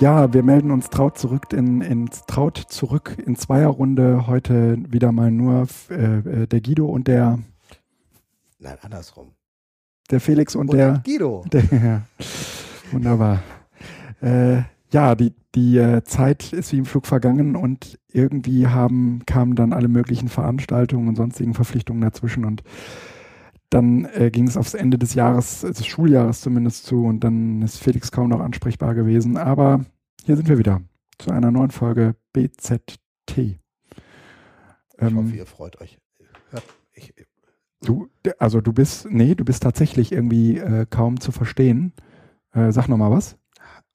Ja, wir melden uns traut zurück in, in traut zurück in Zweierrunde. Heute wieder mal nur äh, äh, der Guido und der. Nein, andersrum. Der Felix und, Und der. Guido. der ja, wunderbar. Äh, ja, die, die äh, Zeit ist wie im Flug vergangen und irgendwie haben, kamen dann alle möglichen Veranstaltungen und sonstigen Verpflichtungen dazwischen und dann äh, ging es aufs Ende des Jahres, des Schuljahres zumindest zu und dann ist Felix kaum noch ansprechbar gewesen. Aber hier sind wir wieder zu einer neuen Folge BZT. Ich Ähm, hoffe, ihr freut euch. Hört, ich, du, also du bist, nee, du bist tatsächlich irgendwie äh, kaum zu verstehen. Äh, sag noch mal was.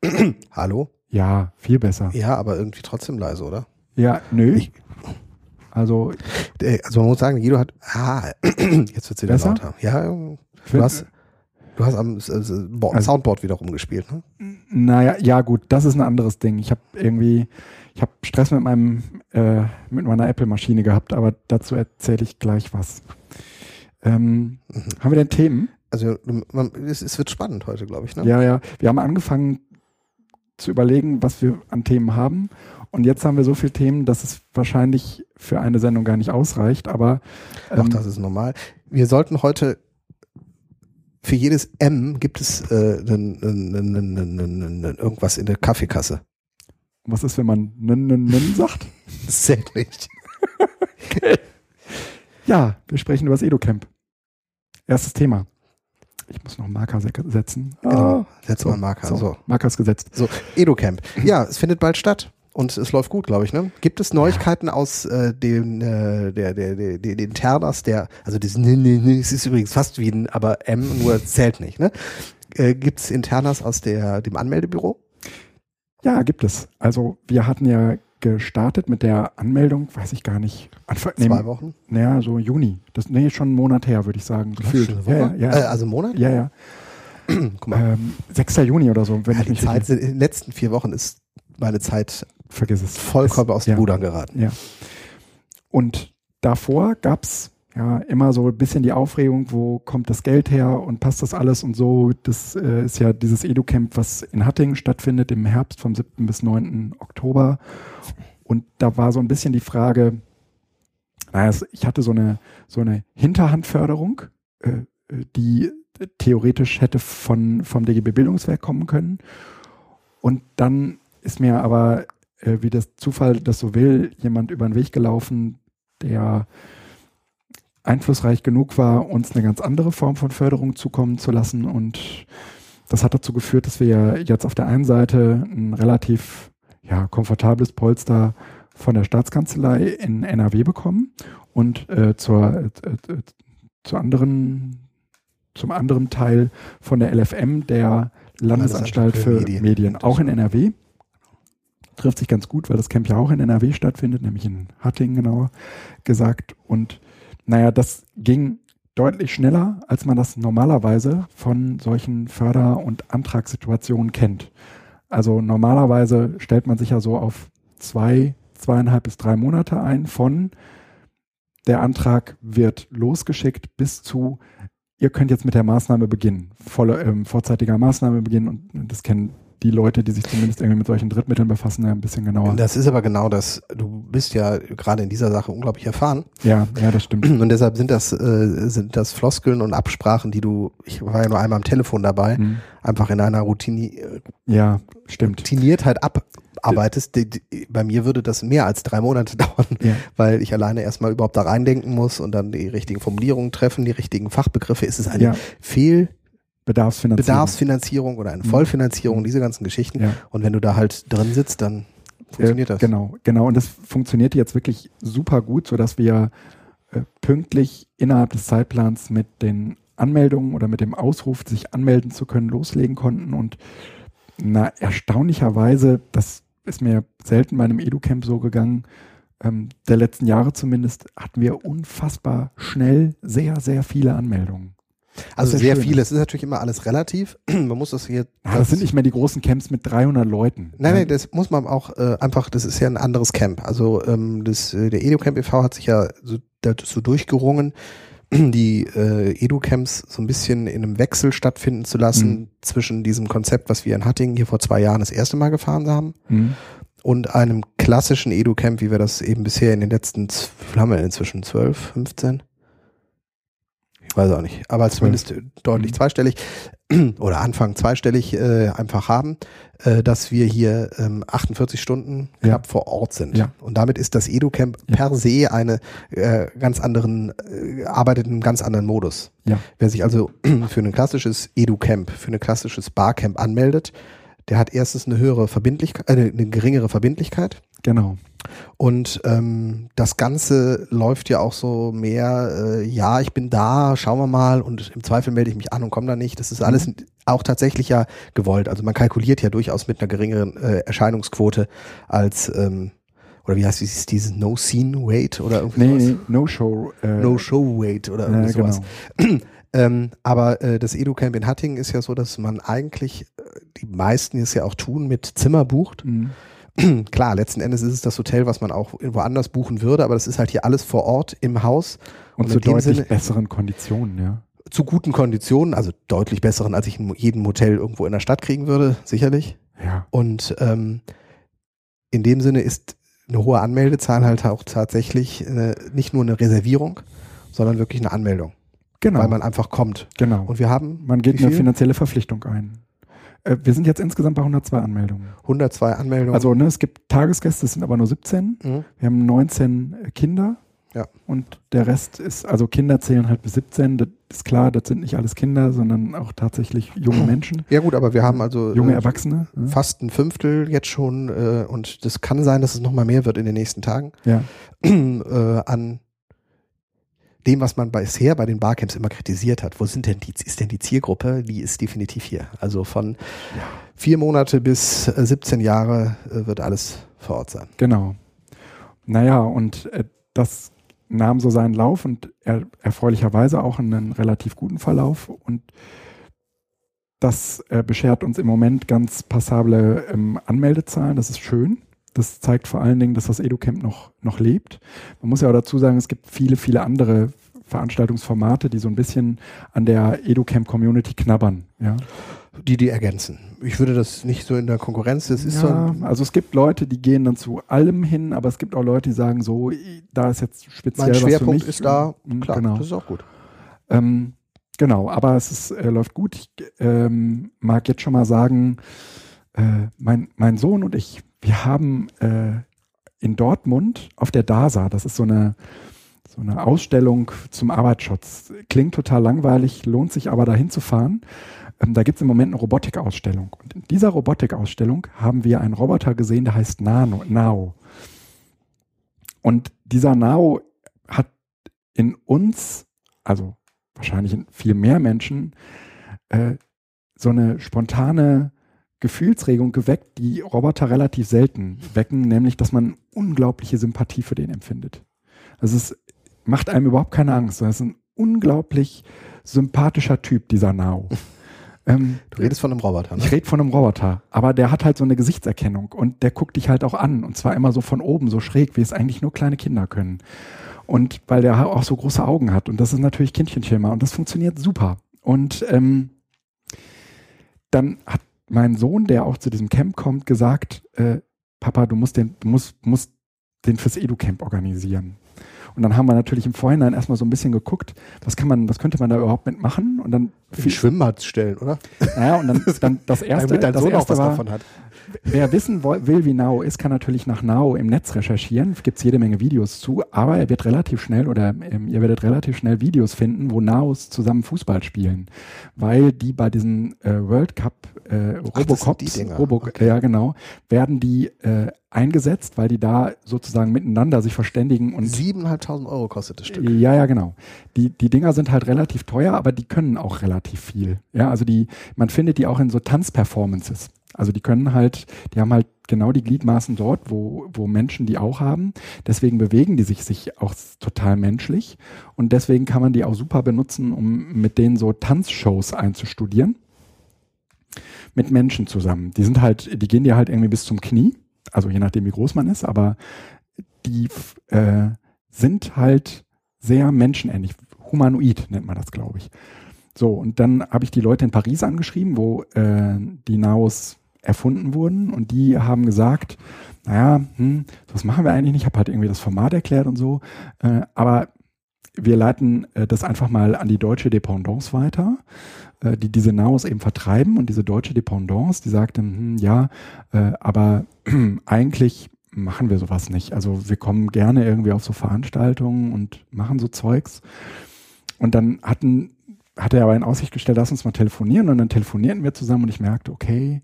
Hallo? Ja, viel besser. Ja, aber irgendwie trotzdem leise, oder? Ja, nö. Ich- also, Äh, Also man muss sagen, Guido hat. Ah, jetzt wird's wieder Besser? lauter. Ja, du hast, du hast am äh, Bo- Also- Soundboard wieder rumgespielt, ne? naja, ja gut, das ist ein anderes Ding. Ich habe irgendwie, ich habe Stress mit meinem, äh, mit meiner Apple-Maschine gehabt, aber dazu erzähle ich gleich was. Ähm, Mhm. haben wir denn Themen? Also man, es, es wird spannend heute, glaube ich, ne? Ja, ja. Wir haben angefangen zu überlegen, was wir an Themen haben. Und jetzt haben wir so viele Themen, dass es wahrscheinlich für eine Sendung gar nicht ausreicht. Aber Auch ähm, das ist normal. Wir sollten heute für jedes M gibt es äh, n- n- n- irgendwas in der Kaffeekasse. was ist, wenn man nen, nen, nen sagt? Nicht. Ja, wir sprechen über das Edo-Camp. Erstes Thema. Ich muss noch einen Marker se- setzen. Genau. Setz so, mal einen Marker. so. So. Marker ist gesetzt. So, Edo-Camp. Ja, es findet bald statt. Und es läuft gut, glaube ich. Ne? Gibt es Neuigkeiten aus äh, dem äh, der, der, der, den Ternas, der, also das N- N- N- es ist übrigens fast wie ein, aber M, nur zählt nicht. Ne? Äh, Gibt es Internas aus der, dem Anmeldebüro? Ja, gibt es. Also wir hatten ja gestartet mit der Anmeldung, weiß ich gar nicht. Anfang, nee, Zwei Wochen? Naja, so Juni. Das nee, schon einen Monat her, würde ich sagen. Gefühlt. Ja, ja, Äh, ja. also Monat? ja, ja. Guck mal. Ähm, 6. Juni oder so, wenn Ja, ich mich Zeit in den letzten vier Wochen ist meine Zeit vergiss es. vollkommen aus den ja. Rudern geraten. Ja. Und davor gab's ja immer so ein bisschen die Aufregung, wo kommt das Geld her und passt das alles und so. Das äh, ist ja dieses Edu-Camp, was in Hattingen stattfindet im Herbst vom 7. bis 9. Oktober. Und da war so ein bisschen die Frage, naja, es- ich hatte so eine, so eine Hinterhandförderung, äh, die theoretisch hätte von, vom DGB Bildungswerk kommen können. Und dann ist mir aber, äh, wie das Zufall das so will, jemand über den Weg gelaufen, der einflussreich genug war, uns eine ganz andere Form von Förderung zukommen zu lassen. Und das hat dazu geführt, dass wir ja jetzt auf der einen Seite ein relativ ja, komfortables Polster von der Staatskanzlei in NRW bekommen und äh, zur, äh, äh, zur anderen, zum anderen Teil von der LFM, der Landesanstalt für Medien, Medien. auch in NRW. Trifft sich ganz gut, weil das Camp ja auch in NRW stattfindet, nämlich in Hattingen genauer gesagt. Und naja, das ging deutlich schneller, als man das normalerweise von solchen Förder- und Antragssituationen kennt. Also normalerweise stellt man sich ja so auf zwei, zweieinhalb bis drei Monate ein von der Antrag wird losgeschickt bis zu ihr könnt jetzt mit der Maßnahme beginnen, volle ähm, vorzeitiger Maßnahme beginnen und das kennen die Leute, die sich zumindest irgendwie mit solchen Drittmitteln befassen, ein bisschen genauer. Das ist aber genau das. Du bist ja gerade in dieser Sache unglaublich erfahren. ja, ja, das stimmt. Und deshalb sind das, äh, sind das Floskeln und Absprachen, die du, ich war ja nur einmal am Telefon dabei, Mhm. einfach in einer Routini Ja, stimmt. Routiniertheit abarbeitest. Die, die, bei mir würde das mehr als drei Monate dauern, Ja. weil ich alleine erstmal überhaupt da reindenken muss und dann die richtigen Formulierungen treffen, die richtigen Fachbegriffe. Ist es eine Ja, Fehlbedarfsfinanzierung Bedarfsfinanzierung. oder eine Mhm. Vollfinanzierung, diese ganzen Geschichten? Ja. Und wenn du da halt drin sitzt, dann funktioniert äh, das. Genau, genau. Und das funktioniert jetzt wirklich super gut, sodass wir äh, pünktlich innerhalb des Zeitplans mit den Anmeldungen oder mit dem Ausruf, sich anmelden zu können, loslegen konnten. Und na, erstaunlicherweise, das ist mir selten bei einem Edu-Camp so gegangen, ähm, der letzten Jahre zumindest, hatten wir unfassbar schnell sehr, sehr viele Anmeldungen. Also sehr schön viele. ist. Es ist natürlich immer alles relativ. Man muss das hier. Ja, das sind nicht mehr die großen Camps mit 300 Leuten. Nein, Ja. nein, das muss man auch äh, einfach, das ist ja ein anderes Camp. Also ähm, das, äh, der EduCamp e.V. hat sich ja so, dazu durchgerungen, die äh, Edu-Camps so ein bisschen in einem Wechsel stattfinden zu lassen Mhm. zwischen diesem Konzept, was wir in Hattingen hier vor zwei Jahren das erste Mal gefahren haben, Mhm. und einem klassischen Edu-Camp, wie wir das eben bisher in den letzten, viel haben wir inzwischen? 12, 15? Weiß auch nicht, aber zumindest äh, deutlich Mhm. zweistellig oder Anfang zweistellig äh, einfach haben, äh, dass wir hier ähm, 48 Stunden Ja. knapp vor Ort sind. Ja. Und damit ist das Edu-Camp Ja. per se eine äh, ganz anderen, äh, arbeitet in einem ganz anderen Modus. Ja. Wer sich also für ein klassisches Edu-Camp, für ein klassisches Barcamp anmeldet, der hat erstens eine höhere Verbindlichkeit, äh, eine geringere Verbindlichkeit. Genau. Und ähm, das Ganze läuft ja auch so mehr, äh, ja, ich bin da, schauen wir mal und im Zweifel melde ich mich an und komme da nicht. Das ist alles auch tatsächlich ja gewollt. Also man kalkuliert ja durchaus mit einer geringeren äh, Erscheinungsquote als, ähm, oder wie heißt dieses, dieses No-Scene-Weight oder irgendwie Nee, sowas? nee, No-Show. Äh, No-Show-Weight oder irgendwie äh, sowas. genau. Ähm, aber äh, das Edu-Camp in Hattingen ist ja so, dass man eigentlich, äh, die meisten es ja auch tun, mit Zimmer bucht. Mhm. Klar, letzten Endes ist es das Hotel, was man auch irgendwo anders buchen würde, aber das ist halt hier alles vor Ort im Haus Und, Und zu deutlich Sinne- besseren Konditionen, ja. zu guten Konditionen, also deutlich besseren, als ich in jedem Hotel irgendwo in der Stadt kriegen würde, sicherlich. Ja. Und ähm, in dem Sinne ist eine hohe Anmeldezahl halt auch tatsächlich äh, nicht nur eine Reservierung, sondern wirklich eine Anmeldung, Genau. weil man einfach kommt. genau. Und wir haben Man geht eine finanzielle Verpflichtung ein. Äh, wir sind jetzt insgesamt bei 102 Anmeldungen. 102 Anmeldungen. Also ne, es gibt Tagesgäste, es sind aber nur 17. Mhm. Wir haben 19 Kinder. Ja. Und der Rest ist, also Kinder zählen halt bis 17. Das ist klar, das sind nicht alles Kinder, sondern auch tatsächlich junge Menschen, ja gut, aber wir haben also junge äh, Erwachsene. ne? fast ein Fünftel jetzt schon äh, und das kann sein, dass es noch mal mehr wird in den nächsten Tagen Ja. äh, an dem, was man bisher bei den Barcamps immer kritisiert hat. Wo sind denn die, ist denn die Zielgruppe? Die ist definitiv hier. Also von vier Monate bis äh, 17 Jahre äh, wird alles vor Ort sein. Genau. Naja, und äh, das nahm so seinen Lauf und er, erfreulicherweise auch einen relativ guten Verlauf. Und das äh, beschert uns im Moment ganz passable ähm, Anmeldezahlen. Das ist schön. Das zeigt vor allen Dingen, dass das EduCamp noch, noch lebt. Man muss ja auch dazu sagen, es gibt viele, viele andere Veranstaltungsformate, die so ein bisschen an der EduCamp-Community knabbern. Ja. Die, die ergänzen. Ich würde das nicht so in der Konkurrenz, das ist so ja, ein, also es gibt Leute, die gehen dann zu allem hin, aber es gibt auch Leute, die sagen so, da ist jetzt speziell mein was für Schwerpunkt mich. ist da, Mhm, klar, Genau. das ist auch gut. Ähm, genau, aber es ist, äh, läuft gut. Ich ähm, mag jetzt schon mal sagen, äh, mein, mein Sohn und ich, wir haben äh, in Dortmund auf der DASA, das ist so eine, so eine Ausstellung zum Arbeitsschutz. Klingt total langweilig, lohnt sich aber dahin zu fahren. Ähm, da gibt es im Moment eine Robotikausstellung. Und in dieser Robotikausstellung haben wir einen Roboter gesehen, der heißt Nano, Nao. Und dieser Nao hat in uns, also wahrscheinlich in viel mehr Menschen, äh, so eine spontane Gefühlsregung geweckt, die Roboter relativ selten wecken, nämlich, dass man unglaubliche Sympathie für den empfindet. Also es macht einem überhaupt keine Angst. Das ist ein unglaublich sympathischer Typ, dieser Nao. ähm, Du redest von einem Roboter, ne? ich rede von einem Roboter, aber der hat halt so eine Gesichtserkennung und der guckt dich halt auch an und zwar immer so von oben, so schräg, wie es eigentlich nur kleine Kinder können. Und weil der auch so große Augen hat und das ist natürlich Kindchenschema und das funktioniert super. Und ähm, dann hat mein Sohn, der auch zu diesem Camp kommt, gesagt, äh, Papa, du musst den, du musst, musst den fürs Edu-Camp organisieren. Und dann haben wir natürlich im Vorhinein erstmal so ein bisschen geguckt, was kann man, was könnte man da überhaupt mitmachen? Und dann Ein Schwimmbad stellen, oder? ja, und dann, dann das erste, Damit dein das Sohn auch erste was war, davon hat. Wer wissen will, wie Nao ist, kann natürlich nach Nao im Netz recherchieren. Gibt es jede Menge Videos zu, aber er wird relativ schnell oder ähm, ihr werdet relativ schnell Videos finden, wo Naos zusammen Fußball spielen, weil die bei diesen äh, World Cup äh, Robocops, Dinger. Robo Okay. ja genau, werden die äh, eingesetzt, weil die da sozusagen miteinander sich verständigen und 7.500 Euro kostet das Stück. ja, ja, genau. Die, die Dinger sind halt relativ teuer, aber die können auch relativ viel. Ja, also die, man findet die auch in so Tanzperformances. Also die können halt, die haben halt genau die Gliedmaßen dort, wo, wo Menschen die auch haben. Deswegen bewegen die sich, sich auch total menschlich. Und deswegen kann man die auch super benutzen, um mit denen so Tanzshows einzustudieren. Mit Menschen zusammen. Die sind halt, die gehen dir halt irgendwie bis zum Knie. Also je nachdem, wie groß man ist, aber die äh, sind halt sehr menschenähnlich. Humanoid nennt man das, glaube ich. So, und dann habe ich die Leute in Paris angeschrieben, wo äh, die Naos erfunden wurden und die haben gesagt, naja, hm, das machen wir eigentlich nicht, ich habe halt irgendwie das Format erklärt und so, äh, aber wir leiten äh, das einfach mal an die deutsche Dependance weiter, äh, die diese Naos eben vertreiben und diese deutsche Dependance, die sagte, hm, ja, äh, aber eigentlich machen wir sowas nicht. Also wir kommen gerne irgendwie auf so Veranstaltungen und machen so Zeugs. Und dann hatten, hat er aber in Aussicht gestellt, lass uns mal telefonieren. Und dann telefonierten wir zusammen und ich merkte, okay,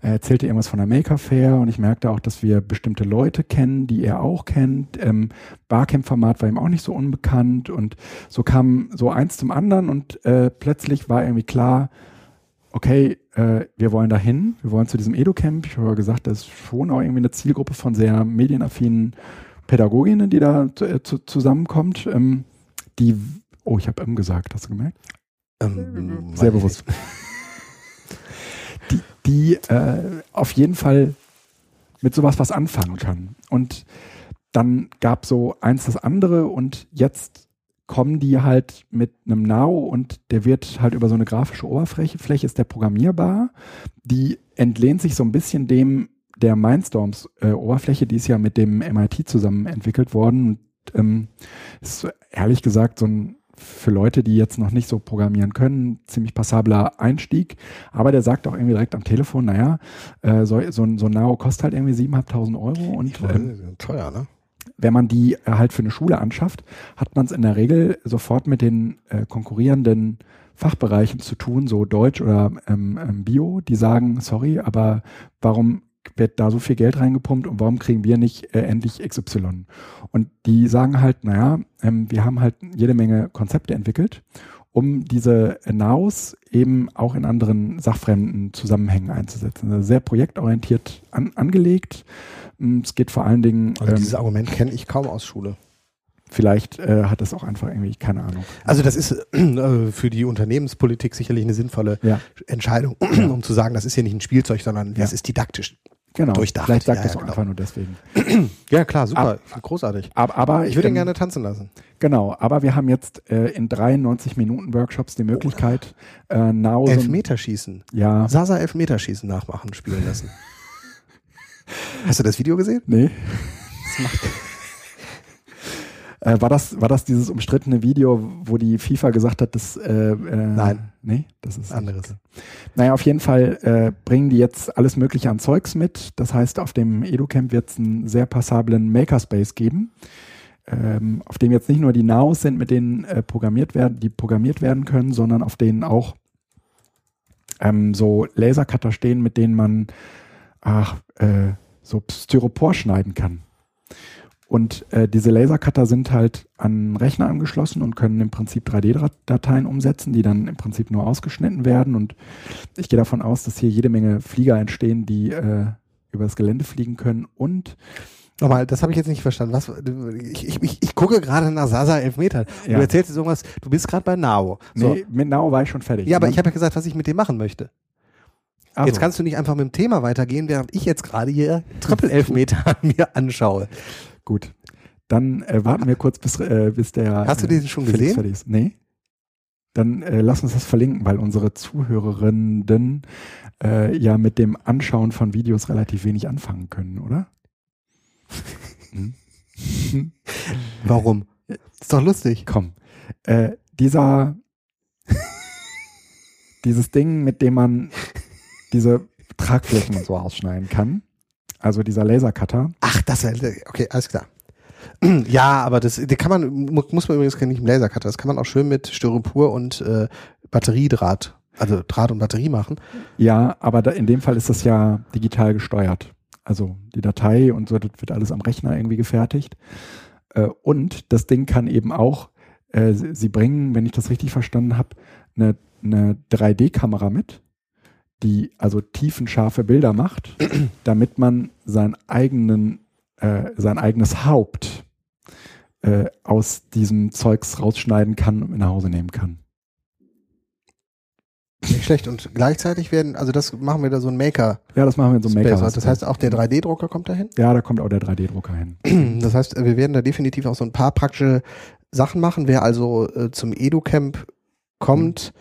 er erzählte irgendwas von der Maker Fair und ich merkte auch, dass wir bestimmte Leute kennen, die er auch kennt. Ähm, Barcamp-Format war ihm auch nicht so unbekannt und so kam so eins zum anderen und äh, plötzlich war irgendwie klar, okay, äh, wir wollen dahin, wir wollen zu diesem Edu-Camp. Ich habe gesagt, das ist schon auch irgendwie eine Zielgruppe von sehr medienaffinen Pädagoginnen, die da äh, zu, zusammenkommt. Ähm, die, oh, ich habe M gesagt, hast du gemerkt? Ähm, sehr bewusst die, äh, auf jeden Fall mit sowas was anfangen kann. Und dann gab so eins das andere und jetzt kommen die halt mit einem Now und der wird halt über so eine grafische Oberfläche, Fläche ist der programmierbar. Die entlehnt sich so ein bisschen dem der Mindstorms äh, Oberfläche, die ist ja mit dem MIT zusammen entwickelt worden. Und, ähm, ist ehrlich gesagt so ein für Leute, die jetzt noch nicht so programmieren können, ziemlich passabler Einstieg. Aber der sagt auch irgendwie direkt am Telefon, naja, äh, so, so, ein, so ein Nao kostet halt irgendwie 7.500 Euro und ähm, teuer, ne? Wenn man die äh, halt für eine Schule anschafft, hat man es in der Regel sofort mit den äh, konkurrierenden Fachbereichen zu tun, so Deutsch oder ähm, ähm, Bio, die sagen, sorry, aber warum wird da so viel Geld reingepumpt und warum kriegen wir nicht äh, endlich XY? Und die sagen halt, naja, ähm, wir haben halt jede Menge Konzepte entwickelt, um diese Naus eben auch in anderen sachfremden Zusammenhängen einzusetzen. Also sehr projektorientiert an, angelegt. Ähm, es geht vor allen Dingen. Also dieses ähm, Argument kenne ich kaum aus Schule. Vielleicht äh, hat das auch einfach irgendwie keine Ahnung. Also das ist äh, für die Unternehmenspolitik sicherlich eine sinnvolle ja. Entscheidung, um zu sagen, das ist hier nicht ein Spielzeug, sondern das ist didaktisch Genau. Durchdacht. Vielleicht sagt ja, das ja, auch genau. einfach nur deswegen. ja, klar, super. Ab, großartig. Ab, aber ich würde ihn gerne tanzen lassen. Genau, aber wir haben jetzt äh, in 93 Minuten Workshops die Möglichkeit, oh. äh, Now Elfmeterschießen. Ja. Sasa Elfmeterschießen nachmachen, spielen lassen. Hast du das Video gesehen? Nee. Das macht äh, war, das, war das dieses umstrittene Video, wo die FIFA gesagt hat, dass. Äh, äh, Nein. Nee, das ist. Anderes. Naja, auf jeden Fall äh, bringen die jetzt alles Mögliche an Zeugs mit. Das heißt, auf dem EduCamp wird es einen sehr passablen Makerspace geben. Ähm, auf dem jetzt nicht nur die Naos sind, mit denen äh, programmiert werden, die programmiert werden können, sondern auf denen auch ähm, so Lasercutter stehen, mit denen man ach, äh, so Styropor schneiden kann. Und äh, diese Lasercutter sind halt an Rechner angeschlossen und können im Prinzip 3D-Dateien umsetzen, die dann im Prinzip nur ausgeschnitten werden. Und ich gehe davon aus, dass hier jede Menge Flieger entstehen, die äh, über das Gelände fliegen können. Und Nochmal, das habe ich jetzt nicht verstanden. Was, ich, ich, ich, ich gucke gerade nach Sasa Elfmetern. Ja. Du erzählst jetzt irgendwas, du bist gerade bei Nao. So. Nee, mit Nao war ich schon fertig. Ja, aber ich habe ja gesagt, was ich mit dem machen möchte. Also. Jetzt kannst du nicht einfach mit dem Thema weitergehen, während ich jetzt gerade hier Triple-Elfmeter mir anschaue. Gut. Dann äh, warten wir kurz, bis, äh, bis der. Hast du den schon gesehen? Fertig ist. Nee. Dann äh, lass uns das verlinken, weil unsere Zuhörerinnen äh, ja mit dem Anschauen von Videos relativ wenig anfangen können, oder? hm? Warum? Ist doch lustig. Komm. Äh, dieser dieses Ding, mit dem man diese Tragflächen und so ausschneiden kann. Also dieser Lasercutter. Ach, das okay, alles klar. Ja, aber das, die kann man, muss man übrigens nicht mit dem Lasercutter, das kann man auch schön mit Styropor und äh, Batteriedraht, also Draht und Batterie machen. Ja, aber da, in dem Fall ist das ja digital gesteuert. Also die Datei und so, das wird alles am Rechner irgendwie gefertigt. Äh, und das Ding kann eben auch, äh, sie bringen, wenn ich das richtig verstanden habe, eine, eine 3D-Kamera mit die also tiefenscharfe Bilder macht, damit man sein eigenen, äh, sein eigenes Haupt äh, aus diesem Zeugs rausschneiden kann und nach Hause nehmen kann. Nicht schlecht. Und gleichzeitig werden, also das machen wir da so ein Maker. Ja, das machen wir in so einem Maker. Das heißt, auch der 3D-Drucker kommt dahin? Ja, da kommt auch der 3D-Drucker hin. Das heißt, wir werden da definitiv auch so ein paar praktische Sachen machen. Wer also äh, zum EduCamp kommt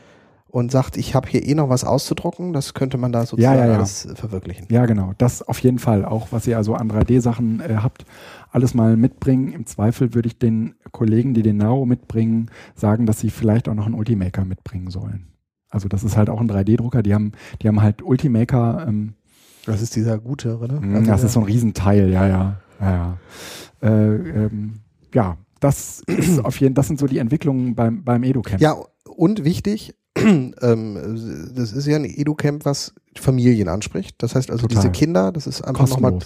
und sagt, ich habe hier eh noch was auszudrucken, das könnte man da sozusagen Ja, ja, ja. alles äh, verwirklichen. Ja, genau. Das auf jeden Fall. Auch was ihr also an 3D-Sachen äh, habt, alles mal mitbringen. Im Zweifel würde ich den Kollegen, die den Nao mitbringen, sagen, dass sie vielleicht auch noch einen Ultimaker mitbringen sollen. Also das ist halt auch ein 3D-Drucker. Die haben, die haben halt Ultimaker. Ähm, Das ist dieser gute, oder? Mm, Das ist so ein Riesenteil, ja, ja. Ja, ja. Äh, ähm, ja das ist auf jeden das sind so die Entwicklungen beim, beim EduCamp. Ja, und wichtig, ähm, das ist ja ein EduCamp, was Familien anspricht. Das heißt also Total. diese Kinder, das ist einfach nochmal.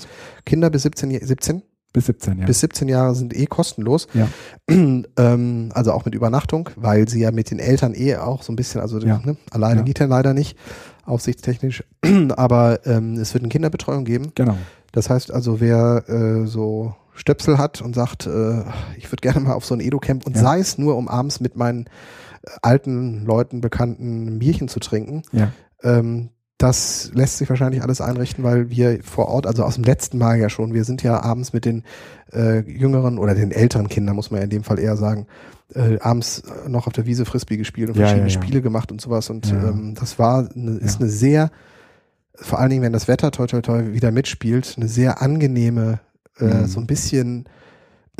Kinder bis 17, Jahr- 17 Bis 17, ja. bis 17 Jahre sind eh kostenlos. Ja. ähm, also auch mit Übernachtung, weil sie ja mit den Eltern eh auch so ein bisschen, also Ja. ne, alleine Ja. geht ja leider nicht, aufsichtstechnisch. Aber ähm, es wird eine Kinderbetreuung geben. genau. Das heißt also, wer äh, so Stöpsel hat und sagt, äh, ich würde gerne mal auf so ein Edo-Camp und Ja. sei es nur, um abends mit meinen alten Leuten, Bekannten Bierchen zu trinken, Ja. ähm, das lässt sich wahrscheinlich alles einrichten, weil wir vor Ort, also aus dem letzten Mal ja schon, wir sind ja abends mit den äh, jüngeren oder den älteren Kindern, muss man ja in dem Fall eher sagen, äh, abends noch auf der Wiese Frisbee gespielt und Ja, verschiedene ja, ja. Spiele gemacht und sowas. Und ähm, das war eine, ist eine sehr, vor allen Dingen, wenn das Wetter toi toi toi wieder mitspielt, eine sehr angenehme, äh, Mhm. so ein bisschen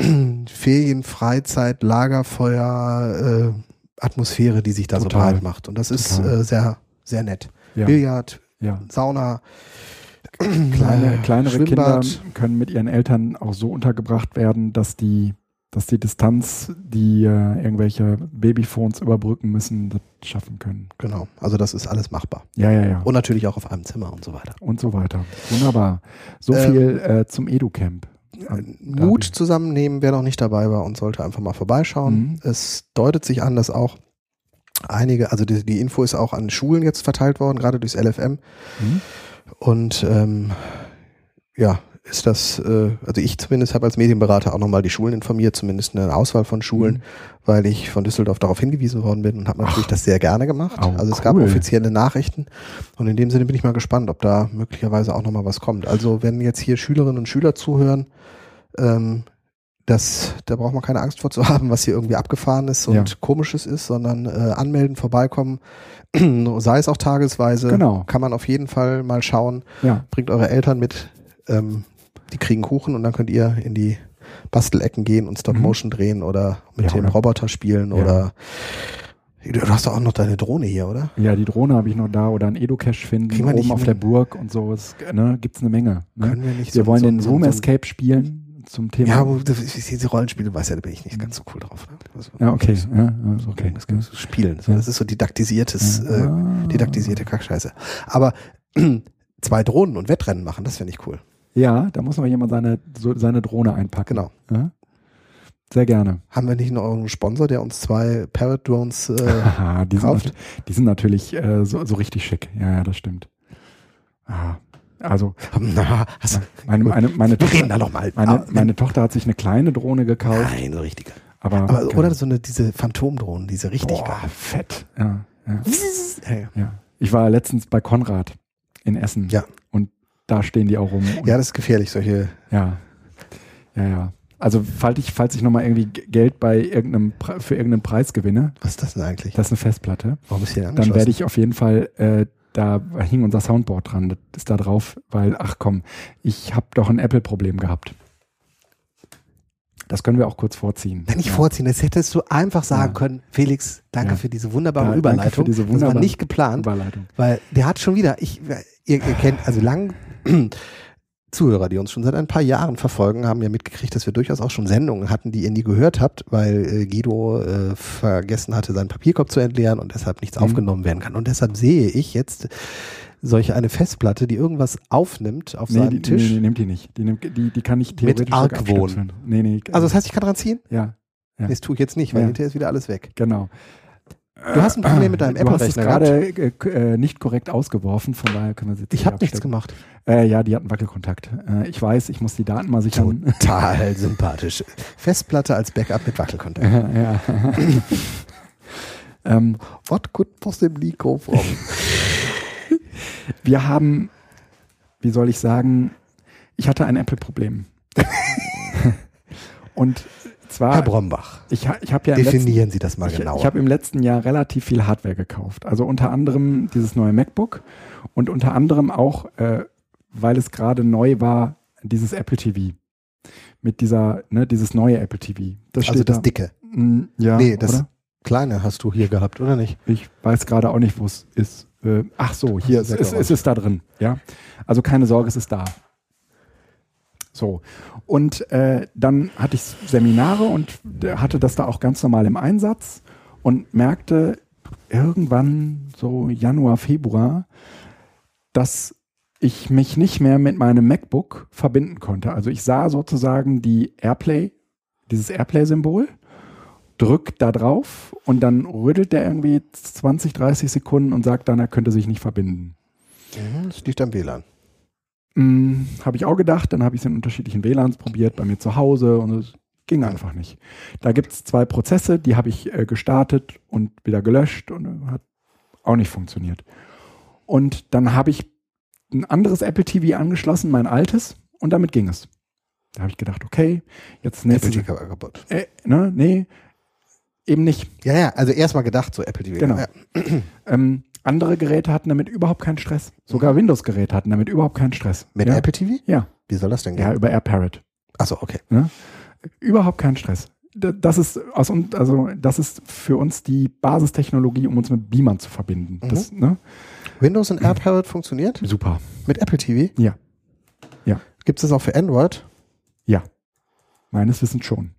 Ferien, Freizeit, Lagerfeuer, äh, Atmosphäre, die sich da so Total. breit macht. Und das ist äh, sehr, sehr nett. Ja. Billard, ja. Sauna, Kleine, äh, kleinere Kinder Schwimmbad. können mit ihren Eltern auch so untergebracht werden, dass die, dass die Distanz, die äh, irgendwelche Babyphones überbrücken müssen, das schaffen können. Genau, also das ist alles machbar. Ja, ja, ja. Und natürlich auch auf einem Zimmer und so weiter. Und so weiter. Wunderbar. So Ähm, viel äh, zum Edu-Camp. Mut zusammennehmen, wer noch nicht dabei war und sollte einfach mal vorbeischauen. Mhm. Es deutet sich an, dass auch einige, also die, die Info ist auch an Schulen jetzt verteilt worden, gerade durchs LFM. Mhm. Und ähm, ja, ist das, äh, also ich zumindest habe als Medienberater auch nochmal die Schulen informiert, zumindest eine Auswahl von Schulen, Mhm. weil ich von Düsseldorf darauf hingewiesen worden bin und habe natürlich Ach. das sehr gerne gemacht. Oh, also es gab cool. offizielle Nachrichten und in dem Sinne bin ich mal gespannt, ob da möglicherweise auch nochmal was kommt. Also wenn jetzt hier Schülerinnen und Schüler zuhören, ähm, das, da braucht man keine Angst vor zu haben, was hier irgendwie abgefahren ist und Ja. komisches ist, sondern äh, anmelden, vorbeikommen, sei es auch tagesweise, Genau. kann man auf jeden Fall mal schauen. Ja, Bringt eure Eltern mit, ähm, die kriegen Kuchen und dann könnt ihr in die Bastelecken gehen und Stop Mhm. Motion drehen oder mit Ja, dem oder- Roboter spielen Ja. oder du hast doch auch noch deine Drohne hier, oder? ja, die Drohne habe ich noch da oder ein Edu-Cache finden, Kriegen wir oben nicht auf der Burg und so. Es ne, gibt es eine Menge. Ne? Können wir nicht Wir so- wollen so- den Room so- Escape spielen zum Thema. Ja, aber diese Rollenspiele, weiß ja, da bin ich nicht ganz so cool drauf. Ne? Also, Ja, okay. Ja, also okay. Das, das Spielen. Ja. Das ist so didaktisiertes, Ja. äh, didaktisierte Kackscheiße. Aber zwei Drohnen und Wettrennen machen, das finde ich cool. Ja, da muss noch jemand seine, so, seine Drohne einpacken. Genau. Ja? Sehr gerne. Haben wir nicht noch einen Sponsor, der uns zwei Parrot Drones äh, Aha, die, sind, kauft? nat- die sind natürlich äh, so, so richtig schick. Ja, ja, das stimmt. Ah, also, Na, hast, meine, meine, meine, Tochter, da noch mal. meine, Ah, meine Tochter hat sich eine kleine Drohne gekauft. Nein, so richtige. Aber, Aber, okay. oder so eine, diese Phantomdrohnen, diese richtig Boah, geil. fett. Ja, ja, ja. Ich war letztens bei Konrad in Essen. Ja. Da stehen die auch rum. Ja, das ist gefährlich, solche. Ja, ja, ja. Also falls ich, falls ich nochmal irgendwie Geld bei irgendeinem für irgendeinen Preis gewinne, Was ist das denn eigentlich? das ist eine Festplatte, Warum ist hier dann werde ich auf jeden Fall, äh, da hing unser Soundboard dran, das ist da drauf, weil, ach komm, ich habe doch ein Apple-Problem gehabt. Das können wir auch kurz vorziehen. Wenn ich ja. vorziehen, das hättest du einfach sagen Ja. können, Felix, danke Ja. für diese wunderbare danke für Überleitung. diese das war wunderbare nicht geplant. Überleitung. Weil der hat schon wieder, ich, ihr, ihr kennt, also lang, Zuhörer, die uns schon seit ein paar Jahren verfolgen, haben ja mitgekriegt, dass wir durchaus auch schon Sendungen hatten, die ihr nie gehört habt, weil äh, Guido äh, vergessen hatte, seinen Papierkorb zu entleeren und deshalb nichts Mhm. aufgenommen werden kann. Und deshalb sehe ich jetzt solche eine Festplatte, die irgendwas aufnimmt auf Nee, seinem die, Tisch. nee, nee, nimmt die nicht. Die, nimmt, die, die kann ich theoretisch sogar Argwohn. Nee, nee. Also das heißt, ich kann dran ziehen? ja, Ja. Das tue ich jetzt nicht, weil Ja. hinterher ist wieder alles weg. genau. Du hast ein Problem mit deinem Du hast es gerade äh, äh, nicht korrekt ausgeworfen, von daher können wir sie jetzt Ich habe nichts gemacht. Äh, ja, die hatten Wackelkontakt. Äh, ich weiß, ich muss die Daten mal sichern. Total sympathisch. Festplatte als Backup mit Wackelkontakt. ja. ähm, What could possibly go wrong? wir haben, wie soll ich sagen, ich hatte ein Apple-Problem. Und zwar, Herr Brombach, ich, ich habe ja im letzten, definieren Sie das mal ich, genauer. ich habe im letzten Jahr relativ viel Hardware gekauft. Also unter anderem dieses neue MacBook und unter anderem auch, äh, weil es gerade neu war, dieses Apple TV. Mit dieser, ne, dieses neue Apple TV. Das also das da. dicke. Mm, ja, Nee, das oder? kleine hast du hier gehabt, oder nicht? Ich weiß gerade auch nicht, wo es ist. Äh, ach so, hier Das ist, ist ist, es da drin. Ja, also keine Sorge, es ist da. So und äh, dann hatte ich Seminare und hatte das da auch ganz normal im Einsatz und merkte irgendwann so Januar, Februar, dass ich mich nicht mehr mit meinem MacBook verbinden konnte. Also ich sah sozusagen die Airplay, dieses Airplay-Symbol, drückt da drauf und dann rüttelt der irgendwie 20, 30 Sekunden und sagt dann, er könnte sich nicht verbinden. Mhm, Das liegt am WLAN. Hm, habe ich auch gedacht, dann habe ich es in unterschiedlichen WLANs probiert, bei mir zu Hause und es ging einfach nicht. Da gibt es zwei Prozesse, die habe ich äh, gestartet und wieder gelöscht und äh, hat auch nicht funktioniert. Und dann habe ich ein anderes Apple TV angeschlossen, mein altes, und damit ging es. Da habe ich gedacht, okay, jetzt Apple nächste. TV war kaputt. Äh, ne, nee, eben nicht. Ja, ja, also erstmal gedacht, so Apple TV. Genau. Ja. Ähm, andere Geräte hatten damit überhaupt keinen Stress. Sogar Windows-Geräte hatten damit überhaupt keinen Stress. Mit ja? Apple TV? Ja, Wie soll das denn gehen? ja, über AirParrot. Achso, okay. Überhaupt keinen Stress. Das ist aus also das ist für uns die Basistechnologie, um uns mit Beamern zu verbinden. Mhm. Das, ne? Windows und AirParrot funktioniert? Super. Mit Apple TV? Ja. Gibt es das auch für Android? Ja. Meines Wissens schon.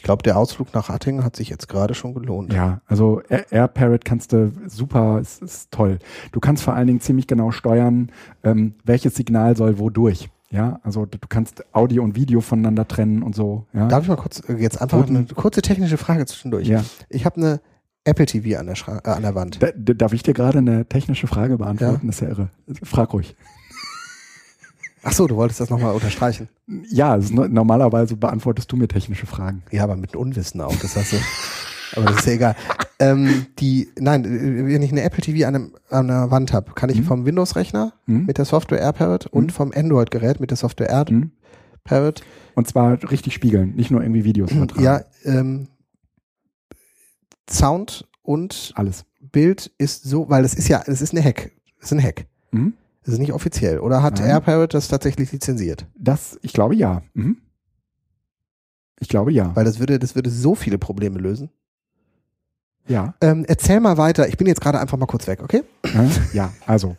Ich glaube, der Ausflug nach Hattingen hat sich jetzt gerade schon gelohnt. Ja, also Air- AirParrot kannst du super, es ist toll. Du kannst vor allen Dingen ziemlich genau steuern, ähm, welches Signal soll wodurch. Ja, also du kannst Audio und Video voneinander trennen und so. Ja, Darf ich mal kurz, äh, jetzt einfach eine kurze technische Frage zwischendurch. ja. Ich habe eine Apple TV an der, Schra äh, an der Wand. Da, da- darf ich dir gerade eine technische Frage beantworten? Das ist ja irre. Frag ruhig. Ach so, du wolltest das nochmal unterstreichen. Ja, es ist no- normalerweise beantwortest du mir technische Fragen. Ja, aber mit Unwissen auch, das hast du. aber das ist ja egal. Ähm, die, nein, äh, wenn ich eine Apple TV an, einem, an der Wand habe, kann ich Mhm. vom Windows-Rechner Hm? mit der Software AirParrot und Mhm. vom Android-Gerät mit der Software? AirParrot Und zwar richtig spiegeln, nicht nur irgendwie Videos übertragen. ja, ähm, Sound und Alles. Bild ist so, weil das ist ja, es ist eine Hack. Es ist ein Hack. Mhm. Das ist nicht offiziell. Oder hat Nein. AirParrot das tatsächlich lizenziert? Das, ich glaube ja. Mhm. Ich glaube ja. Weil das würde, das würde so viele Probleme lösen. Ja. Ähm, erzähl mal weiter. Ich bin jetzt gerade einfach mal kurz weg, okay? Ja, also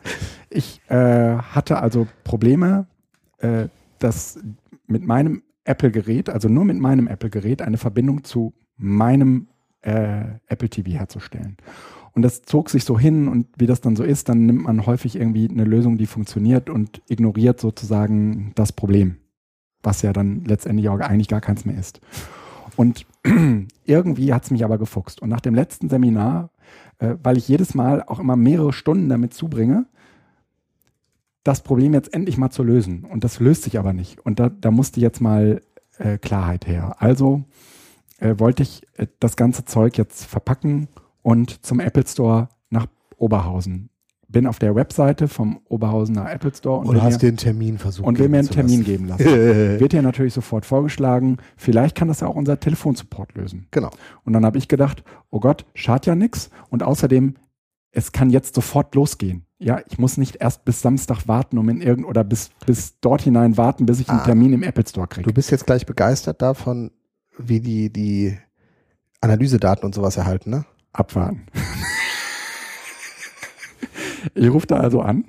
ich äh, hatte also Probleme, äh, dass mit meinem Apple-Gerät, also nur mit meinem Apple-Gerät, eine Verbindung zu meinem äh, Apple TV herzustellen. Und das zog sich so hin und wie das dann so ist, dann nimmt man häufig irgendwie eine Lösung, die funktioniert und ignoriert sozusagen das Problem, was ja dann letztendlich auch eigentlich gar keins mehr ist. Und irgendwie hat es mich aber gefuchst. Und nach dem letzten Seminar äh, weil ich jedes Mal auch immer mehrere Stunden damit zubringe, das Problem jetzt endlich mal zu lösen. Und das löst sich aber nicht. Und da, da musste jetzt mal äh, Klarheit her. Also äh, wollte ich äh, das ganze Zeug jetzt verpacken und zum Apple Store nach Oberhausen. Bin auf der Webseite vom Oberhausener Apple Store und, Oder hast mir, du den Termin versucht? und will mir einen Termin geben lassen. lassen? Wird hier natürlich sofort vorgeschlagen. Vielleicht kann das ja auch unser Telefonsupport lösen. genau. Und dann habe ich gedacht, oh Gott, schadet ja nix. Und außerdem, es kann jetzt sofort losgehen. Ja, ich muss nicht erst bis Samstag warten, um in irgend oder bis, bis dort hinein warten, bis ich einen Ah. Termin im Apple Store Du kriege. bist jetzt gleich begeistert davon, wie die, die Analysedaten und sowas erhalten, ne? Abwarten. ich rufe da also an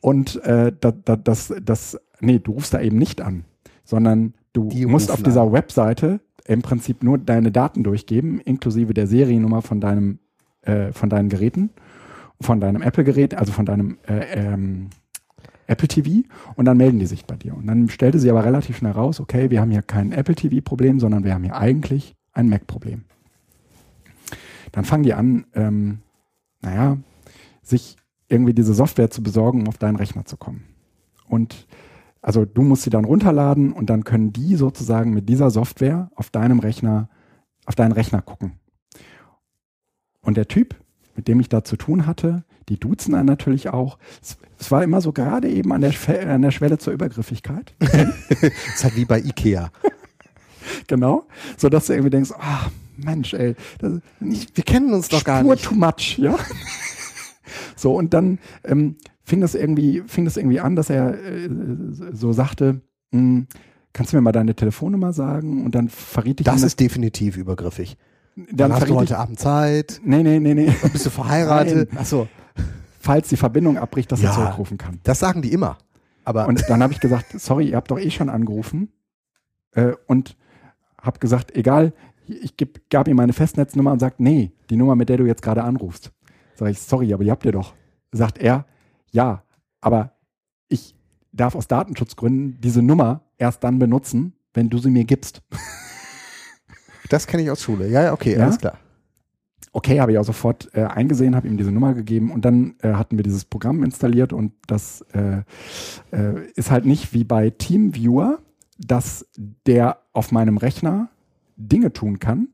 und äh, da, da, das, das, nee, du rufst da eben nicht an, sondern du Die musst auf dieser an. Webseite im Prinzip nur deine Daten durchgeben, inklusive der Seriennummer von deinem, äh, von deinen Geräten, von deinem Apple-Gerät, also von deinem äh, ähm, Apple TV und dann melden die sich bei dir. Und dann stellte sie aber relativ schnell raus, okay, wir haben hier kein Apple TV-Problem, sondern wir haben hier eigentlich ein Mac-Problem. Dann fangen die an, ähm, naja, sich irgendwie diese Software zu besorgen, um auf deinen Rechner zu kommen. Und also du musst sie dann runterladen und dann können die sozusagen mit dieser Software auf deinem Rechner, auf deinen Rechner gucken. Und der Typ, mit dem ich da zu tun hatte, die duzen dann natürlich auch. Es, es war immer so gerade eben an der, an der Schwelle zur Übergriffigkeit. ist halt wie bei Ikea. genau. So dass du irgendwie denkst, ah, Mensch, ey, das, Wir kennen uns doch gar Spur nicht. too much, ja. so, und dann ähm, fing das irgendwie, fing das irgendwie an, dass er äh, so sagte, hm, kannst du mir mal deine Telefonnummer sagen? Und dann verriet ich Das ist definitiv übergriffig. dann Dann hast du heute ich, Abend Zeit. Nee, nee, nee, nee. Bist du verheiratet? Achso. Falls die Verbindung abbricht, dass Ja. er zurückrufen kann. Das sagen die immer. Aber Und dann habe ich gesagt, sorry, ihr habt doch eh schon angerufen. Äh, und habe gesagt, egal, ich geb, gab ihm meine Festnetznummer und sagt, nee, die Nummer, mit der du jetzt gerade anrufst. Sag ich, sorry, aber die habt ihr doch. Sagt er, ja, aber ich darf aus Datenschutzgründen diese Nummer erst dann benutzen, wenn du sie mir gibst. das kenne ich aus Schule. Ja, ja, okay, Ja? alles klar. Okay, habe ich auch sofort äh, eingesehen, habe ihm diese Nummer gegeben und dann äh, hatten wir dieses Programm installiert und das äh, äh, ist halt nicht wie bei TeamViewer, dass der auf meinem Rechner Dinge tun kann,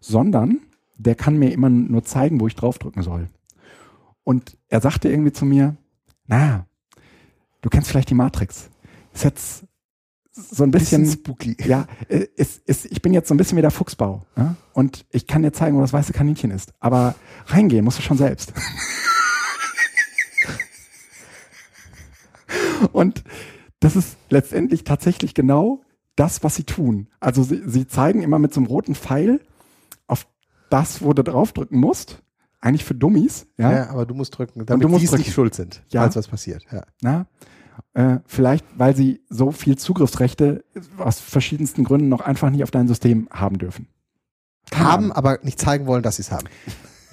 sondern der kann mir immer nur zeigen, wo ich draufdrücken soll. Und er sagte irgendwie zu mir, na, du kennst vielleicht die Matrix. Ist jetzt so ein bisschen, Bisschen spooky. ja, ist, ist, ich bin jetzt so ein bisschen wie der Fuchsbau. Ja? Und ich kann dir zeigen, wo das weiße Kaninchen ist. Aber reingehen musst du schon selbst. Und das ist letztendlich tatsächlich genau das, was sie tun. Also sie, sie zeigen immer mit so einem roten Pfeil auf das, wo du draufdrücken musst. Eigentlich für Dummies. Ja. Ja, aber du musst drücken, damit drücken. nicht schuld sind, Ja. falls was passiert. Ja. Na? Äh, vielleicht, weil sie so viel Zugriffsrechte aus verschiedensten Gründen noch einfach nicht auf dein System haben dürfen. Keine Haben, aber nicht zeigen wollen, dass sie es haben.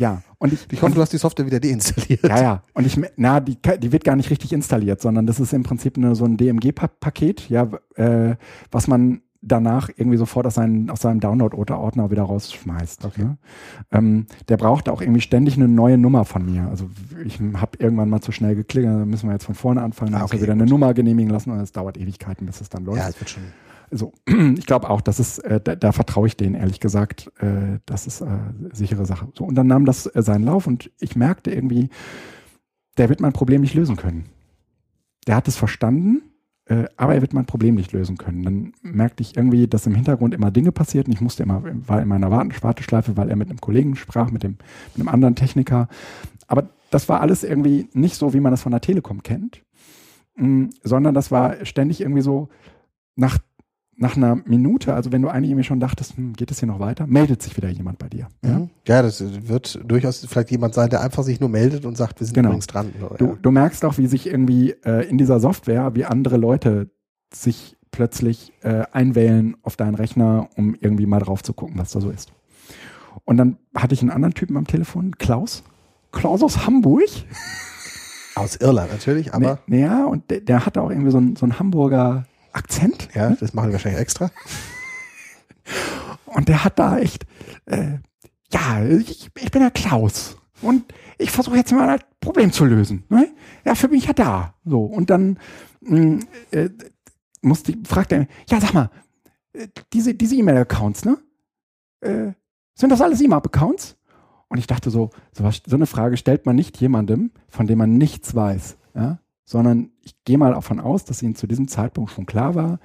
Ja, und ich, Ich hoffe, du hast die Software wieder deinstalliert. ja, ja, und ich, na, die, die wird gar nicht richtig installiert, sondern das ist im Prinzip eine, so ein DMG-Paket, ja, äh, was man danach irgendwie sofort aus, seinen, aus seinem Download-Ordner wieder rausschmeißt. Okay. Ne? Ähm, der braucht auch irgendwie ständig eine neue Nummer von mir. Also ich habe irgendwann mal zu schnell geklickt, da müssen wir jetzt von vorne anfangen, dann Ah, muss er okay, wieder eine gut. Nummer genehmigen lassen und es dauert Ewigkeiten, bis es dann läuft. Ja, es wird schon. So, ich glaube auch, das ist, äh, da, da vertraue ich denen ehrlich gesagt, äh, das ist äh, sichere Sache. So, und dann nahm das äh, seinen Lauf und ich merkte irgendwie, der wird mein Problem nicht lösen können. Der hat es verstanden, äh, aber er wird mein Problem nicht lösen können. Dann merkte ich irgendwie, dass im Hintergrund immer Dinge passierten. Ich musste immer, war in meiner Warteschleife, weil er mit einem Kollegen sprach, mit dem, mit einem anderen Techniker. Aber das war alles irgendwie nicht so, wie man das von der Telekom kennt, mh, sondern das war ständig irgendwie so nach nach einer Minute, also wenn du eigentlich irgendwie schon dachtest, hm, geht es hier noch weiter, meldet sich wieder jemand bei dir. Ja? Ja? ja, das wird durchaus vielleicht jemand sein, der einfach sich nur meldet und sagt, wir sind Genau. übrigens dran. Du, du merkst auch, wie sich irgendwie äh, in dieser Software, wie andere Leute sich plötzlich äh, einwählen auf deinen Rechner, um irgendwie mal drauf zu gucken, was da so ist. Und dann hatte ich einen anderen Typen am Telefon, Klaus. Klaus aus Hamburg. Aus Irland natürlich, aber Nee, ja, und der, der hatte auch irgendwie so einen, so einen Hamburger Akzent. ja, das machen wir wahrscheinlich extra. Und der hat da echt, äh, ja, ich, ich bin der Klaus. Und ich versuche jetzt mal das Problem zu lösen. Ne? Ja, für mich ja da. So, und dann mh, äh, musste, fragt er, ja, sag mal, äh, diese diese E-Mail-Accounts, ne? Äh, sind das alles E-Mail-Accounts? Und ich dachte so, so, was, so eine Frage stellt man nicht jemandem, von dem man nichts weiß, ja? sondern ich gehe mal davon aus, dass ihnen zu diesem Zeitpunkt schon klar war,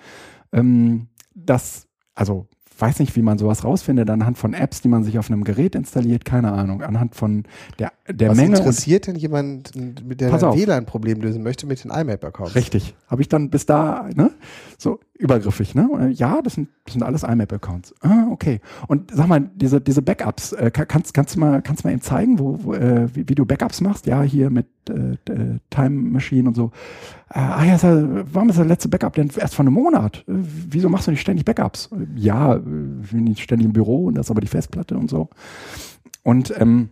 ähm, dass, also weiß nicht, wie man sowas rausfindet, anhand von Apps, die man sich auf einem Gerät installiert, keine Ahnung, anhand von der, der Was Menge. interessiert denn jemand, mit der ein. WLAN-Problem lösen möchte mit den IMAP-Accounts? Richtig. Habe ich dann bis da, ne? So übergriffig, ne? Ja, das sind, das sind alles IMAP-Accounts. Ah, okay. Und sag mal, diese, diese Backups, äh, ka- kannst, kannst du mal, kannst du mal eben zeigen, wo, wo, äh, wie, wie du Backups machst? Ja, hier mit äh, äh, Time Machine und so. Ah ja, ist ja, warum ist der letzte Backup denn erst vor einem Monat? Wieso machst du nicht ständig Backups? Ja, äh, ich bin nicht ständig im Büro und das ist aber die Festplatte und so. Und ähm,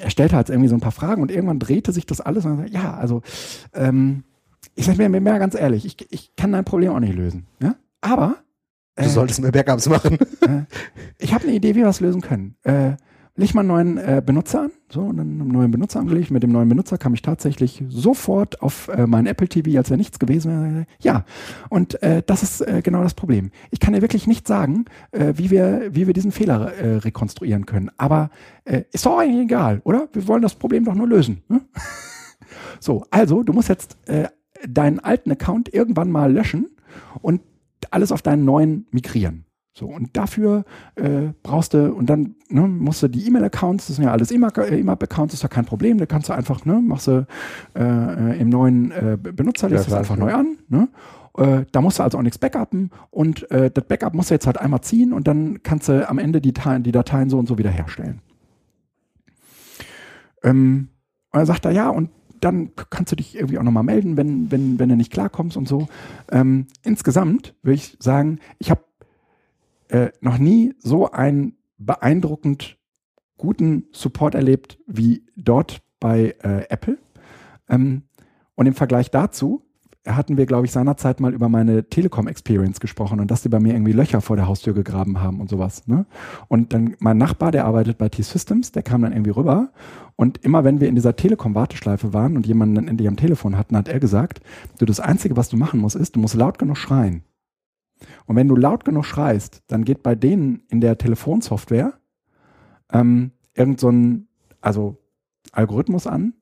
er stellte halt irgendwie so ein paar Fragen und irgendwann drehte sich das alles und er sagte, ja, also ähm, ich sage mir, mir mal ganz ehrlich, ich, ich kann dein Problem auch nicht lösen. Ja? Aber Du äh, solltest mehr Backups machen. ich habe eine Idee, wie wir es lösen können. Äh, leg mal einen neuen äh, Benutzer an. So, einen neuen Benutzer angelegt. Mit dem neuen Benutzer kam ich tatsächlich sofort auf äh, mein Apple TV, als wäre nichts gewesen wäre. Ja, und äh, das ist äh, genau das Problem. Ich kann dir wirklich nicht sagen, äh, wie, wir, wie wir diesen Fehler äh, rekonstruieren können. Aber äh, ist doch eigentlich egal, oder? Wir wollen das Problem doch nur lösen. Ne? so, also, du musst jetzt äh, deinen alten Account irgendwann mal löschen und alles auf deinen neuen migrieren. So, und dafür äh, brauchst du, und dann ne, musst du die E-Mail-Accounts, das sind ja alles IMAP-Accounts, ist ja kein Problem, da kannst du einfach, ne, machst du äh, im neuen äh, Benutzer, lässt ja, das einfach neu an, ne? Äh, da musst du also auch nichts backuppen und äh, das Backup musst du jetzt halt einmal ziehen und dann kannst du am Ende die, die Dateien so und so wiederherstellen. Ähm, und dann sagt er, ja, und dann kannst du dich irgendwie auch nochmal melden, wenn, wenn, wenn du nicht klarkommst und so. Ähm, insgesamt würde ich sagen, ich habe äh, noch nie so einen beeindruckend guten Support erlebt wie dort bei äh, Apple. Ähm, und im Vergleich dazu hatten wir, glaube ich, seinerzeit mal über meine Telekom-Experience gesprochen und dass die bei mir irgendwie Löcher vor der Haustür gegraben haben und sowas. Ne? Und dann mein Nachbar, der arbeitet bei T-Systems, der kam dann irgendwie rüber und immer wenn wir in dieser Telekom-Warteschleife waren und jemanden dann endlich am Telefon hatten, hat er gesagt, du, das Einzige, was du machen musst, ist, du musst laut genug schreien. Und wenn du laut genug schreist, dann geht bei denen in der Telefonsoftware ähm, irgend so ein, also Algorithmus an,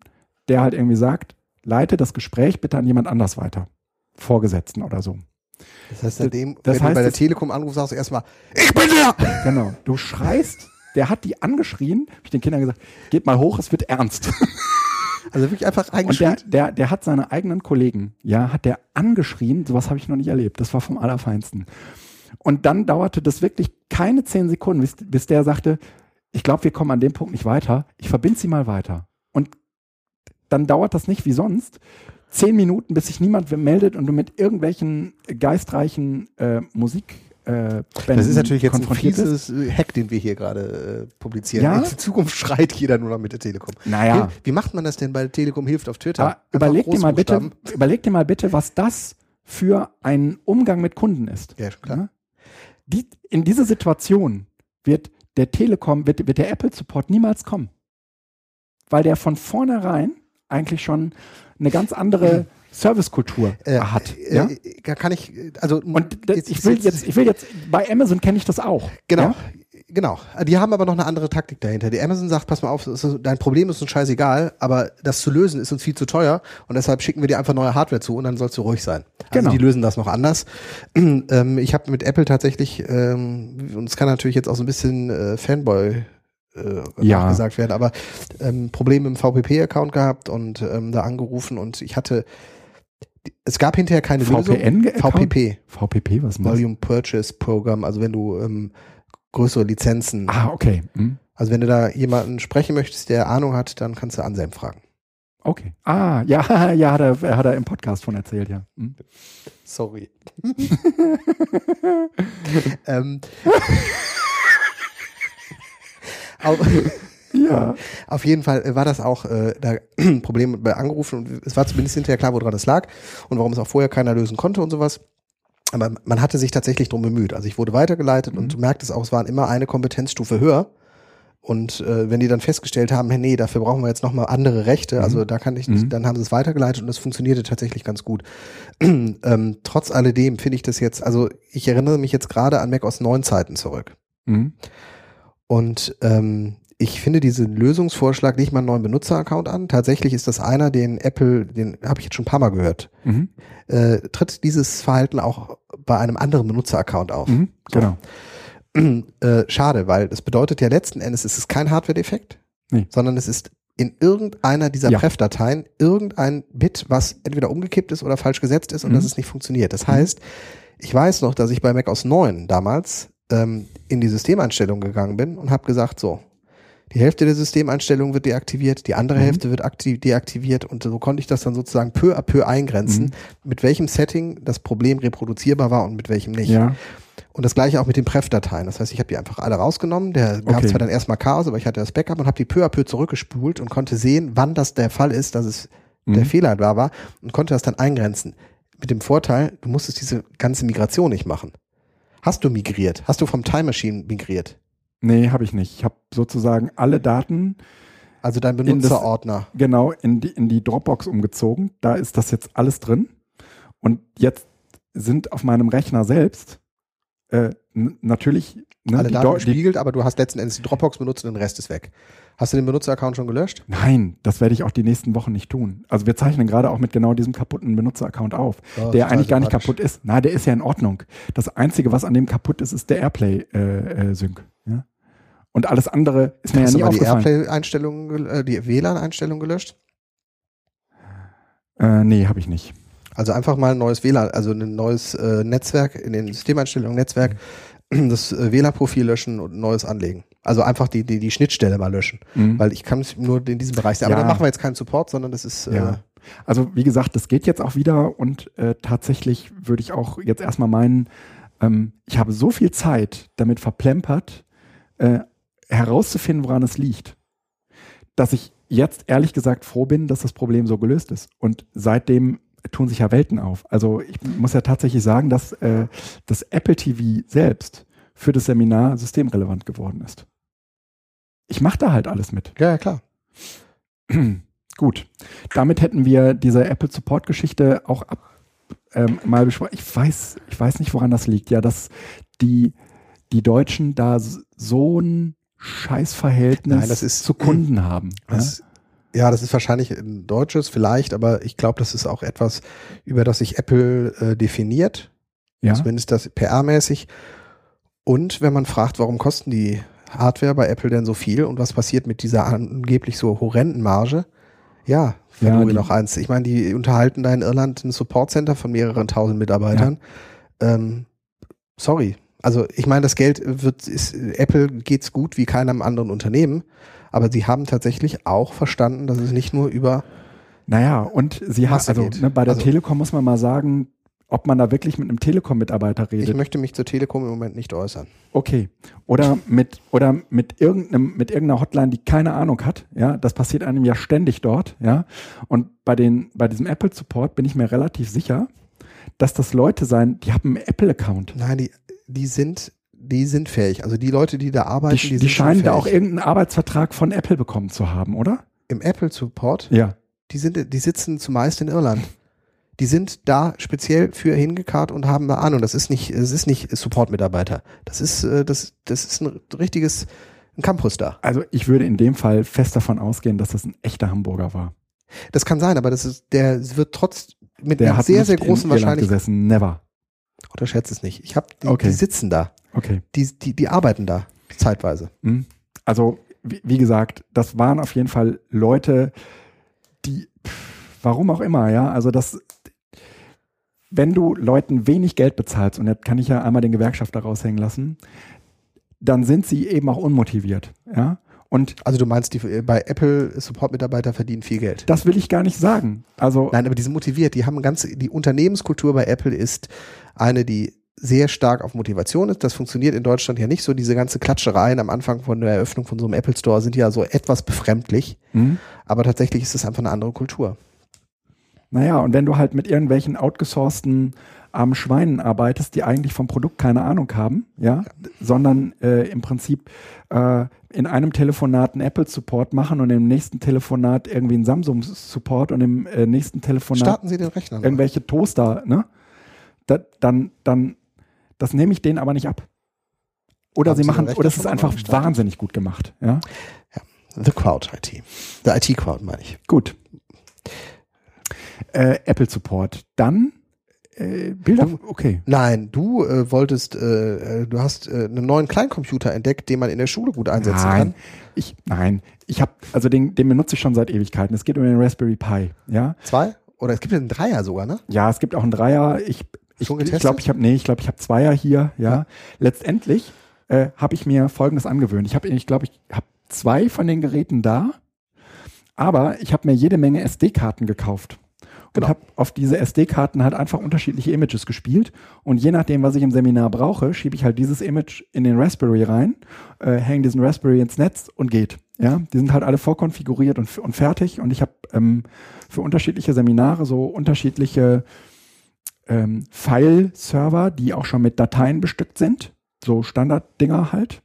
der halt irgendwie sagt, leite das Gespräch bitte an jemand anders weiter. Vorgesetzten oder so. Das heißt, seitdem, das wenn heißt, du bei der Telekom anrufst, sagst du erstmal, ich bin der! Genau. Du schreist, der hat die angeschrien, hab ich den Kindern gesagt, geht mal hoch, es wird ernst. Also wirklich einfach eingeschrien. Und der, der, der hat seine eigenen Kollegen, ja, hat der angeschrien, sowas habe ich noch nicht erlebt. Das war vom Allerfeinsten. Und dann dauerte das wirklich keine zehn Sekunden, bis, bis der sagte, ich glaube, wir kommen an dem Punkt nicht weiter. Ich verbinde sie mal weiter. Und dann dauert das nicht wie sonst zehn Minuten, bis sich niemand meldet und du mit irgendwelchen geistreichen äh, Musik äh, Das ist natürlich jetzt ein fieses ist. Hack, den wir hier gerade äh, publizieren. Ja? In Zukunft schreit jeder nur noch mit der Telekom. Naja. Wie, wie macht man das denn bei Telekom hilft auf Twitter? überleg dir mal bitte, überleg dir mal bitte, was das für ein Umgang mit Kunden ist. Ja, klar. Ja? Die, in diese Situation wird der Telekom, wird, wird der Apple Support niemals kommen. Weil der von vornherein eigentlich schon eine ganz andere Servicekultur äh, hat. Äh, ja? Äh, kann ich, also und jetzt, ich will jetzt, ich will jetzt, bei Amazon kenne ich das auch. Genau. Ja? Genau. Die haben aber noch eine andere Taktik dahinter. Die Amazon sagt, pass mal auf, dein Problem ist uns scheißegal, aber das zu lösen ist uns viel zu teuer und deshalb schicken wir dir einfach neue Hardware zu und dann sollst du ruhig sein. Also genau. die lösen das noch anders. ähm, ich habe mit Apple tatsächlich, ähm, und es kann natürlich jetzt auch so ein bisschen äh, Fanboy äh, ja. gesagt werden, aber ähm, Probleme im VPP-Account gehabt und ähm, da angerufen und ich hatte es gab hinterher keine VPN Lösung. VPP. VPP, was ist Volume Purchase Program, also wenn du ähm, größere Lizenzen. Ah, okay. Hm. Also wenn du da jemanden sprechen möchtest, der Ahnung hat, dann kannst du Anselm fragen. Okay. Ah, ja, ja, hat er, hat er im Podcast von erzählt, ja. Hm. Sorry. ähm, Ja. Auf jeden Fall äh, war das auch äh, da Problem bei angerufen und es war zumindest hinterher klar, woran es lag und warum es auch vorher keiner lösen konnte und sowas. Aber man hatte sich tatsächlich drum bemüht. Also ich wurde weitergeleitet mhm. und du merktest auch, es waren immer eine Kompetenzstufe höher. Und äh, wenn die dann festgestellt haben, hey, nee, dafür brauchen wir jetzt nochmal andere Rechte, also mhm. da kann ich, mhm. dann haben sie es weitergeleitet und es funktionierte tatsächlich ganz gut. ähm, trotz alledem finde ich das jetzt, also ich erinnere mich jetzt gerade an Mac aus neun Zeiten zurück. Mhm. Und ähm, ich finde diesen Lösungsvorschlag nicht mal einen neuen Benutzeraccount an. Tatsächlich ist das einer, den Apple, den habe ich jetzt schon ein paar Mal gehört. Mhm. Äh, tritt dieses Verhalten auch bei einem anderen Benutzeraccount auf. Mhm, genau. Äh, schade, weil das bedeutet ja letzten Endes, es ist kein Hardware-Defekt, nee. sondern es ist in irgendeiner dieser ja. Pref-Dateien irgendein Bit, was entweder umgekippt ist oder falsch gesetzt ist und mhm. dass es nicht funktioniert. Das mhm. heißt, ich weiß noch, dass ich bei Mac OS 9 damals ähm, in die Systemeinstellung gegangen bin und habe gesagt, so, die Hälfte der Systemeinstellungen wird deaktiviert, die andere mhm. Hälfte wird deaktiviert und so konnte ich das dann sozusagen peu à peu eingrenzen, mhm. mit welchem Setting das Problem reproduzierbar war und mit welchem nicht. Ja. Und das gleiche auch mit den Pref-Dateien. Das heißt, ich habe die einfach alle rausgenommen. Der gab okay. zwar dann erstmal Chaos, aber ich hatte das Backup und habe die peu à peu zurückgespult und konnte sehen, wann das der Fall ist, dass es mhm. der Fehler war, war und konnte das dann eingrenzen. Mit dem Vorteil, du musstest diese ganze Migration nicht machen. Hast du migriert? Hast du vom Time Machine migriert? Nee, habe ich nicht. Ich habe sozusagen alle Daten Also dein In das- Benutzerordner. genau in die, in die Dropbox umgezogen. Da ist das jetzt alles drin. Und jetzt sind auf meinem Rechner selbst äh, natürlich ne, Alle Daten gespiegelt, aber du hast letzten Endes die Dropbox benutzt und den Rest ist weg. Hast du den Benutzeraccount schon gelöscht? Nein, das werde ich auch die nächsten Wochen nicht tun. Also wir zeichnen gerade auch mit genau diesem kaputten Benutzeraccount auf, Ja, der eigentlich gar nicht kaputt ist. Na, der ist ja in Ordnung. Das Einzige, was an dem kaputt ist, ist der Airplay-Sync. Äh, Sync, ja? Und alles andere ist mir Hast ja du nie mal die aufgefallen. Airplay-Einstellungen, gel- äh, die WLAN-Einstellungen gelöscht? Äh, nee, habe ich nicht. Also einfach mal ein neues WLAN, also ein neues äh, Netzwerk, in den Systemeinstellungen Netzwerk, das äh, WLAN-Profil löschen und ein neues anlegen. Also einfach die, die, die Schnittstelle mal löschen. Mhm. Weil ich kann es nur in diesem Bereich sehen. Aber Ja. da machen wir jetzt keinen Support, sondern das ist äh, Ja. Also wie gesagt, das geht jetzt auch wieder und äh, tatsächlich würde ich auch jetzt erstmal meinen, ähm, ich habe so viel Zeit damit verplempert, äh, herauszufinden, woran es liegt, dass ich jetzt ehrlich gesagt froh bin, dass das Problem so gelöst ist. Und seitdem tun sich ja Welten auf. Also ich muss ja tatsächlich sagen, dass äh, das Apple TV selbst für das Seminar systemrelevant geworden ist. Ich mache da halt alles mit. ja, ja, klar. Gut, damit hätten wir diese Apple Support Geschichte auch ab, ähm, mal besprochen. Ich weiß, ich weiß nicht, woran das liegt. Ja, dass die, die Deutschen da so ein Scheißverhältnis Nein, das ist- zu Kunden haben. Ja? Das, ja, das ist wahrscheinlich ein deutsches vielleicht, aber ich glaube, das ist auch etwas, über das sich Apple äh, definiert. ja? Zumindest das PR-mäßig. Und wenn man fragt, warum kosten die Hardware bei Apple denn so viel und was passiert mit dieser angeblich so horrenden Marge? Ja, Ja, verloren die- noch eins. Ich meine, die unterhalten da in Irland ein Support-Center von mehreren tausend Mitarbeitern. Ähm, sorry. Also ich meine, das Geld wird, ist, Apple geht's gut wie keinem anderen Unternehmen, aber sie haben tatsächlich auch verstanden, dass es nicht nur über Naja, und sie hat, also ne, bei der Also- Telekom muss man mal sagen, ob man da wirklich mit einem Telekom-Mitarbeiter ich redet. möchte mich zur Telekom im Moment nicht äußern. Okay. Oder mit, oder mit irgendeinem, mit irgendeiner Hotline, die keine Ahnung hat. Ja, das passiert einem ja ständig dort. Ja. Und bei den, bei diesem Apple Support bin ich mir relativ sicher, dass das Leute sein, die haben einen Apple-Account. Nein, die, die sind, die sind fähig. Also die Leute, die da arbeiten, Die, die, die, scheinen da auch irgendeinen Arbeitsvertrag von Apple bekommen zu haben, oder? im Apple Support. Ja. Die sind, die sitzen zumeist in Irland. Die sind da speziell für hingekarrt und haben da Ahnung. Das ist nicht, es ist nicht Support-Mitarbeiter. Das ist, äh, das, das ist ein richtiges, ein Campus da. Also ich würde in dem Fall fest davon ausgehen, dass das ein echter Hamburger war. Das kann sein, aber das ist, der wird trotz mit Der einer sehr, sehr großen Wahrscheinlichkeit. gesessen. Never. Unterschätze es nicht. Ich habe, die, Okay. die sitzen da. Okay. Die, die, die arbeiten da. Zeitweise. Hm. Also, wie, wie gesagt, das waren auf jeden Fall Leute, die, warum auch immer, ja, also das, wenn du Leuten wenig Geld bezahlst, und jetzt kann ich ja einmal den Gewerkschafter raushängen lassen, dann sind sie eben auch unmotiviert, ja. Und Also du meinst, die äh, bei Apple Support-Mitarbeiter verdienen viel Geld. das will ich gar nicht sagen. Also, Nein, aber die sind motiviert. Die haben ganz, die Unternehmenskultur bei Apple ist eine, die sehr stark auf Motivation ist. Das funktioniert in Deutschland ja nicht so. Diese ganze Klatschereien am Anfang von der Eröffnung von so einem Apple Store sind ja so etwas befremdlich. hm? Aber tatsächlich ist es einfach eine andere Kultur. Naja, und wenn du halt mit irgendwelchen outgesourcten armen Schweinen arbeitest, die eigentlich vom Produkt keine Ahnung haben, ja, sondern äh, im Prinzip äh, in einem Telefonat einen Apple-Support machen und im nächsten Telefonat irgendwie einen Samsung-Support und im äh, nächsten Telefonat Starten Sie den Rechner. mal. irgendwelche Toaster, ne? Da, dann, dann, das nehme ich denen aber nicht ab. Oder Haben sie machen, oder es ist einfach wahnsinnig gut gemacht, ja. The Crowd IT. The IT Crowd meine ich. Gut. Äh, Apple Support. Dann äh, Bilder. Okay. Nein, du äh, wolltest, äh, äh, du hast äh, einen neuen Kleincomputer entdeckt, den man in der Schule gut einsetzen nein, kann. ich nein, ich habe also den, den benutze ich schon seit Ewigkeiten. Es geht um den Raspberry Pi. Ja, Zwei? Oder es gibt ja einen Dreier sogar, ne? ja, es gibt auch einen Dreier. Ich ich ich glaube, ich habe nee, ich glaube, ich habe Zweier hier. Ja, letztendlich äh, habe ich mir Folgendes angewöhnt. Ich habe, ich glaube, ich habe zwei von den Geräten da, aber ich habe mir jede Menge SD-Karten gekauft. Und Genau. habe auf diese SD-Karten halt einfach unterschiedliche Images gespielt. Und je nachdem, was ich im Seminar brauche, schiebe ich halt dieses Image in den Raspberry rein, äh, hänge diesen Raspberry ins Netz und geht. Ja, die sind halt alle vorkonfiguriert und, und fertig. Und ich habe ähm, für unterschiedliche Seminare so unterschiedliche ähm, File-Server, die auch schon mit Dateien bestückt sind. So Standarddinger halt.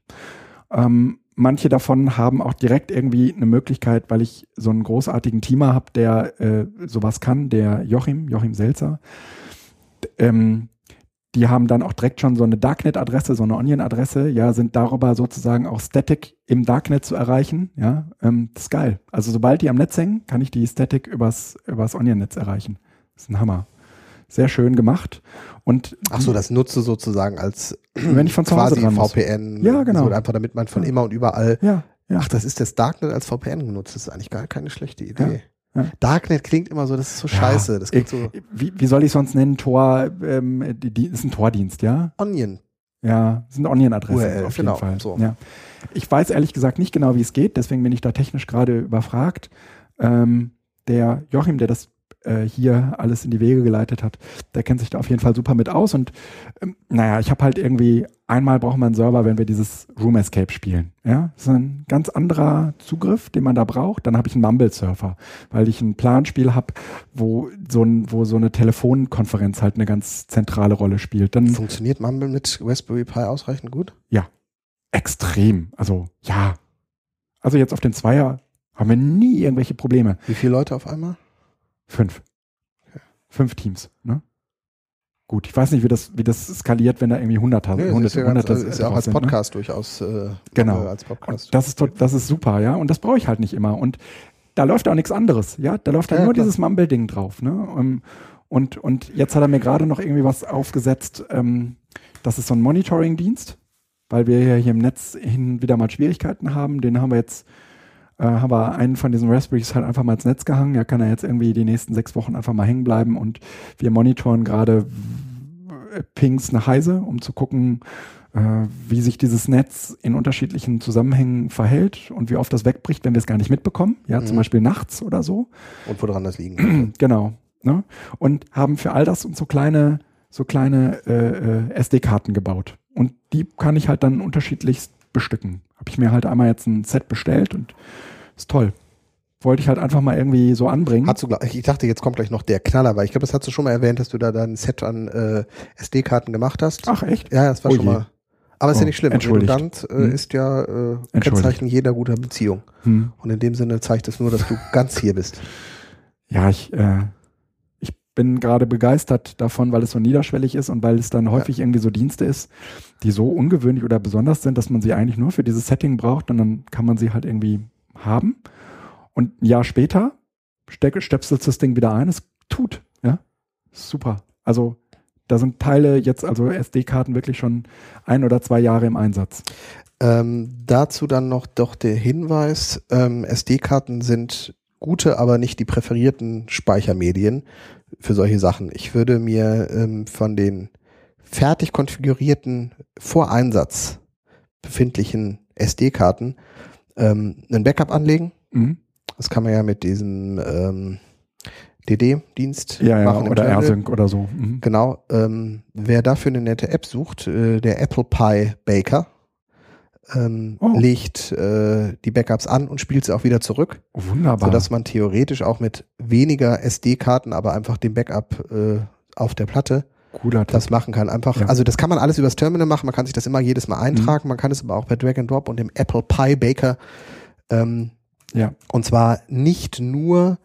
Ähm, manche davon haben auch direkt irgendwie eine Möglichkeit, weil ich so einen großartigen Teamer habe, der äh, sowas kann, der Joachim, Joachim Selzer. Ähm, die haben dann auch direkt schon so eine Darknet-Adresse, so eine Onion-Adresse, ja, sind darüber sozusagen auch Static im Darknet zu erreichen, ja, ähm, das ist geil. Also sobald die am Netz hängen, kann ich die Static übers, übers Onion-Netz erreichen. Das ist ein Hammer. Sehr schön gemacht. Und Ach so, das nutze sozusagen als wenn ich von zu Hause quasi dran muss. VPN. Ja, genau. So, einfach damit man von immer und überall. Ja, ja. Ach, das ist das Darknet als VPN genutzt. Das ist eigentlich gar keine schlechte Idee. Ja. Darknet klingt immer so, das ist so scheiße. Das klingt so Wie, wie soll ich sonst nennen? Tor, ähm, die, die ist ein Tordienst, ja? Onion. Ja, ist eine Onion-Adresse URL, auf genau, jeden Fall. so. Ja. Ich weiß ehrlich gesagt nicht genau, wie es geht, deswegen bin ich da technisch gerade überfragt. Ähm, der Joachim, der das äh, hier alles in die Wege geleitet hat, der kennt sich da auf jeden Fall super mit aus. Und ähm, naja, ich habe halt irgendwie, einmal braucht man einen Server, wenn wir dieses Room Escape spielen. Ja, das ist ein ganz anderer Zugriff, den man da braucht. Dann habe ich einen Mumble-Surfer, weil ich ein Planspiel habe, wo so ein, wo so eine Telefonkonferenz halt eine ganz zentrale Rolle spielt. Dann Funktioniert Mumble mit Raspberry Pi ausreichend gut? extrem. Also ja. Also jetzt auf den Zweier haben wir nie irgendwelche Probleme. Wie viele Leute auf einmal? Fünf. Fünf Teams. Ne? Gut, ich weiß nicht, wie das, wie das skaliert, wenn da irgendwie hunderttausend, Nee, das hundert, ist ja, ganz, ist ja auch als sind, ne? Podcast durchaus äh, Genau. Mumble als Podcast. Und das ist, das ist super, ja. Und das brauche ich halt nicht immer. Und da läuft auch nichts anderes, ja. Da läuft halt Ja, nur klar. dieses Mumble-Ding drauf, ne? Ähm, Und, und jetzt hat er mir gerade noch irgendwie was aufgesetzt. Ähm, das ist so ein Monitoring-Dienst, weil wir ja hier im Netz hin wieder mal Schwierigkeiten haben. Den haben wir jetzt, äh, haben wir einen von diesen Raspberries halt einfach mal ins Netz gehangen. Da kann er jetzt irgendwie die nächsten sechs Wochen einfach mal hängen bleiben und wir monitoren gerade Pings nach Heise, um zu gucken, äh, wie sich dieses Netz in unterschiedlichen Zusammenhängen verhält und wie oft das wegbricht, wenn wir es gar nicht mitbekommen. Ja, zum Mhm. Beispiel nachts oder so. Und woran das liegen. Genau. Ne? Und haben für all das uns so kleine, so kleine äh, äh, SD-Karten gebaut. Und die kann ich halt dann unterschiedlichst bestücken. Habe ich mir halt einmal jetzt ein Set bestellt und ist toll. Wollte ich halt einfach mal irgendwie so anbringen. Hast du, ich dachte, jetzt kommt gleich noch der Knaller, weil ich glaube, das hast du schon mal erwähnt, dass du da dein Set an äh, SD-Karten gemacht hast. Ach, echt? Ja, das war Oh schon je. mal. Aber ist ja Oh, nicht schlimm. entschuldigt. Redundant äh, Hm. ist ja äh. Kennzeichen jeder guter Beziehung. Hm. Und in dem Sinne zeigt es nur, dass du ganz hier bist. Ja, ich, äh, ich bin gerade begeistert davon, weil es so niederschwellig ist und weil es dann häufig irgendwie so Dienste ist, die so ungewöhnlich oder besonders sind, dass man sie eigentlich nur für dieses Setting braucht und dann kann man sie halt irgendwie haben. Und ein Jahr später steck, das Ding wieder ein, es tut, ja. Super. Also da sind Teile jetzt, also SD-Karten wirklich schon ein oder zwei Jahre im Einsatz. Ähm, dazu dann noch doch der Hinweis, ähm, SD-Karten sind gute, aber nicht die präferierten Speichermedien für solche Sachen. Ich würde mir ähm, von den fertig konfigurierten vor Einsatz befindlichen SD-Karten ähm, einen Backup anlegen. Mhm. Das kann man ja mit diesem ähm, DD-Dienst Ja, ja, machen. im oder. AirSync oder so. Mhm. Genau. Ähm, wer dafür eine nette App sucht, äh, der Apple Pie Baker ähm, Oh. legt äh, die Backups an und spielt sie auch wieder zurück, wunderbar. sodass man theoretisch auch mit weniger SD-Karten, aber einfach dem Backup äh, auf der Platte Cooler Tipp. das machen kann. Einfach, Ja. also das kann man alles übers Terminal machen, man kann sich das immer jedes Mal eintragen, man kann es aber auch per Drag and Drop und dem Apple Pie Baker ähm, Ja. und zwar nicht nur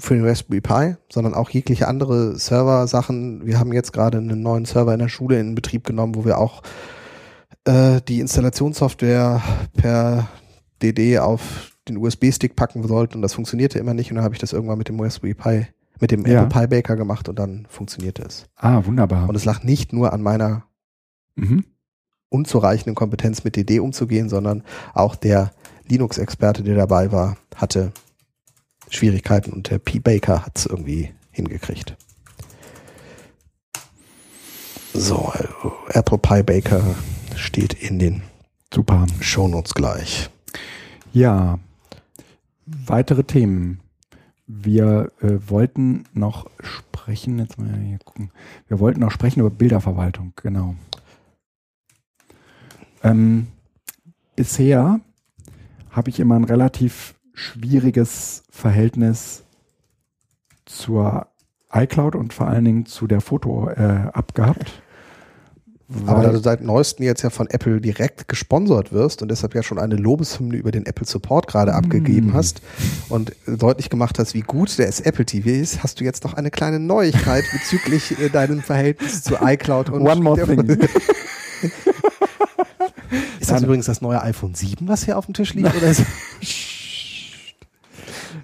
für den Raspberry Pi, sondern auch jegliche andere Server-Sachen. Wir haben jetzt gerade einen neuen Server in der Schule in Betrieb genommen, wo wir auch äh, die Installationssoftware per DD auf den USB-Stick packen sollten und das funktionierte immer nicht und dann habe ich das irgendwann mit dem Raspberry Pi, mit dem Ja. Apple Pi Baker gemacht und dann funktionierte es. Ah, wunderbar. Und es lag nicht nur an meiner Mhm. unzureichenden Kompetenz mit DD umzugehen, sondern auch der Linux-Experte, der dabei war, hatte Schwierigkeiten und der P. Baker hat es irgendwie hingekriegt. So, also Apple Pie Baker steht in den Super. Shownotes gleich. Ja. Weitere Themen. Wir äh, wollten noch sprechen, jetzt mal hier gucken. Wir wollten noch sprechen über Bilderverwaltung, genau. Ähm, bisher habe ich immer ein relativ schwieriges Verhältnis zur iCloud und vor allen Dingen zu der Foto-App gehabt, Aber da du seit neuestem jetzt ja von Apple direkt gesponsert wirst und deshalb ja schon eine Lobeshymne über den Apple Support gerade abgegeben Mm. hast und deutlich gemacht hast, wie gut der Apple TV ist, hast du jetzt noch eine kleine Neuigkeit bezüglich äh, deinem Verhältnis zu iCloud und One more thing. Ist das übrigens das neue iPhone 7, was hier auf dem Tisch liegt? Oder ist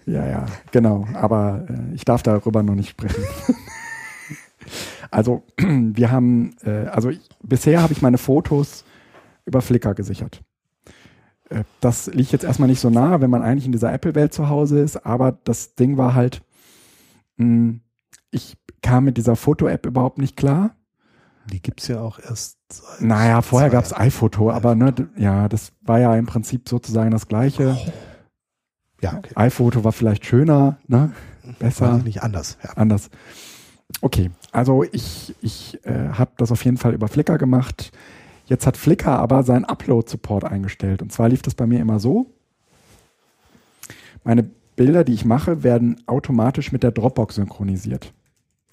Ja, ja, genau. Aber äh, ich darf darüber noch nicht sprechen. Also wir haben, äh, also ich, bisher habe ich meine Fotos über Flickr gesichert. Äh, das liegt jetzt erstmal nicht so nah, wenn man eigentlich in dieser Apple-Welt zu Hause ist, aber das Ding war halt, mh, ich kam mit dieser Foto-App überhaupt nicht klar. Die gibt's ja auch erst seit Naja, vorher gab es iPhoto, aber ne, ja, das war ja im Prinzip sozusagen das Gleiche. Ja, okay. iPhoto war vielleicht schöner, ne? besser. Ich nicht anders. Ja. anders. Okay, also ich, ich äh, habe das auf jeden Fall über Flickr gemacht. Jetzt hat Flickr aber seinen Upload-Support eingestellt. Und zwar lief das bei mir immer so. Meine Bilder, die ich mache, werden automatisch mit der Dropbox synchronisiert.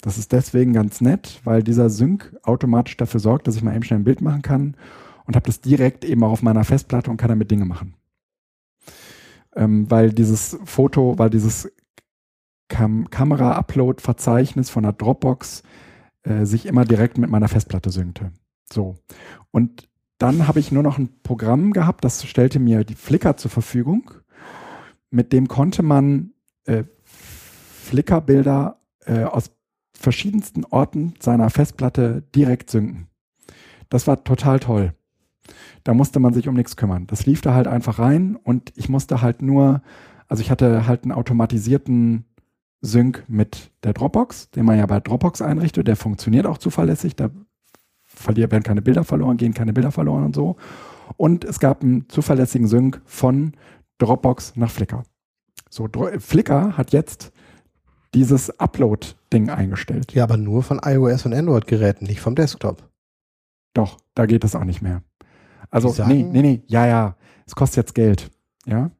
Das ist deswegen ganz nett, weil dieser Sync automatisch dafür sorgt, dass ich mal eben schnell ein Bild machen kann und habe das direkt eben auch auf meiner Festplatte und kann damit Dinge machen. Ähm, weil dieses Foto, weil dieses Kam Kamera-Upload-Verzeichnis von der Dropbox äh, sich immer direkt mit meiner Festplatte synkte. So. Und dann habe ich nur noch ein Programm gehabt, das stellte mir die Flickr zur Verfügung. Mit dem konnte man äh, Flickr-Bilder äh, aus verschiedensten Orten seiner Festplatte direkt synken. Das war total toll. Da musste man sich um nichts kümmern. Das lief da halt einfach rein und ich musste halt nur, also ich hatte halt einen automatisierten Sync mit der Dropbox, den man ja bei Dropbox einrichtet. Der funktioniert auch zuverlässig. Da werden keine Bilder verloren, gehen keine Bilder verloren und so. Und es gab einen zuverlässigen Sync von Dropbox nach Flickr. So, Flickr hat jetzt dieses Upload-Ding eingestellt. ja, aber nur von iOS und Android-Geräten, nicht vom Desktop. Doch, da geht es auch nicht mehr. Also, sagen- nee, nee, nee, ja, ja, es kostet jetzt Geld. Ja,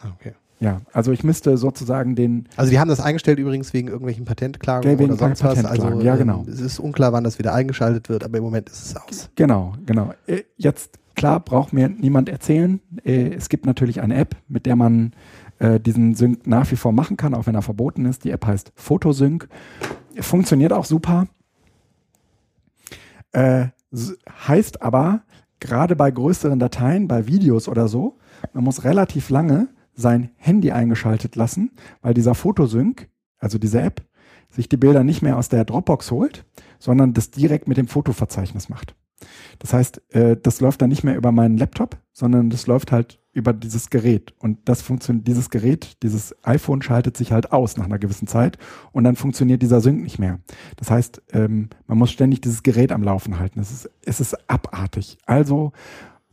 Ah, Okay. Ja. Also ich müsste sozusagen den, Also die haben das eingestellt übrigens wegen irgendwelchen Patentklagen wegen oder sonst was. Also ja, ähm, genau. es ist unklar, wann das wieder eingeschaltet wird, aber im Moment ist es aus. genau, genau. Äh, Jetzt, klar, braucht mir niemand erzählen. Äh, Es gibt natürlich eine App, mit der man äh, diesen Sync nach wie vor machen kann, auch wenn er verboten ist. Die App heißt Photosync. Funktioniert auch super. Heißt aber, gerade bei größeren Dateien, bei Videos oder so, man muss relativ lange sein Handy eingeschaltet lassen, weil dieser Photosync, also diese App, sich die Bilder nicht mehr aus der Dropbox holt, sondern das direkt mit dem Fotoverzeichnis macht. Das heißt, äh, das läuft dann nicht mehr über meinen Laptop, sondern das läuft halt über dieses Gerät. Und das funktioniert, dieses Gerät, dieses iPhone schaltet sich halt aus nach einer gewissen Zeit und dann funktioniert dieser Sync nicht mehr. Das heißt, ähm, man muss ständig dieses Gerät am Laufen halten. Es ist, es ist abartig. Also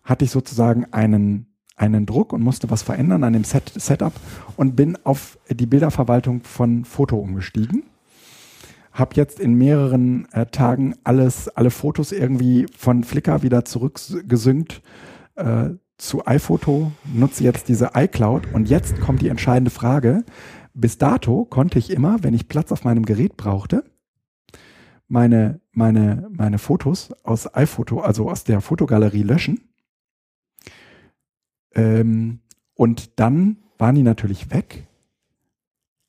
hatte ich sozusagen einen, einen Druck und musste was verändern an dem Set, Setup und bin auf die Bilderverwaltung von Foto umgestiegen. Hab jetzt in mehreren äh, Tagen alles, alle Fotos irgendwie von Flickr wieder zurückgesynkt äh, zu iPhoto, nutze jetzt diese iCloud und jetzt kommt die entscheidende Frage. Bis dato konnte ich immer, wenn ich Platz auf meinem Gerät brauchte, meine, meine, meine Fotos aus iPhoto, also aus der Fotogalerie löschen. Ähm, und dann waren die natürlich weg.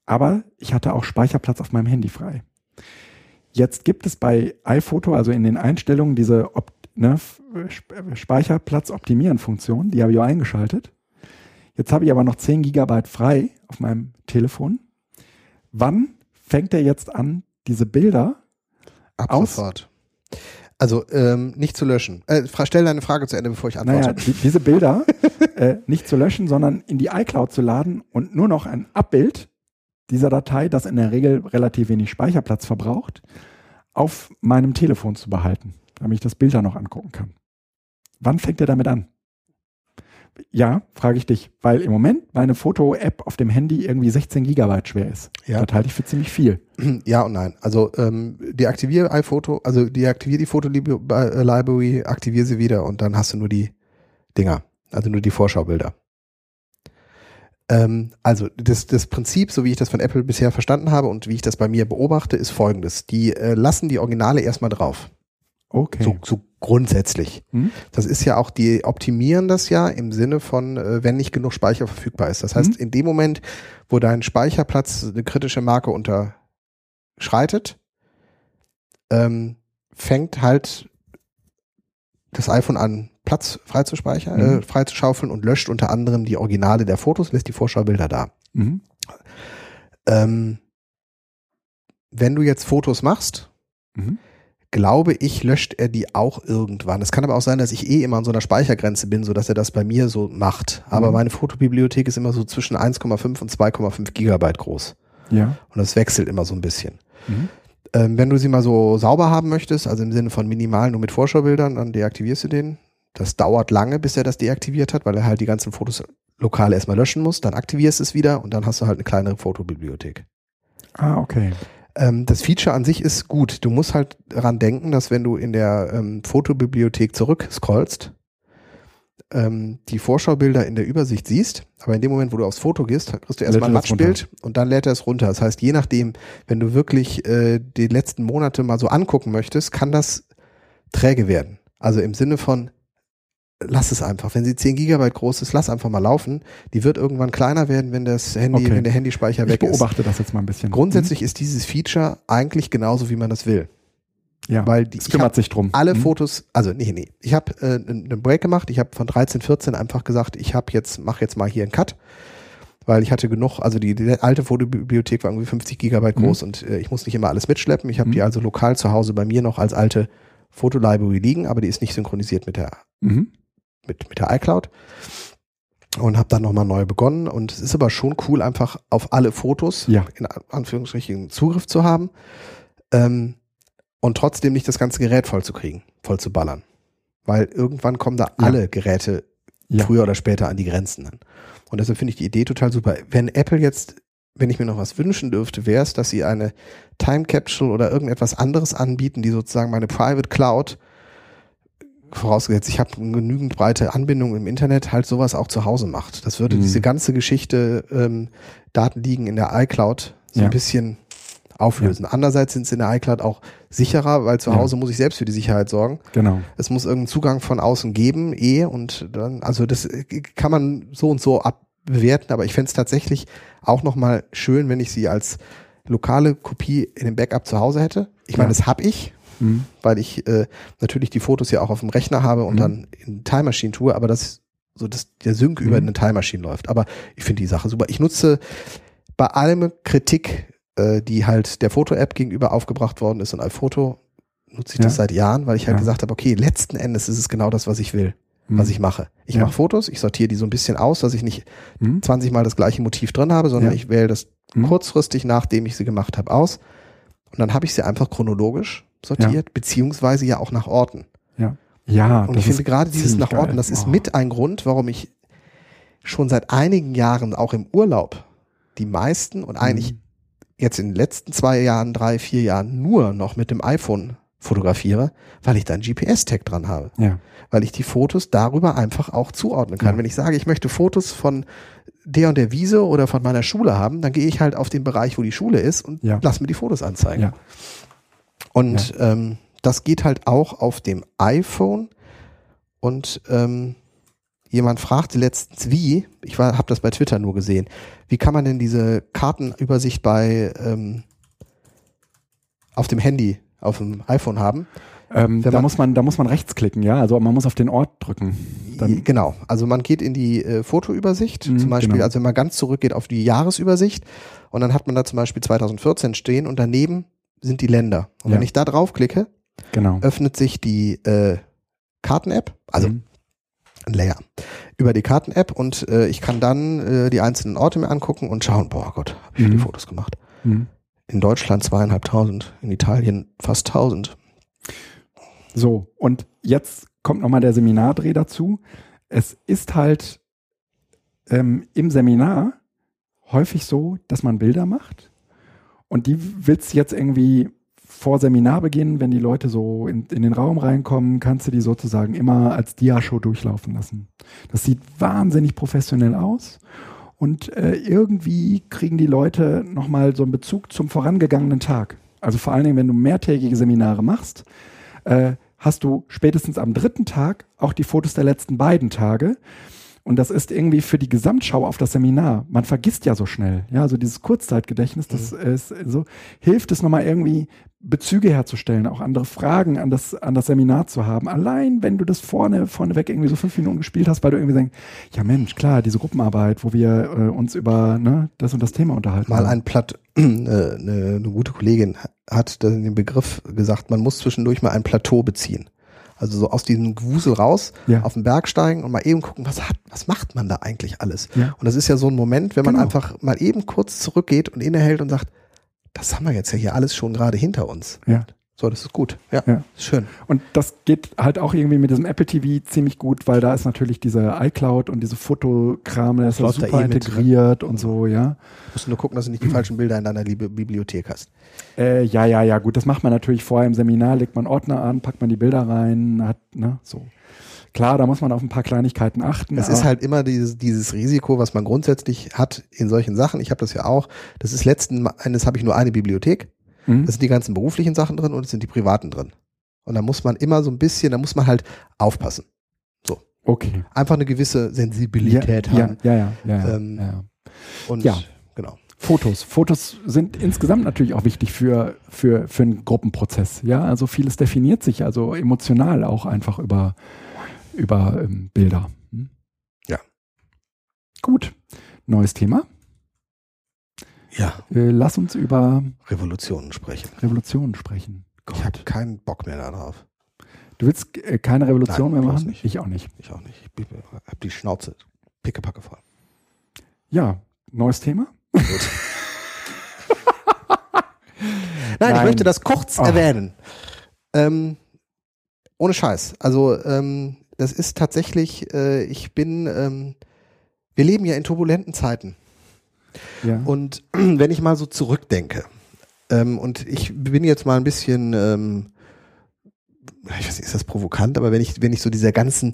Aber ich hatte auch Speicherplatz auf meinem Handy frei. Jetzt gibt es bei iPhoto, also in den Einstellungen, diese Op ne, Speicherplatz optimieren Funktion, die habe ich auch eingeschaltet. Jetzt habe ich aber noch 10 Gigabyte frei auf meinem Telefon. Wann fängt er jetzt an, diese Bilder Ab Aus? sofort. Also ähm, nicht zu löschen. Äh, stell deine Frage zu Ende, bevor ich antworte. Naja, die, diese Bilder äh, nicht zu löschen, sondern in die iCloud zu laden und nur noch ein Abbild dieser Datei, das in der Regel relativ wenig Speicherplatz verbraucht, auf meinem Telefon zu behalten, damit ich das Bild dann noch angucken kann. Wann fängt er damit an? Ja, frage ich dich, weil im Moment meine Foto-App auf dem Handy irgendwie 16 Gigabyte schwer ist. Ja. Das halte ich für ziemlich viel. Ja und nein. Also ähm, deaktiviere iPhoto, also deaktiviere die Foto-Library, aktiviere sie wieder und dann hast du nur die Dinger, also nur die Vorschaubilder. Ähm, also das, das Prinzip, so wie ich das von Apple bisher verstanden habe und wie ich das bei mir beobachte, ist folgendes. Die äh, lassen die Originale erstmal drauf. Okay. So, so grundsätzlich. Hm? Das ist ja auch, die optimieren das ja im Sinne von, äh, wenn nicht genug Speicher verfügbar ist. Das heißt, Mhm. in dem Moment, wo dein Speicherplatz eine kritische Marke unterschreitet, ähm, fängt halt das iPhone an, Platz freizuspeichern, Mhm. äh, freizuschaufeln und löscht unter anderem die Originale der Fotos, lässt die Vorschaubilder da. Mhm. Ähm, wenn du jetzt Fotos machst, Mhm. glaube ich, löscht er die auch irgendwann. Es kann aber auch sein, dass ich eh immer an so einer Speichergrenze bin, sodass er das bei mir so macht. Aber Mhm. meine Fotobibliothek ist immer so zwischen 1,5 und 2,5 Gigabyte groß. Ja. Und das wechselt immer so ein bisschen. Mhm. Ähm, wenn du sie mal so sauber haben möchtest, also im Sinne von minimal nur mit Vorschaubildern, dann deaktivierst du den. Das dauert lange, bis er das deaktiviert hat, weil er halt die ganzen Fotos lokal erstmal löschen muss. Dann aktivierst du es wieder und dann hast du halt eine kleinere Fotobibliothek. Ah, okay. Ähm, das Feature an sich ist gut. Du musst halt daran denken, dass wenn du in der ähm, Fotobibliothek zurückscrollst, ähm, die Vorschaubilder in der Übersicht siehst, aber in dem Moment, wo du aufs Foto gehst, kriegst du erstmal ein Matschbild und dann lädt er es runter. Das heißt, je nachdem, wenn du wirklich äh, die letzten Monate mal so angucken möchtest, kann das träge werden. Also im Sinne von, lass es einfach. Wenn sie 10 Gigabyte groß ist, lass einfach mal laufen. Die wird irgendwann kleiner werden, wenn das Handy, Okay. wenn der Handyspeicher Ich weg ist. beobachte das jetzt mal ein bisschen. Grundsätzlich ist dieses Feature eigentlich genauso, wie man das will. Mhm. ja. Weil die, es ich kümmert sich drum. alle Mhm. Fotos, also nee, nee, ich habe äh, einen Break gemacht. Ich habe von 13, 14 einfach gesagt, ich habe jetzt, mach jetzt mal hier einen Cut, weil ich hatte genug, also die, die alte Fotobibliothek war irgendwie 50 Gigabyte Mhm. groß und äh, ich muss nicht immer alles mitschleppen. Ich habe Mhm. die also lokal zu Hause bei mir noch als alte Fotolibrary liegen, aber die ist nicht synchronisiert mit der Mhm. Mit, mit der iCloud und habe dann nochmal neu begonnen. Und es ist aber schon cool, einfach auf alle Fotos Ja. in Anführungsstrichen Zugriff zu haben ähm, und trotzdem nicht das ganze Gerät voll zu kriegen, voll zu ballern. Weil irgendwann kommen da Ja. alle Geräte Ja. früher oder später an die Grenzen dann. Und deshalb finde ich die Idee total super. Wenn Apple jetzt, wenn ich mir noch was wünschen dürfte, wäre es, dass sie eine Time Capsule oder irgendetwas anderes anbieten, die sozusagen meine Private Cloud vorausgesetzt, ich habe eine genügend breite Anbindung im Internet, halt sowas auch zu Hause macht. Das würde Mhm. diese ganze Geschichte, ähm, Daten liegen in der iCloud, so Ja. ein bisschen auflösen. Andererseits sind sie in der iCloud auch sicherer, weil zu Ja. Hause muss ich selbst für die Sicherheit sorgen. Genau. Es muss irgendeinen Zugang von außen geben, eh, und dann, also das äh, kann man so und so abbewerten, aber ich fände es tatsächlich auch nochmal schön, wenn ich sie als lokale Kopie in dem Backup zu Hause hätte. Ich meine, Ja. das habe ich, Mhm. weil ich äh, natürlich die Fotos ja auch auf dem Rechner habe und Mhm. dann in Time Machine tue, aber das so dass der Sync über Mhm. eine Time Machine läuft. Aber ich finde die Sache super. Ich nutze bei allem Kritik, äh, die halt der Foto-App gegenüber aufgebracht worden ist und iPhoto, nutze ich Ja. das seit Jahren, weil ich halt Ja. gesagt habe, okay, letzten Endes ist es genau das, was ich will, was Mhm. ich mache. Ich Ja. mache Fotos, ich sortiere die so ein bisschen aus, dass ich nicht Mhm. 20 Mal das gleiche Motiv drin habe, sondern ich wähle das Mhm. kurzfristig, nachdem ich sie gemacht habe, aus. Und dann habe ich sie einfach chronologisch sortiert, beziehungsweise ja auch nach Orten. Ja, Und das ich finde ist gerade dieses nach Orten, geil. das ist Oh. mit ein Grund, warum ich schon seit einigen Jahren auch im Urlaub die meisten und eigentlich Mhm. jetzt in den letzten zwei Jahren, drei, vier Jahren nur noch mit dem iPhone fotografiere, weil ich da einen GPS-Tag dran habe. Ja. Weil ich die Fotos darüber einfach auch zuordnen kann. Ja. Wenn ich sage, ich möchte Fotos von der und der Wiese oder von meiner Schule haben, dann gehe ich halt auf den Bereich, wo die Schule ist und Ja. lass mir die Fotos anzeigen. Ja. Und ähm, das geht halt auch auf dem iPhone. Und ähm, jemand fragte letztens, wie, ich habe das bei Twitter nur gesehen, wie kann man denn diese Kartenübersicht bei ähm, auf dem Handy, auf dem iPhone haben? Ähm, da man- muss man, da muss man rechtsklicken, ja. Also man muss auf den Ort drücken. Dann, genau, also man geht in die äh, Fotoübersicht, Mhm, zum Beispiel, genau. also wenn man ganz zurückgeht auf die Jahresübersicht und dann hat man da zum Beispiel 2014 stehen und daneben sind die Länder. Und Ja. wenn ich da draufklicke, genau. öffnet sich die äh, Karten-App, also Mhm. ein Layer, über die Karten-App und äh, ich kann dann äh, die einzelnen Orte mir angucken und schauen, boah Gott, hab ich viele Mhm. Fotos gemacht. Mhm. In Deutschland zweieinhalbtausend, in Italien fast tausend. So, und jetzt kommt nochmal der Seminardreh dazu. Es ist halt ähm, im Seminar häufig so, dass man Bilder macht und die willst jetzt irgendwie vor Seminarbeginn, wenn die Leute so in, in den Raum reinkommen, kannst du die sozusagen immer als Dia-Show durchlaufen lassen. Das sieht wahnsinnig professionell aus und äh, irgendwie kriegen die Leute nochmal so einen Bezug zum vorangegangenen Tag. Also vor allen Dingen, wenn du mehrtägige Seminare machst, äh, hast du spätestens am dritten Tag auch die Fotos der letzten beiden Tage. Und das ist irgendwie für die Gesamtschau auf das Seminar. Man vergisst ja so schnell. Ja, also dieses Kurzzeitgedächtnis, das mhm. ist so, hilft es nochmal irgendwie Bezüge herzustellen, auch andere Fragen an das, an das Seminar zu haben. Allein, wenn du das vorne, vorneweg irgendwie so fünf Minuten gespielt hast, weil du irgendwie denkst, ja Mensch, klar, diese Gruppenarbeit, wo wir äh, uns über ne, das und das Thema unterhalten. Mal ein Platt, äh, eine, eine gute Kollegin hat den Begriff gesagt, man muss zwischendurch mal ein Plateau beziehen. Also so aus diesem Gewusel raus, ja. auf den Berg steigen und mal eben gucken, was hat, was macht man da eigentlich alles? Ja. Und das ist ja so ein Moment, wenn man genau. einfach mal eben kurz zurückgeht und innehält und sagt, das haben wir jetzt ja hier alles schon gerade hinter uns. Ja. So, das ist gut. Ja, ja. schön. Und das geht halt auch irgendwie mit diesem Apple TV ziemlich gut, weil da ist natürlich diese iCloud und diese Fotokram, das, das ist super da eh integriert mit, und so, ja. Musst nur gucken, dass du nicht die falschen Bilder in deiner Bibliothek hast. Äh, ja, ja, ja, gut. Das macht man natürlich vorher im Seminar, legt man Ordner an, packt man die Bilder rein, hat, ne, so. Klar, da muss man auf ein paar Kleinigkeiten achten. Es ist halt immer dieses, dieses Risiko, was man grundsätzlich hat in solchen Sachen. Ich habe das ja auch. Das ist letzten Endes habe ich nur eine Bibliothek. Mhm. Das sind die ganzen beruflichen Sachen drin und es sind die privaten drin. Und da muss man immer so ein bisschen, da muss man halt aufpassen. So. Okay. Einfach eine gewisse Sensibilität ja, haben. Ja, ja, ja. ja, ähm, ja. Und ja. genau. Fotos. Fotos sind insgesamt natürlich auch wichtig für, für, für einen Gruppenprozess. Ja, also vieles definiert sich also emotional auch einfach über, über ähm, Bilder. Hm? Ja. Gut. Neues Thema. Ja. Äh, lass uns über Revolutionen sprechen. Revolutionen sprechen. Gott. Ich habe keinen Bock mehr darauf. Du willst äh, keine Revolution Nein, mehr machen? Nicht. Ich auch nicht. Ich auch nicht. Ich habe die Schnauze pickepacke voll. Ja, neues Thema? Gut. Nein, Nein, ich möchte das kurz oh. erwähnen. Ähm, ohne Scheiß. Also ähm, das ist tatsächlich, äh, ich bin, ähm, wir leben ja in turbulenten Zeiten. Ja. Und wenn ich mal so zurückdenke, ähm, und ich bin jetzt mal ein bisschen, ähm, ich weiß nicht, ist das provokant, aber wenn ich, wenn ich so dieser ganzen,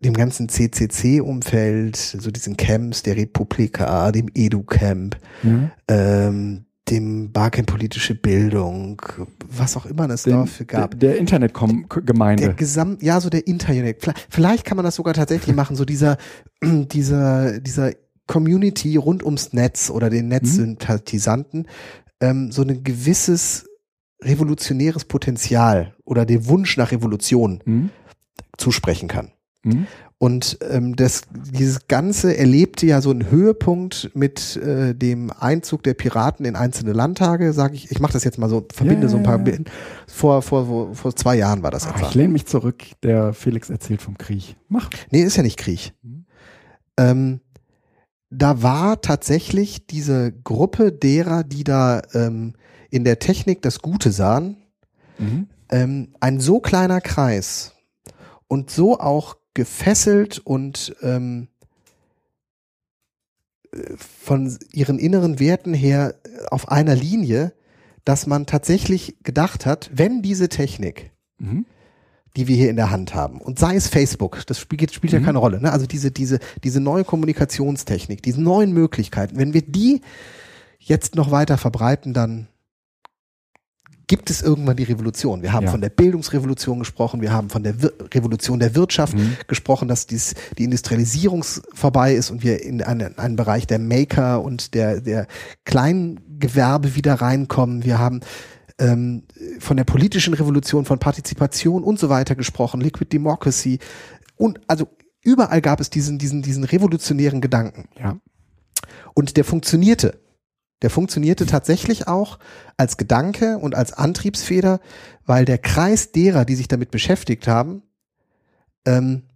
dem ganzen CCC-Umfeld, so diesen Camps der Republika, dem Edu-Camp, ja. ähm, dem Barcamp politische Bildung, was auch immer es dafür gab. Der, der Internetgemeinde. Der Gesamt, ja, so der Internet. Vielleicht, vielleicht kann man das sogar tatsächlich machen, so dieser, dieser, dieser Community rund ums Netz oder den Netzsympathisanten ähm, so ein gewisses revolutionäres Potenzial oder den Wunsch nach Revolution mhm. zusprechen kann. Mhm. Und ähm, das, dieses Ganze erlebte ja so einen Höhepunkt mit äh, dem Einzug der Piraten in einzelne Landtage, sage ich. Ich mache das jetzt mal so, verbinde ja, so ein paar ja. Vor, vor, vor, vor zwei Jahren war das etwa. Ich lehne mich zurück, der Felix erzählt vom Krieg. Mach. Nee, ist ja nicht Krieg. Mhm. Ähm, da war tatsächlich diese Gruppe derer, die da ähm, in der Technik das Gute sahen, mhm. ähm, ein so kleiner Kreis und so auch gefesselt und ähm, von ihren inneren Werten her auf einer Linie, dass man tatsächlich gedacht hat, wenn diese Technik mhm die wir hier in der Hand haben. Und sei es Facebook, das spielt, spielt mhm. ja keine Rolle. Ne? Also diese, diese, diese neue Kommunikationstechnik, diese neuen Möglichkeiten, wenn wir die jetzt noch weiter verbreiten, dann gibt es irgendwann die Revolution. Wir haben ja. von der Bildungsrevolution gesprochen, wir haben von der Wir Revolution der Wirtschaft mhm. gesprochen, dass dies, die Industrialisierung vorbei ist und wir in einen, einen Bereich der Maker und der, der Kleingewerbe wieder reinkommen. Wir haben ähm, von der politischen Revolution, von Partizipation und so weiter gesprochen, Liquid Democracy und also überall gab es diesen, diesen, diesen revolutionären Gedanken. Ja. Und der funktionierte. Der funktionierte tatsächlich auch als Gedanke und als Antriebsfeder, weil der Kreis derer, die sich damit beschäftigt haben, ähm,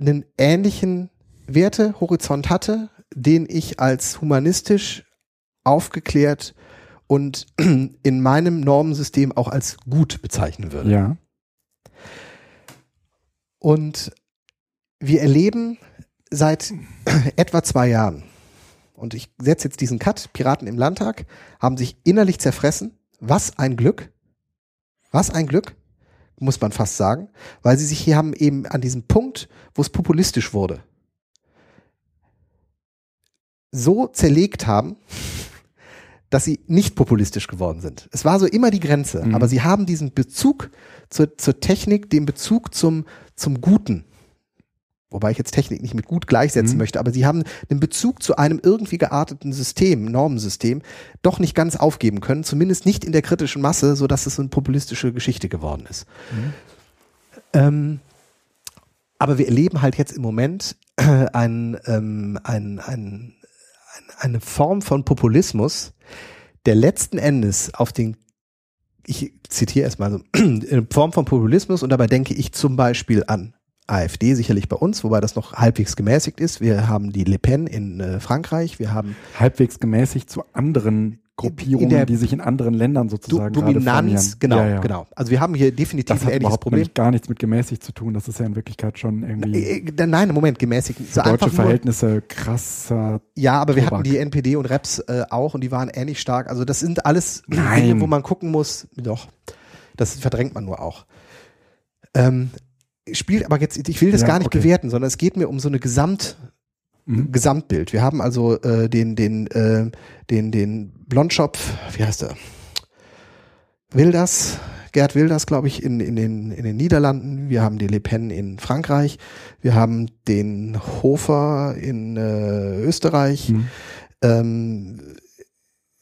einen ähnlichen Wertehorizont hatte, den ich als humanistisch aufgeklärt und in meinem Normensystem auch als gut bezeichnen würde. Ja. Und wir erleben seit etwa zwei Jahren, und ich setze jetzt diesen Cut, Piraten im Landtag haben sich innerlich zerfressen. Was ein Glück. Was ein Glück, muss man fast sagen, weil sie sich hier haben eben an diesem Punkt, wo es populistisch wurde, so zerlegt haben, dass sie nicht populistisch geworden sind. Es war so immer die Grenze, mhm. aber sie haben diesen Bezug zur, zur Technik, den Bezug zum, zum Guten, wobei ich jetzt Technik nicht mit gut gleichsetzen mhm. möchte, aber sie haben den Bezug zu einem irgendwie gearteten System, Normensystem, doch nicht ganz aufgeben können, zumindest nicht in der kritischen Masse, so dass es eine populistische Geschichte geworden ist. Mhm. Ähm, aber wir erleben halt jetzt im Moment äh, ein, ähm, ein, ein, eine Form von Populismus, der letzten Endes auf den, ich zitiere erstmal so, eine Form von Populismus und dabei denke ich zum Beispiel an AfD, sicherlich bei uns, wobei das noch halbwegs gemäßigt ist. Wir haben die Le Pen in äh, Frankreich, wir haben halbwegs gemäßigt zu anderen Gruppierungen, der, die sich in anderen Ländern sozusagen Dominanz, genau, ja, ja. genau. Also wir haben hier definitiv das ein ähnliches Problem. gar nichts mit gemäßigt zu tun. Das ist ja in Wirklichkeit schon irgendwie. Äh, nein, Moment, gemäßigt. Für so deutsche Verhältnisse krasser. Ja, aber wir hatten die NPD und Reps äh, auch und die waren ähnlich stark. Also das sind alles Nein. Dinge, wo man gucken muss. Doch, das verdrängt man nur auch. Ähm, spielt aber jetzt, ich will das ja, gar nicht okay. bewerten, sondern es geht mir um so eine Gesamt, mhm. Gesamtbild. Wir haben also äh, den, den, äh, den, den Blondschopf, wie heißt er? Wilders, Gerd Wilders, glaube ich, in, in, den, in den Niederlanden. Wir haben die Le Pen in Frankreich. Wir haben den Hofer in äh, Österreich. Mhm. Ähm,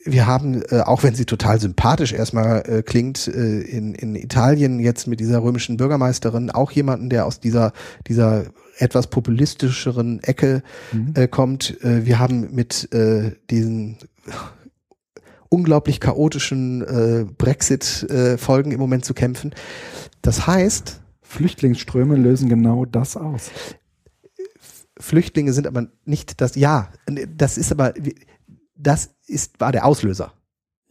wir haben, äh, auch wenn sie total sympathisch erstmal äh, klingt, äh, in, in Italien jetzt mit dieser römischen Bürgermeisterin auch jemanden, der aus dieser, dieser etwas populistischeren Ecke mhm. äh, kommt. Äh, wir haben mit äh, diesen unglaublich chaotischen äh, Brexit-Folgen äh, im Moment zu kämpfen. Das heißt, Flüchtlingsströme lösen genau das aus. Flüchtlinge sind aber nicht das, ja, das ist aber, das ist, war der Auslöser.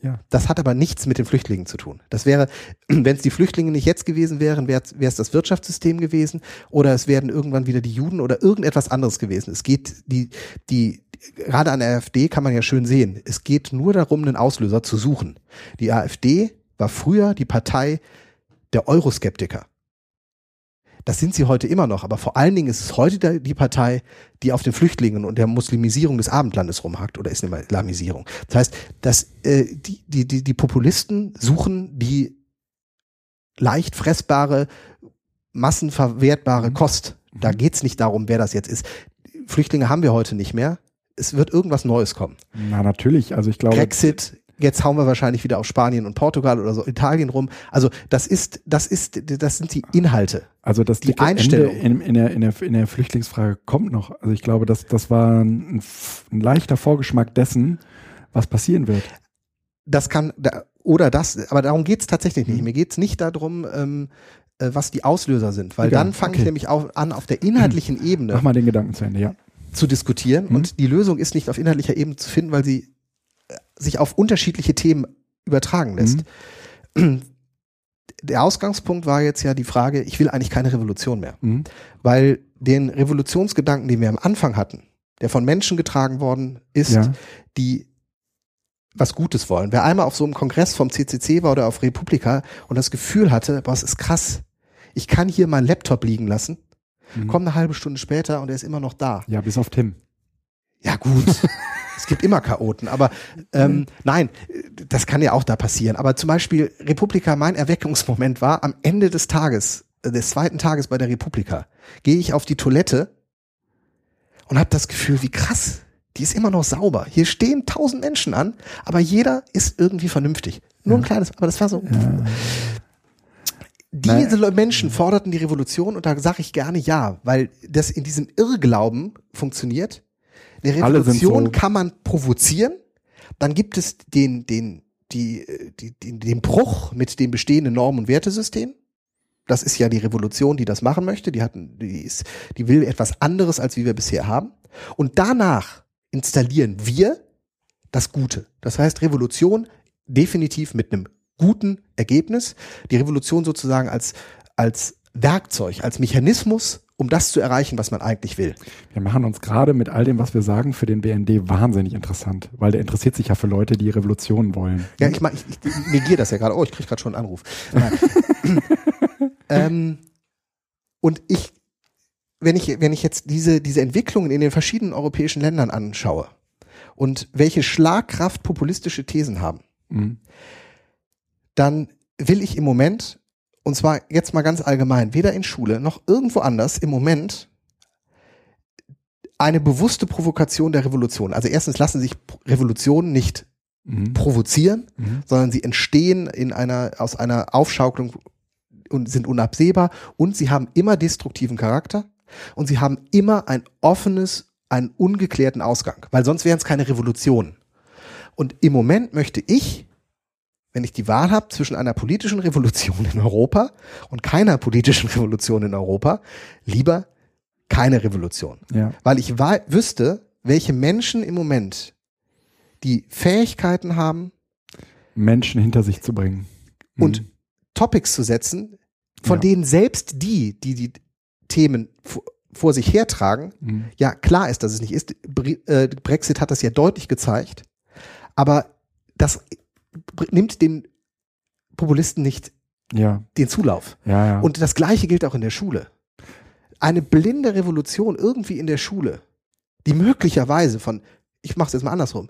Ja. Das hat aber nichts mit den Flüchtlingen zu tun. Das wäre, wenn es die Flüchtlinge nicht jetzt gewesen wären, wäre es das Wirtschaftssystem gewesen oder es wären irgendwann wieder die Juden oder irgendetwas anderes gewesen. Es geht, die, die, gerade an der AfD kann man ja schön sehen, es geht nur darum, einen Auslöser zu suchen. Die AfD war früher die Partei der Euroskeptiker. Das sind sie heute immer noch, aber vor allen Dingen ist es heute die Partei, die auf den Flüchtlingen und der Muslimisierung des Abendlandes rumhackt oder ist eine Islamisierung. Das heißt, dass äh, die, die, die, die Populisten suchen die leicht fressbare, massenverwertbare mhm. Kost. Da mhm. geht's nicht darum, wer das jetzt ist. Flüchtlinge haben wir heute nicht mehr. Es wird irgendwas Neues kommen. Na, natürlich. Also ich glaube. Brexit, Jetzt hauen wir wahrscheinlich wieder auf Spanien und Portugal oder so Italien rum. Also das ist, das ist, das sind die Inhalte. Also das die Einstellung in, in, der, in, der, in der Flüchtlingsfrage kommt noch. Also ich glaube, das, das war ein, ein leichter Vorgeschmack dessen, was passieren wird. Das kann, oder das, aber darum geht's tatsächlich nicht. Mhm. Mir geht's nicht darum, ähm, äh, was die Auslöser sind, weil Egal. dann fange okay. ich nämlich auch an, auf der inhaltlichen Ebene. Mach mal den Gedanken zu Ende, ja. Zu diskutieren. Mhm. Und die Lösung ist nicht auf inhaltlicher Ebene zu finden, weil sie sich auf unterschiedliche Themen übertragen lässt. Mhm. Der Ausgangspunkt war jetzt ja die Frage, ich will eigentlich keine Revolution mehr. Mhm. Weil den Revolutionsgedanken, den wir am Anfang hatten, der von Menschen getragen worden ist, ja. die was Gutes wollen. Wer einmal auf so einem Kongress vom CCC war oder auf Republika und das Gefühl hatte, boah, es ist krass, ich kann hier meinen Laptop liegen lassen, mhm. komm eine halbe Stunde später und er ist immer noch da. Ja, bis auf Tim. Ja, gut. es gibt immer Chaoten, aber ähm, nein, das kann ja auch da passieren. Aber zum Beispiel Republika, mein Erweckungsmoment war am Ende des Tages, äh, des zweiten Tages bei der Republika, gehe ich auf die Toilette und habe das Gefühl, wie krass, die ist immer noch sauber. Hier stehen tausend Menschen an, aber jeder ist irgendwie vernünftig. Nur ein kleines, aber das war so. Ja. Diese Nein. Menschen forderten die Revolution und da sage ich gerne ja, weil das in diesem Irrglauben funktioniert eine Revolution so kann man provozieren, dann gibt es den, den, die, die, den, den Bruch mit dem bestehenden Norm- und Wertesystem. Das ist ja die Revolution, die das machen möchte. Die hatten, die ist, die will etwas anderes, als wie wir bisher haben. Und danach installieren wir das Gute. Das heißt, Revolution definitiv mit einem guten Ergebnis. Die Revolution sozusagen als, als Werkzeug, als Mechanismus, um das zu erreichen, was man eigentlich will. Wir machen uns gerade mit all dem, was wir sagen, für den BND wahnsinnig interessant, weil der interessiert sich ja für Leute, die Revolutionen wollen. Ja, ich, mein, ich, ich negiere das ja gerade. Oh, ich kriege gerade schon einen Anruf. ähm, und ich, wenn ich, wenn ich jetzt diese, diese Entwicklungen in den verschiedenen europäischen Ländern anschaue und welche Schlagkraft populistische Thesen haben, Mhm. dann will ich im Moment, und zwar jetzt mal ganz allgemein, weder in Schule noch irgendwo anders im Moment eine bewusste Provokation der Revolution. Also erstens lassen sich Revolutionen nicht Mhm. provozieren, Mhm. sondern sie entstehen in einer, aus einer Aufschaukelung und sind unabsehbar und sie haben immer destruktiven Charakter und sie haben immer ein offenes, einen ungeklärten Ausgang, weil sonst wären es keine Revolutionen. Und im Moment möchte ich, wenn ich die Wahl habe zwischen einer politischen Revolution in Europa und keiner politischen Revolution in Europa, lieber keine Revolution Ja. weil ich wüsste, welche Menschen im Moment die Fähigkeiten haben Menschen hinter sich zu bringen. Mhm. und Topics zu setzen, von Ja. denen selbst die, die die Themen vor, sich hertragen, Mhm. ja klar ist, dass es nicht ist. Äh, Brexit hat das ja deutlich gezeigt, aber das nimmt den Populisten nicht Ja, den Zulauf. ja, ja. Und das Gleiche gilt auch in der Schule. Eine blinde Revolution irgendwie in der Schule, die möglicherweise von, ich mache es jetzt mal andersrum,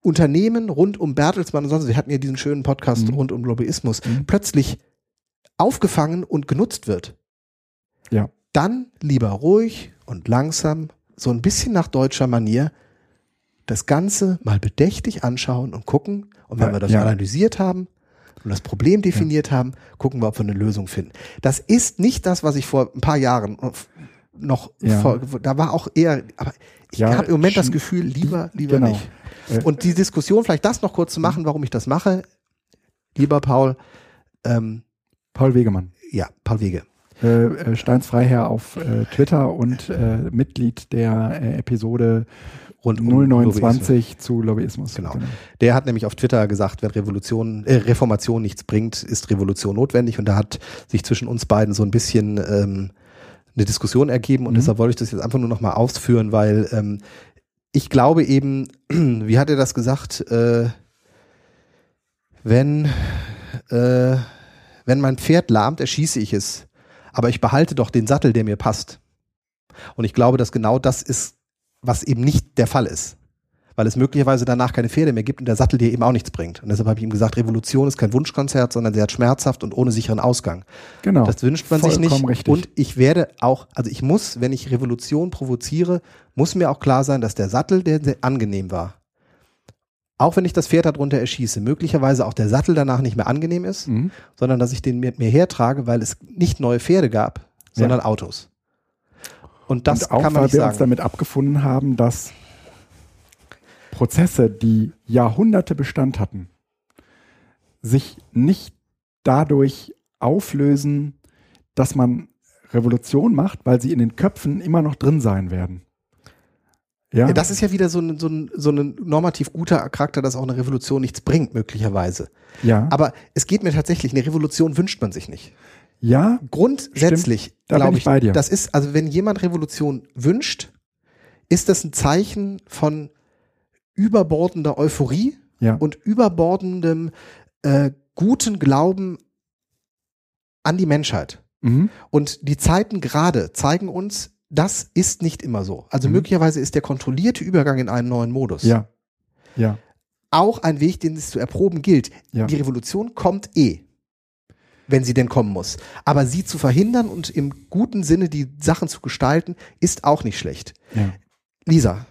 Unternehmen rund um Bertelsmann und sonst, wir hatten ja diesen schönen Podcast Mhm. rund um Lobbyismus, Mhm. plötzlich aufgefangen und genutzt wird. Ja. Dann lieber ruhig und langsam, so ein bisschen nach deutscher Manier, das Ganze mal bedächtig anschauen und gucken. Und wenn Ja, wir das ja. analysiert haben und das Problem definiert haben, gucken wir, ob wir eine Lösung finden. Das ist nicht das, was ich vor ein paar Jahren noch, Ja. vor, da war auch eher, aber ich Ja, habe im Moment das Gefühl, lieber, lieber genau. nicht. Äh, Und die Diskussion, vielleicht das noch kurz zu machen, warum ich das mache, lieber Paul, ähm, Paul Wegemann. ja, Paul Wege. Äh, äh, Steins Freiherr auf äh, Twitter und äh, Mitglied der äh, Episode Rund um 029 zu Lobbyismus. Genau. Der hat nämlich auf Twitter gesagt, wenn Revolution, äh, Reformation nichts bringt, ist Revolution notwendig. Und da hat sich zwischen uns beiden so ein bisschen ähm, eine Diskussion ergeben. Und Mhm. deshalb wollte ich das jetzt einfach nur nochmal ausführen, weil ähm, ich glaube eben, wie hat er das gesagt, äh, wenn, äh, wenn mein Pferd lahmt, erschieße ich es. Aber ich behalte doch den Sattel, der mir passt. Und ich glaube, dass genau das ist, was eben nicht der Fall ist weil es möglicherweise danach keine Pferde mehr gibt und der Sattel dir eben auch nichts bringt. Und deshalb habe ich ihm gesagt, Revolution ist kein Wunschkonzert, sondern sehr schmerzhaft und ohne sicheren Ausgang. Genau. Das wünscht man sich nicht. Vollkommen richtig. Und ich werde auch, also ich muss, wenn ich Revolution provoziere, muss mir auch klar sein, dass der Sattel, der sehr angenehm war, auch wenn ich das Pferd darunter erschieße, möglicherweise auch der Sattel danach nicht mehr angenehm ist, Mhm. sondern dass ich den mit mir hertrage, weil es nicht neue Pferde gab, sondern Autos. Und das und auch, kann man weil nicht wir sagen. uns damit abgefunden haben, dass Prozesse, die Jahrhunderte Bestand hatten, sich nicht dadurch auflösen, dass man Revolution macht, weil sie in den Köpfen immer noch drin sein werden. Ja, das ist ja wieder so ein, so, ein, so ein normativ guter Charakter, dass auch eine Revolution nichts bringt, möglicherweise. ja, Aber es geht mir tatsächlich, eine Revolution wünscht man sich nicht. Ja, Grundsätzlich, glaube ich ich, bei dir. das ist, also wenn jemand Revolution wünscht, ist das ein Zeichen von überbordender Euphorie ja, und überbordendem äh, guten Glauben an die Menschheit. mhm. Und die Zeiten gerade zeigen uns, das ist nicht immer so. Also Mhm. möglicherweise ist der kontrollierte Übergang in einen neuen Modus ja, ja, auch ein Weg, den es zu erproben gilt. Ja. Die Revolution kommt eh, wenn sie denn kommen muss. Aber sie zu verhindern und im guten Sinne die Sachen zu gestalten, ist auch nicht schlecht. ja. Lisa,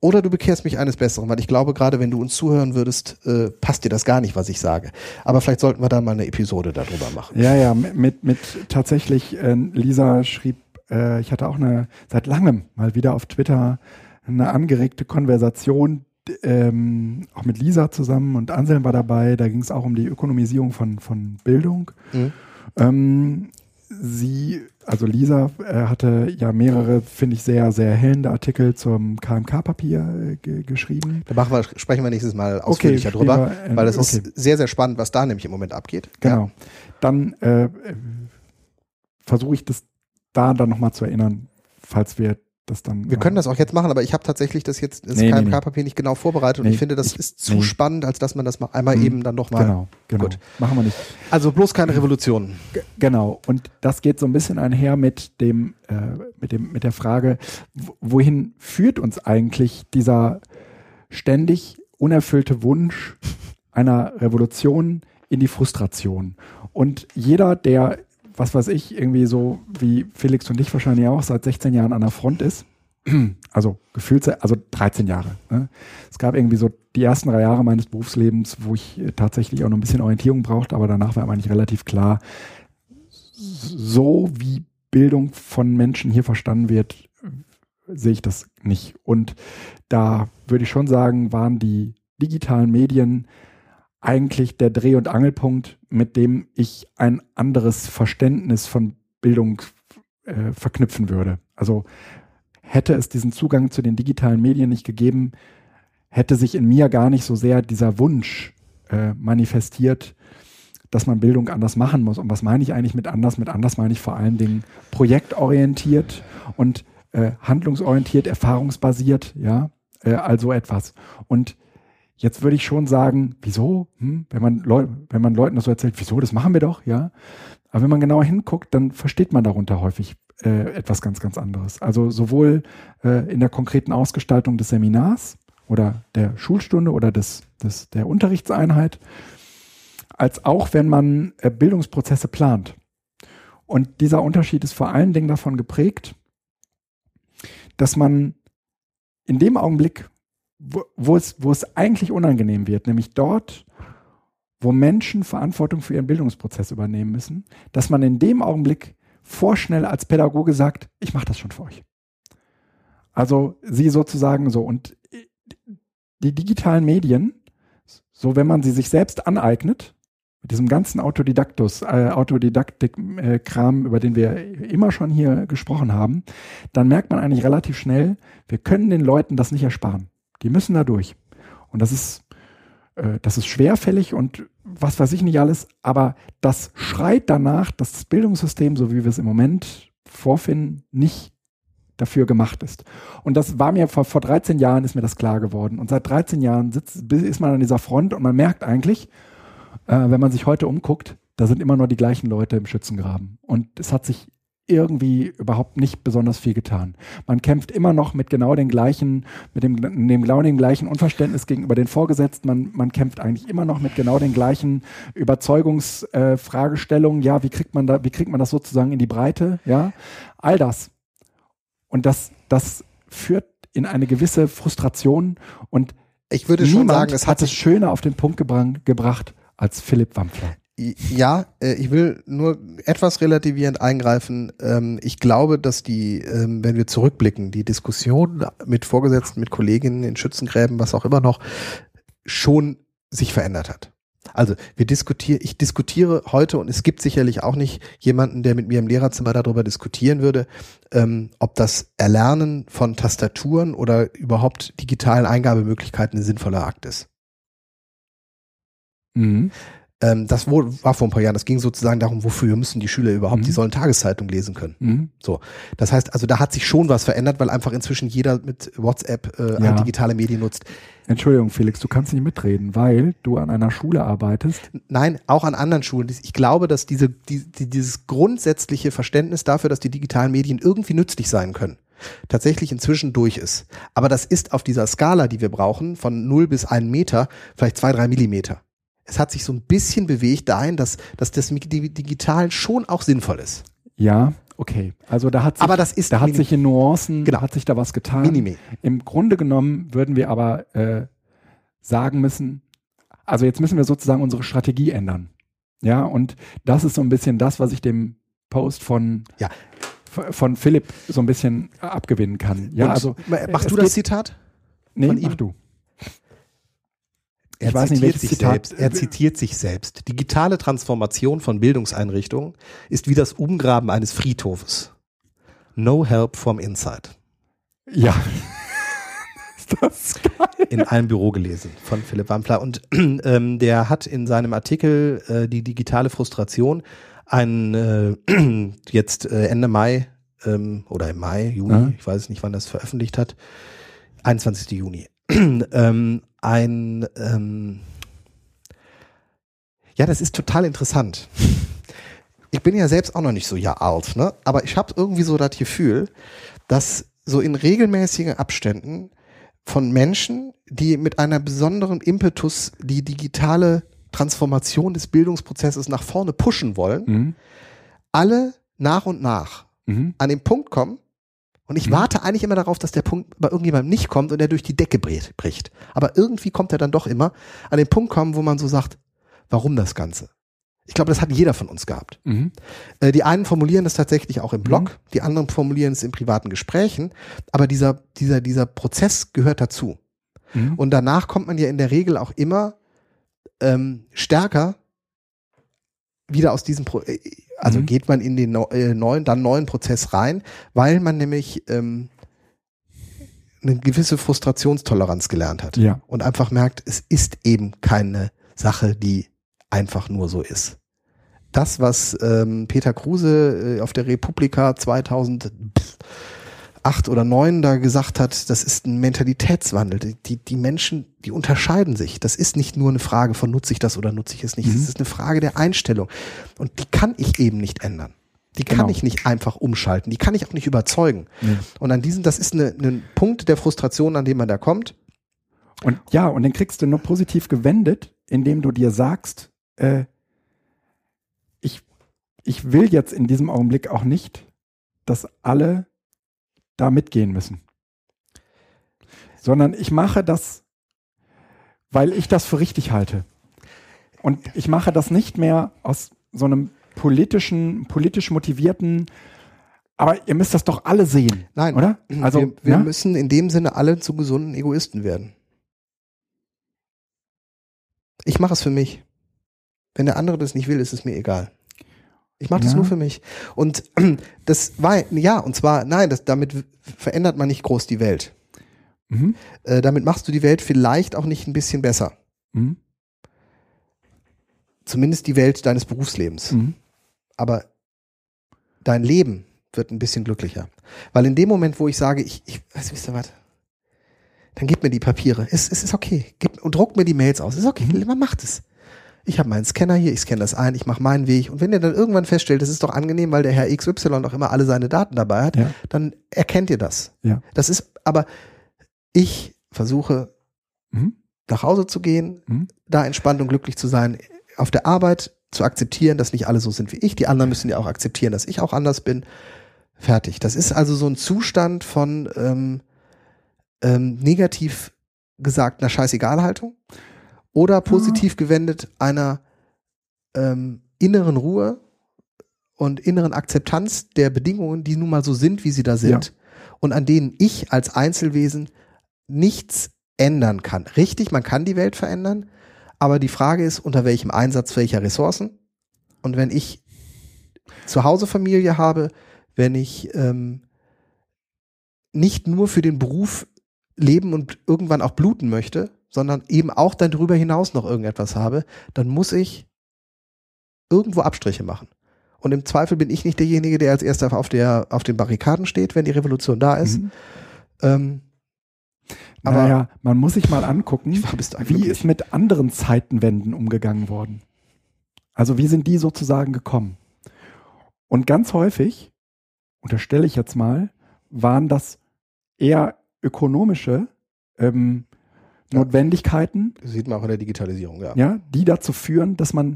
oder du bekehrst mich eines Besseren, weil ich glaube, gerade wenn du uns zuhören würdest, äh, passt dir das gar nicht, was ich sage. Aber vielleicht sollten wir dann mal eine Episode darüber machen. Ja, ja, mit, mit, tatsächlich, äh, Lisa schrieb, äh, ich hatte auch eine, seit langem mal wieder auf Twitter eine angeregte Konversation, ähm, auch mit Lisa zusammen und Anselm war dabei, da ging es auch um die Ökonomisierung von, von Bildung. Mhm. Ähm, sie, also Lisa äh, hatte ja mehrere, finde ich, sehr, sehr hellende Artikel zum KMK-Papier äh, ge geschrieben. Da machen wir, sprechen wir nächstes Mal ausführlicher Okay, drüber, lieber, äh, weil es okay. ist sehr, sehr spannend, was da nämlich im Moment abgeht. Genau. Dann äh, äh, versuche ich das da dann nochmal zu erinnern, falls wir das dann. Wir können das auch jetzt machen, aber ich habe tatsächlich das jetzt, das Nee, nee, KMK-Papier nicht genau vorbereitet und Nee, ich finde, das ich- ist zu nee. spannend, als dass man das mal einmal Hm. eben dann noch mal. Genau, genau. Gut. Machen wir nicht. Also bloß keine Revolution. G- Genau. Und das geht so ein bisschen einher mit dem, äh, mit dem, mit der Frage, wohin führt uns eigentlich dieser ständig unerfüllte Wunsch einer Revolution in die Frustration? Und jeder, der, was weiß ich, irgendwie so wie Felix und ich wahrscheinlich auch seit 16 Jahren an der Front ist, also gefühlt, also 13 Jahre. Ne? Es gab irgendwie so die ersten drei Jahre meines Berufslebens, wo ich äh, tatsächlich auch noch ein bisschen Orientierung brauchte, aber danach war eigentlich relativ klar, so wie Bildung von Menschen hier verstanden wird, sehe ich das nicht. Und da würde ich schon sagen, waren die digitalen Medien eigentlich der Dreh- und Angelpunkt, mit dem ich ein anderes Verständnis von Bildung äh, verknüpfen würde. Also hätte es diesen Zugang zu den digitalen Medien nicht gegeben, hätte sich in mir gar nicht so sehr dieser Wunsch äh, manifestiert, dass man Bildung anders machen muss. Und was meine ich eigentlich mit anders? Mit anders meine ich vor allen Dingen projektorientiert und äh, handlungsorientiert, erfahrungsbasiert, ja, äh, also etwas. Und jetzt würde ich schon sagen, wieso? Hm? Wenn man wenn man Leuten das so erzählt, wieso, das machen wir doch, ja. Aber wenn man genauer hinguckt, dann versteht man darunter häufig äh, etwas ganz, ganz anderes. Also sowohl äh, in der konkreten Ausgestaltung des Seminars oder der Schulstunde oder des, des, der Unterrichtseinheit, als auch wenn man äh, Bildungsprozesse plant. Und dieser Unterschied ist vor allen Dingen davon geprägt, dass man in dem Augenblick, wo, wo, es, wo es eigentlich unangenehm wird, nämlich dort, wo Menschen Verantwortung für ihren Bildungsprozess übernehmen müssen, dass man in dem Augenblick vorschnell als Pädagoge sagt, ich mache das schon für euch. Also sie sozusagen so. Und die digitalen Medien, so wenn man sie sich selbst aneignet, mit diesem ganzen Autodidaktus, äh, Autodidaktik-Kram, über den wir immer schon hier gesprochen haben, dann merkt man eigentlich relativ schnell, wir können den Leuten das nicht ersparen. Die müssen da durch. Und das ist, äh, das ist schwerfällig und was weiß ich nicht alles, aber das schreit danach, dass das Bildungssystem, so wie wir es im Moment vorfinden, nicht dafür gemacht ist. Und das war mir vor, vor 13 Jahren ist mir das klar geworden. Und seit 13 Jahren sitzt, ist man an dieser Front und man merkt eigentlich, äh, wenn man sich heute umguckt, da sind immer nur die gleichen Leute im Schützengraben. Und es hat sich irgendwie überhaupt nicht besonders viel getan. Man kämpft immer noch mit genau den gleichen, mit dem, dem genau dem gleichen Unverständnis gegenüber den Vorgesetzten. Man, man kämpft eigentlich immer noch mit genau den gleichen Überzeugungsfragestellungen. Äh, ja, wie kriegt man da, wie kriegt man das sozusagen in die Breite? Ja, all das. Und das, das führt in eine gewisse Frustration und Ich würde schon sagen, es hat es schöner auf den Punkt gebracht als Philipp Wampfler. Ja, äh, ich will nur etwas relativierend eingreifen. Ähm, ich glaube, dass die, ähm, wenn wir zurückblicken, die Diskussion mit Vorgesetzten, mit Kolleginnen in Schützengräben, was auch immer noch, schon sich verändert hat. Also wir diskutieren, ich diskutiere heute und es gibt sicherlich auch nicht jemanden, der mit mir im Lehrerzimmer darüber diskutieren würde, ähm, ob das Erlernen von Tastaturen oder überhaupt digitalen Eingabemöglichkeiten ein sinnvoller Akt ist. Mhm. Ähm, das war vor ein paar Jahren. Das ging sozusagen darum, wofür müssen die Schüler überhaupt, Mhm. die sollen Tageszeitung lesen können. Mhm. Das heißt, also da hat sich schon was verändert, weil einfach inzwischen jeder mit WhatsApp äh, Ja. digitale Medien nutzt. Entschuldigung, Felix, du kannst nicht mitreden, weil du an einer Schule arbeitest. Nein, auch an anderen Schulen. Ich glaube, dass diese, die, die, dieses grundsätzliche Verständnis dafür, dass die digitalen Medien irgendwie nützlich sein können, tatsächlich inzwischen durch ist. Aber das ist auf dieser Skala, die wir brauchen, von 0 bis 1 Meter, vielleicht zwei, drei Millimeter. Es hat sich so ein bisschen bewegt dahin, dass, dass das Digital schon auch sinnvoll ist. Ja, okay. Also da hat sich, Aber das ist da hat minim- sich in Nuancen, Genau. hat sich da was getan. Minime. Im Grunde genommen würden wir aber äh, sagen müssen, also jetzt müssen wir sozusagen unsere Strategie ändern. Ja, und das ist so ein bisschen das, was ich dem Post von, Ja. von Philipp so ein bisschen abgewinnen kann. Ja, Und also machst es du das geht- Zitat? nee, von ihm? mach du. Er Ich weiß nicht, zitiert welches sich Zitat- selbst. Er zitiert sich selbst. Digitale Transformation von Bildungseinrichtungen ist wie das Umgraben eines Friedhofes. No help from inside. Ja. ist das geil? In einem Büro gelesen von Philipp Wampler. Und ähm, der hat in seinem Artikel äh, die digitale Frustration einen äh, jetzt äh, Ende Mai ähm, oder im Mai, Juni, Ja. ich weiß nicht, wann das veröffentlicht hat, 21. Juni, ähm, ein, ähm, ja, das ist total interessant. Ich bin ja selbst auch noch nicht so ja alt, ne? aber ich habe irgendwie so das Gefühl, dass so in regelmäßigen Abständen von Menschen, die mit einer besonderen Impetus die digitale Transformation des Bildungsprozesses nach vorne pushen wollen, Mhm. alle nach und nach Mhm. an den Punkt kommen. Und ich Mhm. warte eigentlich immer darauf, dass der Punkt bei irgendjemandem nicht kommt und er durch die Decke bricht. Aber irgendwie kommt er dann doch immer an den Punkt kommen, wo man so sagt, warum das Ganze? Ich glaube, das hat jeder von uns gehabt. Mhm. Äh, die einen formulieren das tatsächlich auch im Blog, die anderen formulieren es in privaten Gesprächen, aber dieser, dieser, dieser Prozess gehört dazu. Mhm. Und danach kommt man ja in der Regel auch immer ähm, stärker wieder aus diesem, Pro äh, also Mhm. geht man in den äh, neuen, dann neuen Prozess rein, weil man nämlich ähm, eine gewisse Frustrationstoleranz gelernt hat Ja. und einfach merkt, es ist eben keine Sache, die einfach nur so ist. Das, was ähm, Peter Kruse äh, auf der Republika 2008 oder 2009 da gesagt hat, das ist ein Mentalitätswandel. Die- Die, Menschen, die unterscheiden sich. Das ist nicht nur eine Frage von nutze ich das oder nutze ich es nicht. Mhm. Es ist eine Frage der Einstellung. Und die kann ich eben nicht ändern. Die kann Genau. ich nicht einfach umschalten. Die kann ich auch nicht überzeugen. Nee. Und an diesem, das ist eine, ein Punkt der Frustration, an dem man da kommt. Und ja, und den kriegst du nur positiv gewendet, indem du dir sagst, äh, ich, ich will jetzt in diesem Augenblick auch nicht, dass alle da mitgehen müssen. Sondern ich mache das, weil ich das für richtig halte. Und ich mache das nicht mehr aus so einem politischen, politisch motivierten, aber ihr müsst das doch alle sehen. Nein, Oder? Also, wir, wir ja? müssen in dem Sinne alle zu gesunden Egoisten werden. Ich mache es für mich. Wenn der andere das nicht will, ist es mir egal. Ich mache das Ja. nur für mich. Und das war, ja, und zwar, nein, das, damit verändert man nicht groß die Welt. Mhm. Äh, damit machst du die Welt vielleicht auch nicht ein bisschen besser. Mhm. Zumindest die Welt deines Berufslebens. Mhm. aber dein Leben wird ein bisschen glücklicher. Weil in dem Moment, wo ich sage, ich, ich weiß, wisst ihr was, dann gib mir die Papiere. Es, es ist okay. Gib, und druck mir die Mails aus. Ist okay, Mhm. man macht es. Ich habe meinen Scanner hier, ich scanne das ein, ich mache meinen Weg. Und wenn ihr dann irgendwann feststellt, das ist doch angenehm, weil der Herr XY doch immer alle seine Daten dabei hat, Ja. dann erkennt ihr das. Ja. Das ist, aber ich versuche Mhm. nach Hause zu gehen, Mhm. da entspannt und glücklich zu sein, auf der Arbeit zu akzeptieren, dass nicht alle so sind wie ich. Die anderen müssen ja auch akzeptieren, dass ich auch anders bin. Fertig. Das ist also so ein Zustand von ähm, ähm, negativ gesagt einer Scheißegalhaltung oder positiv gewendet einer ähm, inneren Ruhe und inneren Akzeptanz der Bedingungen, die nun mal so sind, wie sie da sind und an denen ich als Einzelwesen nichts ändern kann. Richtig, man kann die Welt verändern, aber die Frage ist, unter welchem Einsatz welcher Ressourcen. Und wenn ich zu Hause Familie habe, wenn ich ähm, nicht nur für den Beruf leben und irgendwann auch bluten möchte, sondern eben auch dann darüber hinaus noch irgendetwas habe, dann muss ich irgendwo Abstriche machen. Und im Zweifel bin ich nicht derjenige, der als erster auf, der, auf den Barrikaden steht, wenn die Revolution da ist. Mhm. Ähm, aber naja, man muss sich mal angucken, wie ist mit anderen Zeitenwenden umgegangen worden. Also wie sind die sozusagen gekommen? Und ganz häufig, unterstelle ich jetzt mal, waren das eher ökonomische ähm, Notwendigkeiten, Sieht man auch in der Digitalisierung, ja. ja, die dazu führen, dass man,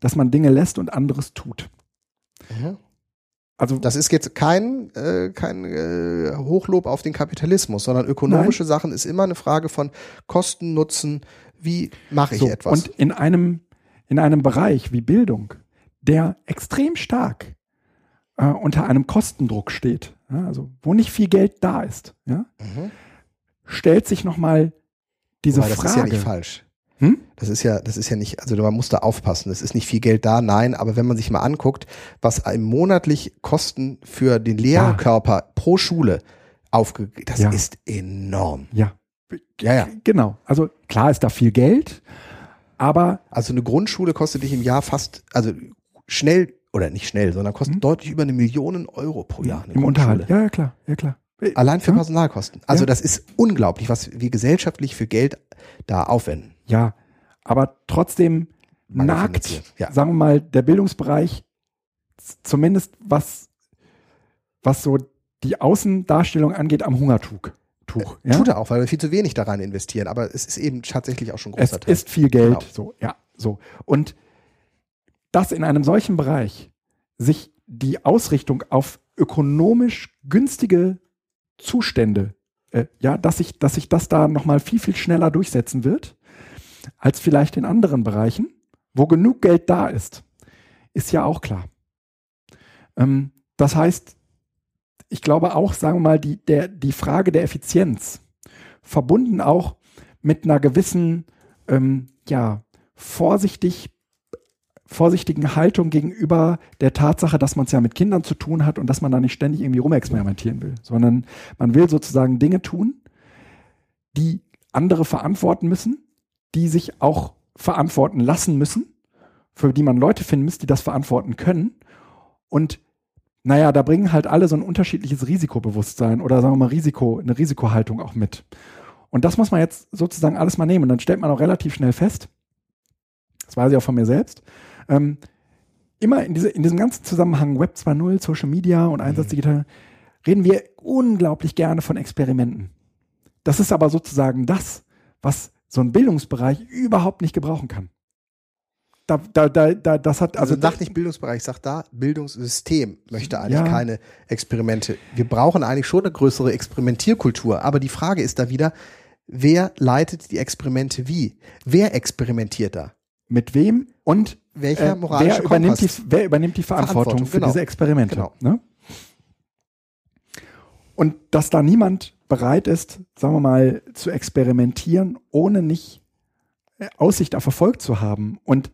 dass man Dinge lässt und anderes tut. Mhm. Also Das ist jetzt kein, äh, kein äh, Hochlob auf den Kapitalismus, sondern ökonomische Sachen ist immer eine Frage von Kosten, Nutzen, wie mache ich so, etwas. und in einem, in einem Bereich wie Bildung, der extrem stark äh, unter einem Kostendruck steht, ja, also wo nicht viel Geld da ist, ja, mhm. stellt sich nochmal diese Wobei, das Frage. ist ja nicht falsch. Hm? Das ist ja, das ist ja nicht, also man muss da aufpassen. Es ist nicht viel Geld da, nein, aber wenn man sich mal anguckt, was im monatlich Kosten für den Lehrkörper pro Schule aufge, das Ja. ist enorm. Ja, Ja, ja. genau. Also klar ist da viel Geld, aber Also eine Grundschule kostet dich im Jahr fast, also schnell oder nicht schnell, sondern kosten Hm? deutlich über eine Million Euro pro Jahr. Im Unterhalt. Ja, ja, klar, ja, klar. Allein für Ja. Personalkosten. Also Ja. das ist unglaublich, was wir gesellschaftlich für Geld da aufwenden. Ja, aber trotzdem nagt, ja. sagen wir mal, der Bildungsbereich zumindest was, was so die Außendarstellung angeht am Hungertuch. Tuch, ja? Tut er auch, weil wir viel zu wenig daran investieren. Aber es ist eben tatsächlich auch schon ein Es großer Teil. ist viel Geld. Genau. So, ja, so. Und dass in einem solchen Bereich sich die Ausrichtung auf ökonomisch günstige Zustände, äh, ja, dass sich, dass sich das da nochmal viel, viel schneller durchsetzen wird, als vielleicht in anderen Bereichen, wo genug Geld da ist, ist ja auch klar. Ähm, das heißt, ich glaube auch, sagen wir mal, die, der, die Frage der Effizienz, verbunden auch mit einer gewissen, ähm, ja, vorsichtig, vorsichtigen Haltung gegenüber der Tatsache, dass man es ja mit Kindern zu tun hat und dass man da nicht ständig irgendwie rumexperimentieren will, sondern man will sozusagen Dinge tun, die andere verantworten müssen, die sich auch verantworten lassen müssen, für die man Leute finden muss, die das verantworten können. Und naja, da bringen halt alle so ein unterschiedliches Risikobewusstsein oder sagen wir mal Risiko, eine Risikohaltung auch mit. Und das muss man jetzt sozusagen alles mal nehmen. Und dann stellt man auch relativ schnell fest, das weiß ich auch von mir selbst, ähm, immer in, diese, in diesem ganzen Zusammenhang Web 2.0, Social Media und Einsatz digital, reden wir unglaublich gerne von Experimenten. Das ist aber sozusagen das, was so ein Bildungsbereich überhaupt nicht gebrauchen kann. Da, da, da, da, das hat, Also, also, sag nicht Bildungsbereich, sag da, Bildungssystem möchte eigentlich Ja. keine Experimente. Wir brauchen eigentlich schon eine größere Experimentierkultur. Aber die Frage ist da wieder, wer leitet die Experimente wie? Wer experimentiert da? mit wem und Welcher äh, moralische wer, übernimmt die, wer übernimmt die Verantwortung, Verantwortung, für genau. diese Experimente? Genau. Ne? Und dass da niemand bereit ist, sagen wir mal, zu experimentieren, ohne nicht äh, Aussicht auf Erfolg zu haben. Und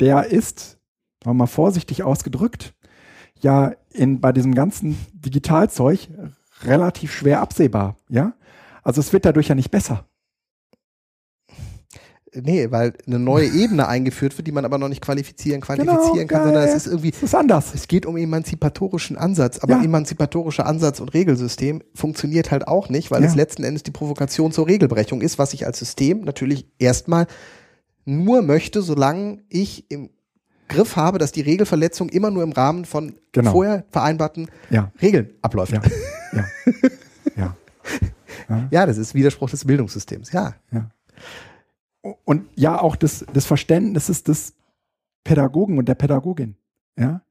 der ist, sagen wir mal vorsichtig ausgedrückt, ja in, bei diesem ganzen Digitalzeug relativ schwer absehbar. Ja, also es wird dadurch ja nicht besser. Nee, weil eine neue Ebene eingeführt wird, die man aber noch nicht qualifizieren, quantifizieren kann, ja, sondern ja. es ist irgendwie, Es ist anders. es geht um emanzipatorischen Ansatz, aber Ja. emanzipatorischer Ansatz und Regelsystem funktioniert halt auch nicht, weil Ja. es letzten Endes die Provokation zur Regelbrechung ist, was ich als System natürlich erstmal nur möchte, solange ich im Griff habe, dass die Regelverletzung immer nur im Rahmen von Genau. vorher vereinbarten Ja, Regeln abläuft. ja, ja, ja. Ja, das ist Widerspruch des Bildungssystems. Ja. Und ja auch des, des Verständnisses des Pädagogen und der Pädagogin, ja,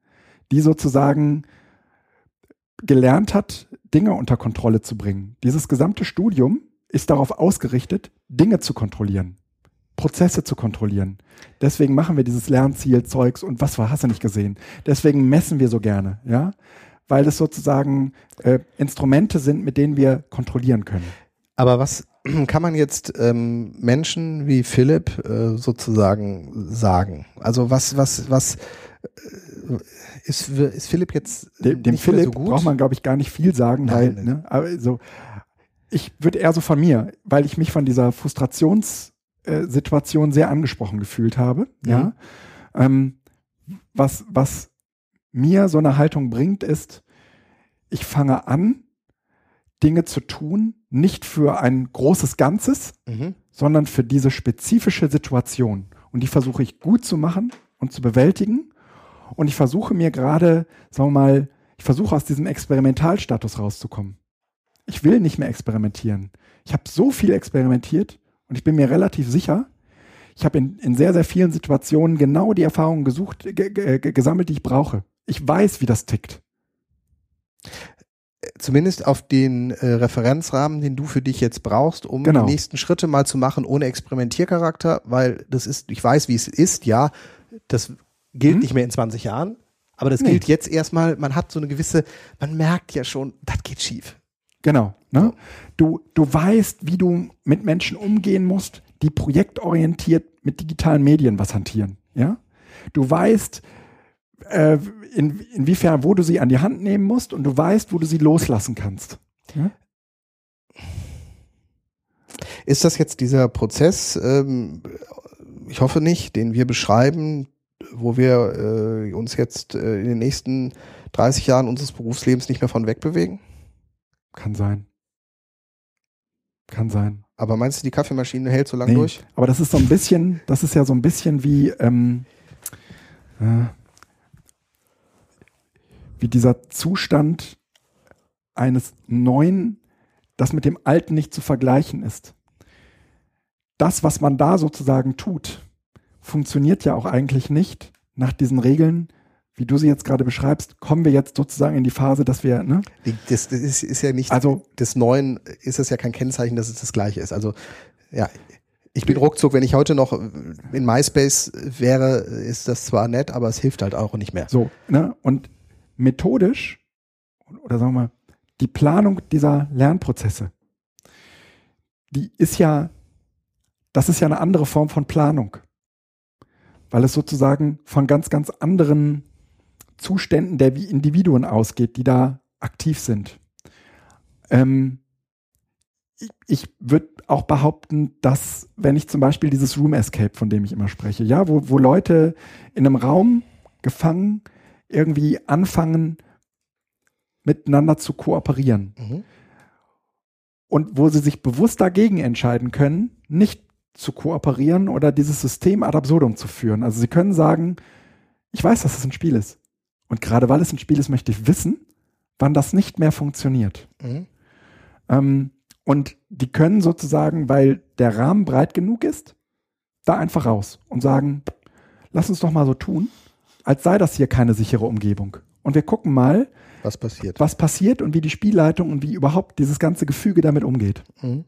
die sozusagen gelernt hat, Dinge unter Kontrolle zu bringen. Dieses gesamte Studium ist darauf ausgerichtet, Dinge zu kontrollieren, Prozesse zu kontrollieren. Deswegen machen wir dieses Lernzielzeugs und was war, hast du nicht gesehen. Deswegen messen wir so gerne, ja, weil das sozusagen äh, Instrumente sind, mit denen wir kontrollieren können. Aber was kann man jetzt ähm, Menschen wie Philipp äh, sozusagen sagen? Also was, was, was äh, ist, ist Philipp jetzt Dem, dem nicht mehr Philipp so gut? braucht man, glaube ich, gar nicht viel sagen, Nein, weil, ne, aber so, ich würde eher so von mir, weil ich mich von dieser Frustrationssituation sehr angesprochen gefühlt habe, ja. Ähm, was, was mir so eine Haltung bringt, ist, ich fange an, Dinge zu tun, nicht für ein großes Ganzes, Mhm. sondern für diese spezifische Situation. Und die versuche ich gut zu machen und zu bewältigen. Und ich versuche mir gerade, sagen wir mal, ich versuche aus diesem Experimentalstatus rauszukommen. Ich will nicht mehr experimentieren. Ich habe so viel experimentiert und ich bin mir relativ sicher, ich habe in, in sehr, sehr vielen Situationen genau die Erfahrungen gesucht, ge, ge, ge, gesammelt, die ich brauche. Ich weiß, wie das tickt. Zumindest auf den äh, Referenzrahmen, den du für dich jetzt brauchst, um Genau. die nächsten Schritte mal zu machen ohne Experimentiercharakter, weil das ist, ich weiß, wie es ist, ja, das gilt Mhm. nicht mehr in 20 Jahren, aber das Nee. gilt jetzt erstmal, man hat so eine gewisse, man merkt ja schon, das geht schief. Genau. Ne? Du, du weißt, wie du mit Menschen umgehen musst, die projektorientiert mit digitalen Medien was hantieren. Ja? Du weißt, äh, in, inwiefern, wo du sie an die Hand nehmen musst und du weißt, wo du sie loslassen kannst. Ja? Ist das jetzt dieser Prozess, ähm, ich hoffe nicht, den wir beschreiben, wo wir äh, uns jetzt äh, in den nächsten 30 Jahren unseres Berufslebens nicht mehr von wegbewegen? Kann sein. Kann sein. Aber meinst du, die Kaffeemaschine hält so lange Nee, durch? aber das ist so ein bisschen, das ist ja so ein bisschen wie, ähm, äh, wie dieser Zustand eines neuen, das mit dem alten nicht zu vergleichen ist. Das, was man da sozusagen tut, funktioniert ja auch eigentlich nicht nach diesen Regeln, wie du sie jetzt gerade beschreibst, kommen wir jetzt sozusagen in die Phase, dass wir, ne? Das, das ist, ist ja nicht, Also- des Neuen ist es ja kein Kennzeichen, dass es das Gleiche ist. Also, ja, ich bin ruckzuck, wenn ich heute noch in MySpace wäre, ist das zwar nett, aber es hilft halt auch nicht mehr. So, ne? Und methodisch, oder sagen wir mal, die Planung dieser Lernprozesse, die ist ja, das ist ja eine andere Form von Planung. Weil es sozusagen von ganz, ganz anderen Zuständen der Individuen ausgeht, die da aktiv sind. Ähm, ich ich würde auch behaupten, dass, wenn ich zum Beispiel dieses Room Escape, von dem ich immer spreche, ja, wo, wo Leute in einem Raum gefangen irgendwie anfangen, miteinander zu kooperieren Mhm. und wo sie sich bewusst dagegen entscheiden können, nicht zu kooperieren oder dieses System ad absurdum zu führen. Also sie können sagen, ich weiß, dass es ein Spiel ist. Und gerade weil es ein Spiel ist, möchte ich wissen, wann das nicht mehr funktioniert. Mhm. Ähm, und die können sozusagen, weil der Rahmen breit genug ist, da einfach raus und sagen, lass uns doch mal so tun, als sei das hier keine sichere Umgebung. Und wir gucken mal, Was passiert? was passiert und wie die Spielleitung und wie überhaupt dieses ganze Gefüge damit umgeht. Mhm.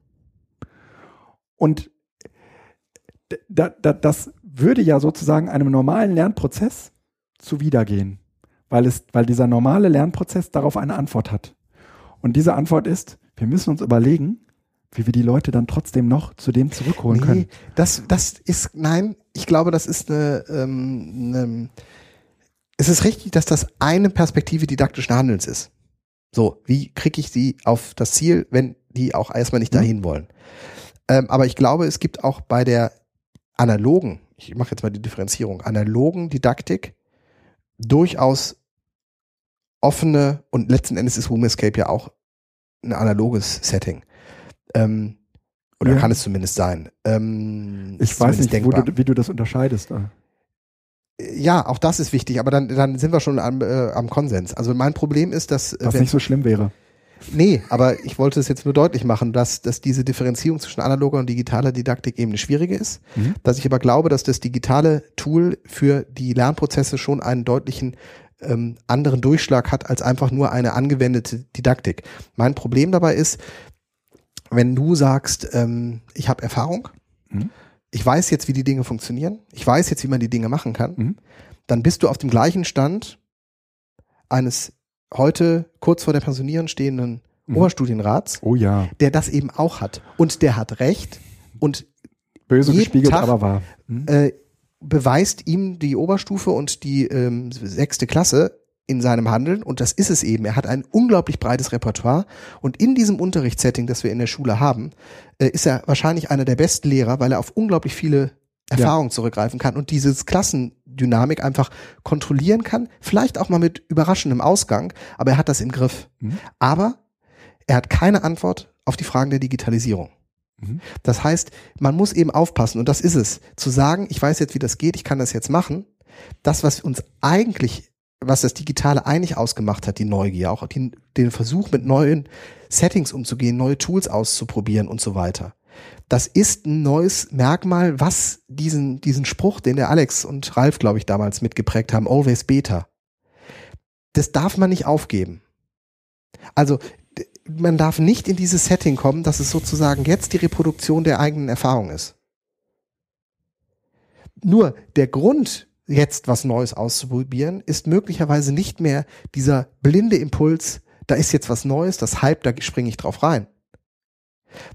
Und da, da, das würde ja sozusagen einem normalen Lernprozess zuwidergehen, weil, es, weil dieser normale Lernprozess darauf eine Antwort hat. Und diese Antwort ist, wir müssen uns überlegen, wie wir die Leute dann trotzdem noch zu dem zurückholen können. Nee, das, das ist, nein, ich glaube, das ist eine, ähm, eine, es ist richtig, dass das eine Perspektive didaktischen Handelns ist. So, wie kriege ich sie auf das Ziel, wenn die auch erstmal nicht Mhm. dahin wollen? Ähm, aber ich glaube, es gibt auch bei der analogen, ich mache jetzt mal die Differenzierung, analogen Didaktik durchaus offene und letzten Endes ist Room Escape ja auch ein analoges Setting. Ähm, oder Ja. kann es zumindest sein. Ähm, Ich weiß nicht, du, wie du das unterscheidest. da. Ja, auch das ist wichtig, aber dann, dann sind wir schon am, äh, am Konsens. Also mein Problem ist, dass äh, Was wenn- nicht so schlimm wäre. Nee, aber ich wollte es jetzt nur deutlich machen, dass, dass diese Differenzierung zwischen analoger und digitaler Didaktik eben eine schwierige ist. Mhm. Dass ich aber glaube, dass das digitale Tool für die Lernprozesse schon einen deutlichen ähm, anderen Durchschlag hat als einfach nur eine angewendete Didaktik. Mein Problem dabei ist, wenn du sagst, ähm, ich habe Erfahrung, Mhm. ich weiß jetzt, wie die Dinge funktionieren, ich weiß jetzt, wie man die Dinge machen kann, Mhm. dann bist du auf dem gleichen Stand eines heute kurz vor der Pensionierung stehenden Mhm. Oberstudienrats, Oh ja, der das eben auch hat. Und der hat recht und böse gespiegelt, Tag- aber wahr. Mhm. äh, beweist ihm die Oberstufe und die ähm, sechste Klasse in seinem Handeln und das ist es eben. Er hat ein unglaublich breites Repertoire und in diesem Unterrichtssetting, das wir in der Schule haben, äh, ist er wahrscheinlich einer der besten Lehrer, weil er auf unglaublich viele Erfahrungen zurückgreifen kann und dieses Klassendynamik einfach kontrollieren kann, vielleicht auch mal mit überraschendem Ausgang, aber er hat das im Griff. Mhm. Aber er hat keine Antwort auf die Fragen der Digitalisierung. Mhm. Das heißt, man muss eben aufpassen und das ist es. Zu sagen, ich weiß jetzt, wie das geht, ich kann das jetzt machen. Das, was uns eigentlich, was das Digitale eigentlich ausgemacht hat, die Neugier, auch die, den Versuch mit neuen Settings umzugehen, neue Tools auszuprobieren und so weiter. Das ist ein neues Merkmal, was diesen, diesen Spruch, den der Alex und Ralf, glaube ich, damals mitgeprägt haben, always beta. Das darf man nicht aufgeben. Also, man darf nicht in dieses Setting kommen, dass es sozusagen jetzt die Reproduktion der eigenen Erfahrung ist. Nur der Grund, jetzt was Neues auszuprobieren, ist möglicherweise nicht mehr dieser blinde Impuls, da ist jetzt was Neues, das Hype, da springe ich drauf rein.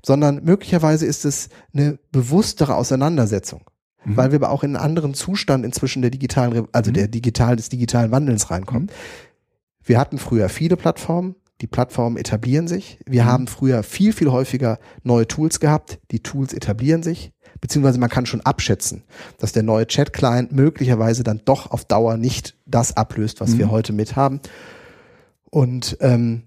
Sondern möglicherweise ist es eine bewusstere Auseinandersetzung, Mhm. weil wir aber auch in einen anderen Zustand inzwischen der digitalen, also Mhm. der digital, des digitalen Wandelns reinkommen. Wir hatten früher viele Plattformen, Die Plattformen etablieren sich. Wir haben früher viel, viel häufiger neue Tools gehabt. Die Tools etablieren sich. Beziehungsweise man kann schon abschätzen, dass der neue Chat-Client möglicherweise dann doch auf Dauer nicht das ablöst, was Mhm. wir heute mit haben. Und ähm,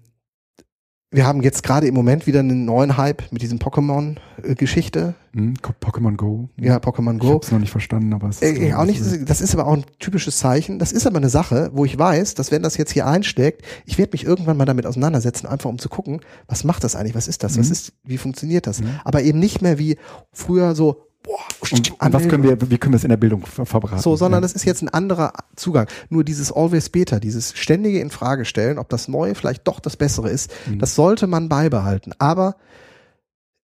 wir haben jetzt gerade im Moment wieder einen neuen Hype mit diesem Pokémon-Geschichte. Hm, Co- Pokémon Go. Ja, Pokémon Ich Go. hab's noch nicht verstanden, aber es ist, Äh, ich, auch nicht, das ist aber auch ein typisches Zeichen. Das ist aber eine Sache, wo ich weiß, dass wenn das jetzt hier einschlägt, ich werde mich irgendwann mal damit auseinandersetzen, einfach um zu gucken, was macht das eigentlich, was ist das, was Mhm. ist, wie funktioniert das? Aber eben nicht mehr wie früher so, boah, Und, und was können wir, wie können wir es in der Bildung ver verbraten? so, sondern ja. das ist jetzt ein anderer Zugang. Nur dieses Always Beta, dieses ständige Infragestellen, ob das Neue vielleicht doch das Bessere ist, Mhm. das sollte man beibehalten. Aber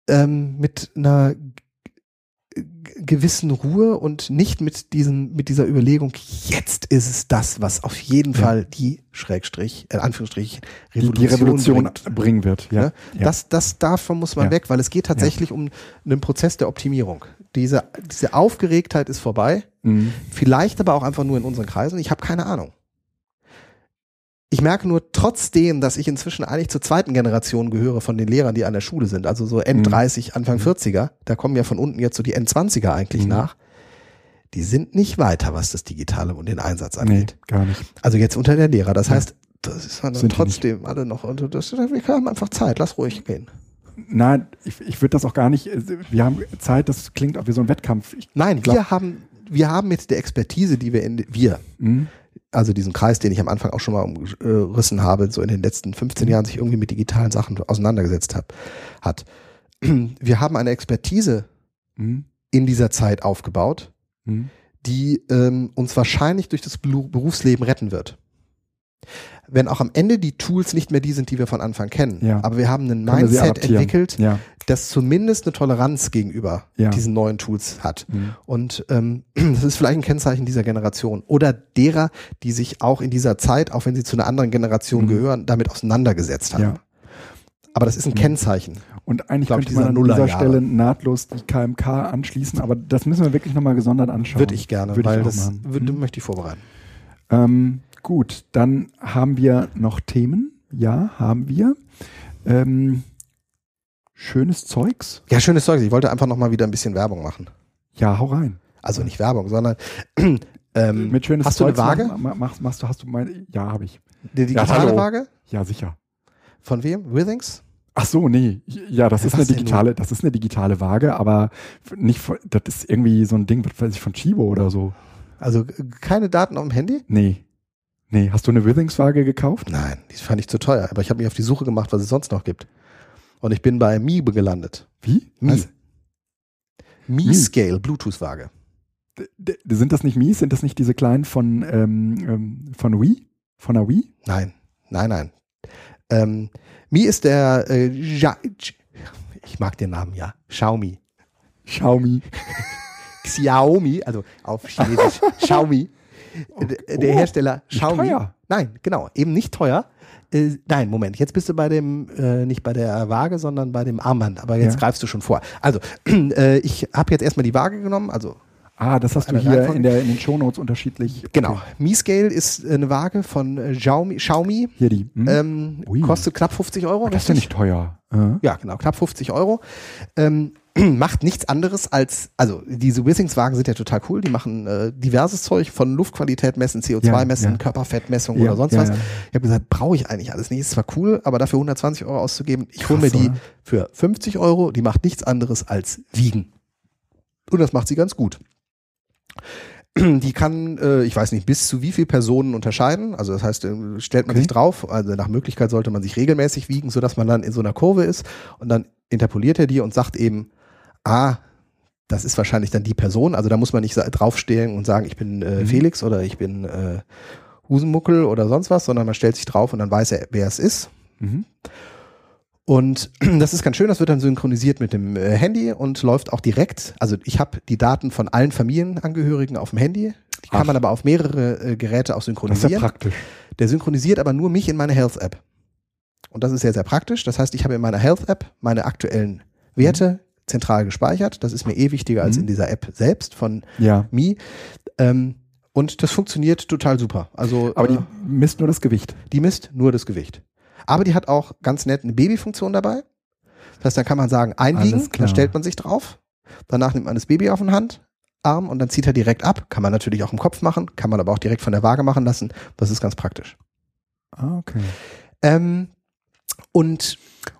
ähm, mit einer gewissen Ruhe und nicht mit diesem, mit dieser Überlegung, jetzt ist es das, was auf jeden Ja. Fall die Schrägstrich, äh, Anführungsstrich, die, Revolution, die Revolution bringt. bringen wird. Ja. Ne? ja. Das, das davon muss man Ja. weg, weil es geht tatsächlich um einen Prozess der Optimierung. Diese, diese Aufgeregtheit ist vorbei. Mhm. Vielleicht aber auch einfach nur in unseren Kreisen. Ich habe keine Ahnung. Ich merke nur trotzdem, dass ich inzwischen eigentlich zur zweiten Generation gehöre von den Lehrern, die an der Schule sind. Also so N30, Anfang 40er. Da kommen ja von unten jetzt so die N20er eigentlich Mhm. nach. Die sind nicht weiter, was das Digitale und den Einsatz Nee, angeht. gar nicht. Also jetzt unter der Lehrer. Das Ja. heißt, das ist dann Sind die trotzdem alle noch. Und das, wir haben einfach Zeit. Lass ruhig gehen. Nein, ich, ich würde das auch gar nicht. Wir haben Zeit, das klingt auch wie so ein Wettkampf. Ich, Nein, glaub- wir haben, wir haben mit der Expertise, die wir in, wir, Mhm. Also diesen Kreis, den ich am Anfang auch schon mal umrissen habe, so in den letzten 15 Jahren sich irgendwie mit digitalen Sachen auseinandergesetzt hat, hat. Wir haben eine Expertise Mhm. in dieser Zeit aufgebaut, Mhm. die ähm, uns wahrscheinlich durch das Berufsleben retten wird. Wenn auch am Ende die Tools nicht mehr die sind, die wir von Anfang kennen. Ja. Aber wir haben ein Mindset entwickelt, Ja. das zumindest eine Toleranz gegenüber Ja. diesen neuen Tools hat. Mhm. Und ähm, das ist vielleicht ein Kennzeichen dieser Generation oder derer, die sich auch in dieser Zeit, auch wenn sie zu einer anderen Generation Mhm. gehören, damit auseinandergesetzt haben. Aber das ist ein Mhm. Kennzeichen. Und eigentlich glaub, könnte man an dieser. Stelle nahtlos die KMK anschließen, aber das müssen wir wirklich nochmal gesondert anschauen. Würde ich gerne, Würde ich weil auch das machen. würde, Mhm. möchte ich vorbereiten. Ähm, gut, dann haben wir noch Themen. Ja, haben wir. Ähm, schönes Zeugs. Ja, schönes Zeug. Ich wollte einfach nochmal wieder ein bisschen Werbung machen. Ja, hau rein. Also nicht Werbung, sondern ähm, Mit schönes hast du eine Zeugs Waage? Mach, mach, machst, du, hast du meine? Ja, habe ich. die digitale hallo. Waage? Ja, sicher. Von wem? Withings? Ach so, nee. Ja, das Ja, ist eine digitale, das ist eine digitale Waage, aber nicht, das ist irgendwie so ein Ding, was weiß ich, von Chibo oder so. Also keine Daten auf dem Handy? Nee. Nee, hast du eine Withings-Waage gekauft? Nein, die fand ich zu teuer. Aber ich habe mich auf die Suche gemacht, was es sonst noch gibt. Und ich bin bei Mi gelandet. Wie? Mi. Also, Mi. Scale Bluetooth-Waage. sind das nicht Mies? Sind das nicht diese kleinen von, ähm, ähm, von Wii? Von der Wii? Nein, nein, nein. Ähm, Mi ist der, äh, ja, ich mag den Namen, ja. Xiaomi. Xiaomi. Xiaomi, also auf Chinesisch. Xiaomi. Der, der Oh, Hersteller nicht Xiaomi. teuer. Nein, genau, eben nicht teuer. Äh, nein, Moment, jetzt bist du bei dem, äh, nicht bei der Waage, sondern bei dem Armband. Aber jetzt Ja. greifst du schon vor. Also, äh, ich habe jetzt erstmal die Waage genommen, also Ah, das hast du hier Reihenfolge? in, der, in den Shownotes unterschiedlich. genau. Okay. Mi Scale ist eine Waage von äh, Xiaomi, Xiaomi Hier die. Hm? ähm, kostet knapp 50 Euro. Das ist ja nicht teuer. Äh? Ja, genau, knapp 50 Euro. Ähm, macht nichts anderes als, also diese Withings-Wagen sind ja total cool, die machen äh, diverses Zeug von Luftqualität messen, CO2 Ja, messen, ja. Körperfettmessung Ja, oder sonst ja, was. ja. Ich habe gesagt, brauche ich eigentlich alles nicht. Ist zwar cool, aber dafür 120 Euro auszugeben, ich hole mir die oder? für 50 Euro, die macht nichts anderes als wiegen. Und das macht sie ganz gut. Die kann, äh, ich weiß nicht, bis zu wie viel Personen unterscheiden. Also das heißt, äh, stellt man Okay. sich drauf. Also nach Möglichkeit sollte man sich regelmäßig wiegen, sodass man dann in so einer Kurve ist und dann interpoliert er die und sagt eben, ah, das ist wahrscheinlich dann die Person. Also da muss man nicht draufstehen und sagen, ich bin äh, Mhm. Felix oder ich bin äh, Husenmuckel oder sonst was, sondern man stellt sich drauf und dann weiß er, wer es ist. Mhm. Und das ist ganz schön, das wird dann synchronisiert mit dem äh, Handy und läuft auch direkt. Also ich habe die Daten von allen Familienangehörigen auf dem Handy. Die kann Ach. man aber auf mehrere äh, Geräte auch Das ist ja synchronisieren. praktisch. Der synchronisiert aber nur mich in meine Health-App. Und das ist sehr, sehr praktisch. Das heißt, ich habe in meiner Health-App meine aktuellen Werte zentral gespeichert. Das ist mir eh wichtiger als Mhm. in dieser App selbst von Ja. Mi. Ähm, und das funktioniert total super. Also Aber die äh, misst nur das Gewicht. die misst nur das Gewicht. Aber die hat auch ganz nett eine Babyfunktion dabei. Das heißt, da kann man sagen, einwiegen, dann stellt man sich drauf. Danach nimmt man das Baby auf den Handarm und dann zieht er direkt ab. Kann man natürlich auch im Kopf machen, kann man aber auch direkt von der Waage machen lassen. Das ist ganz praktisch. Ah, okay. Ähm, und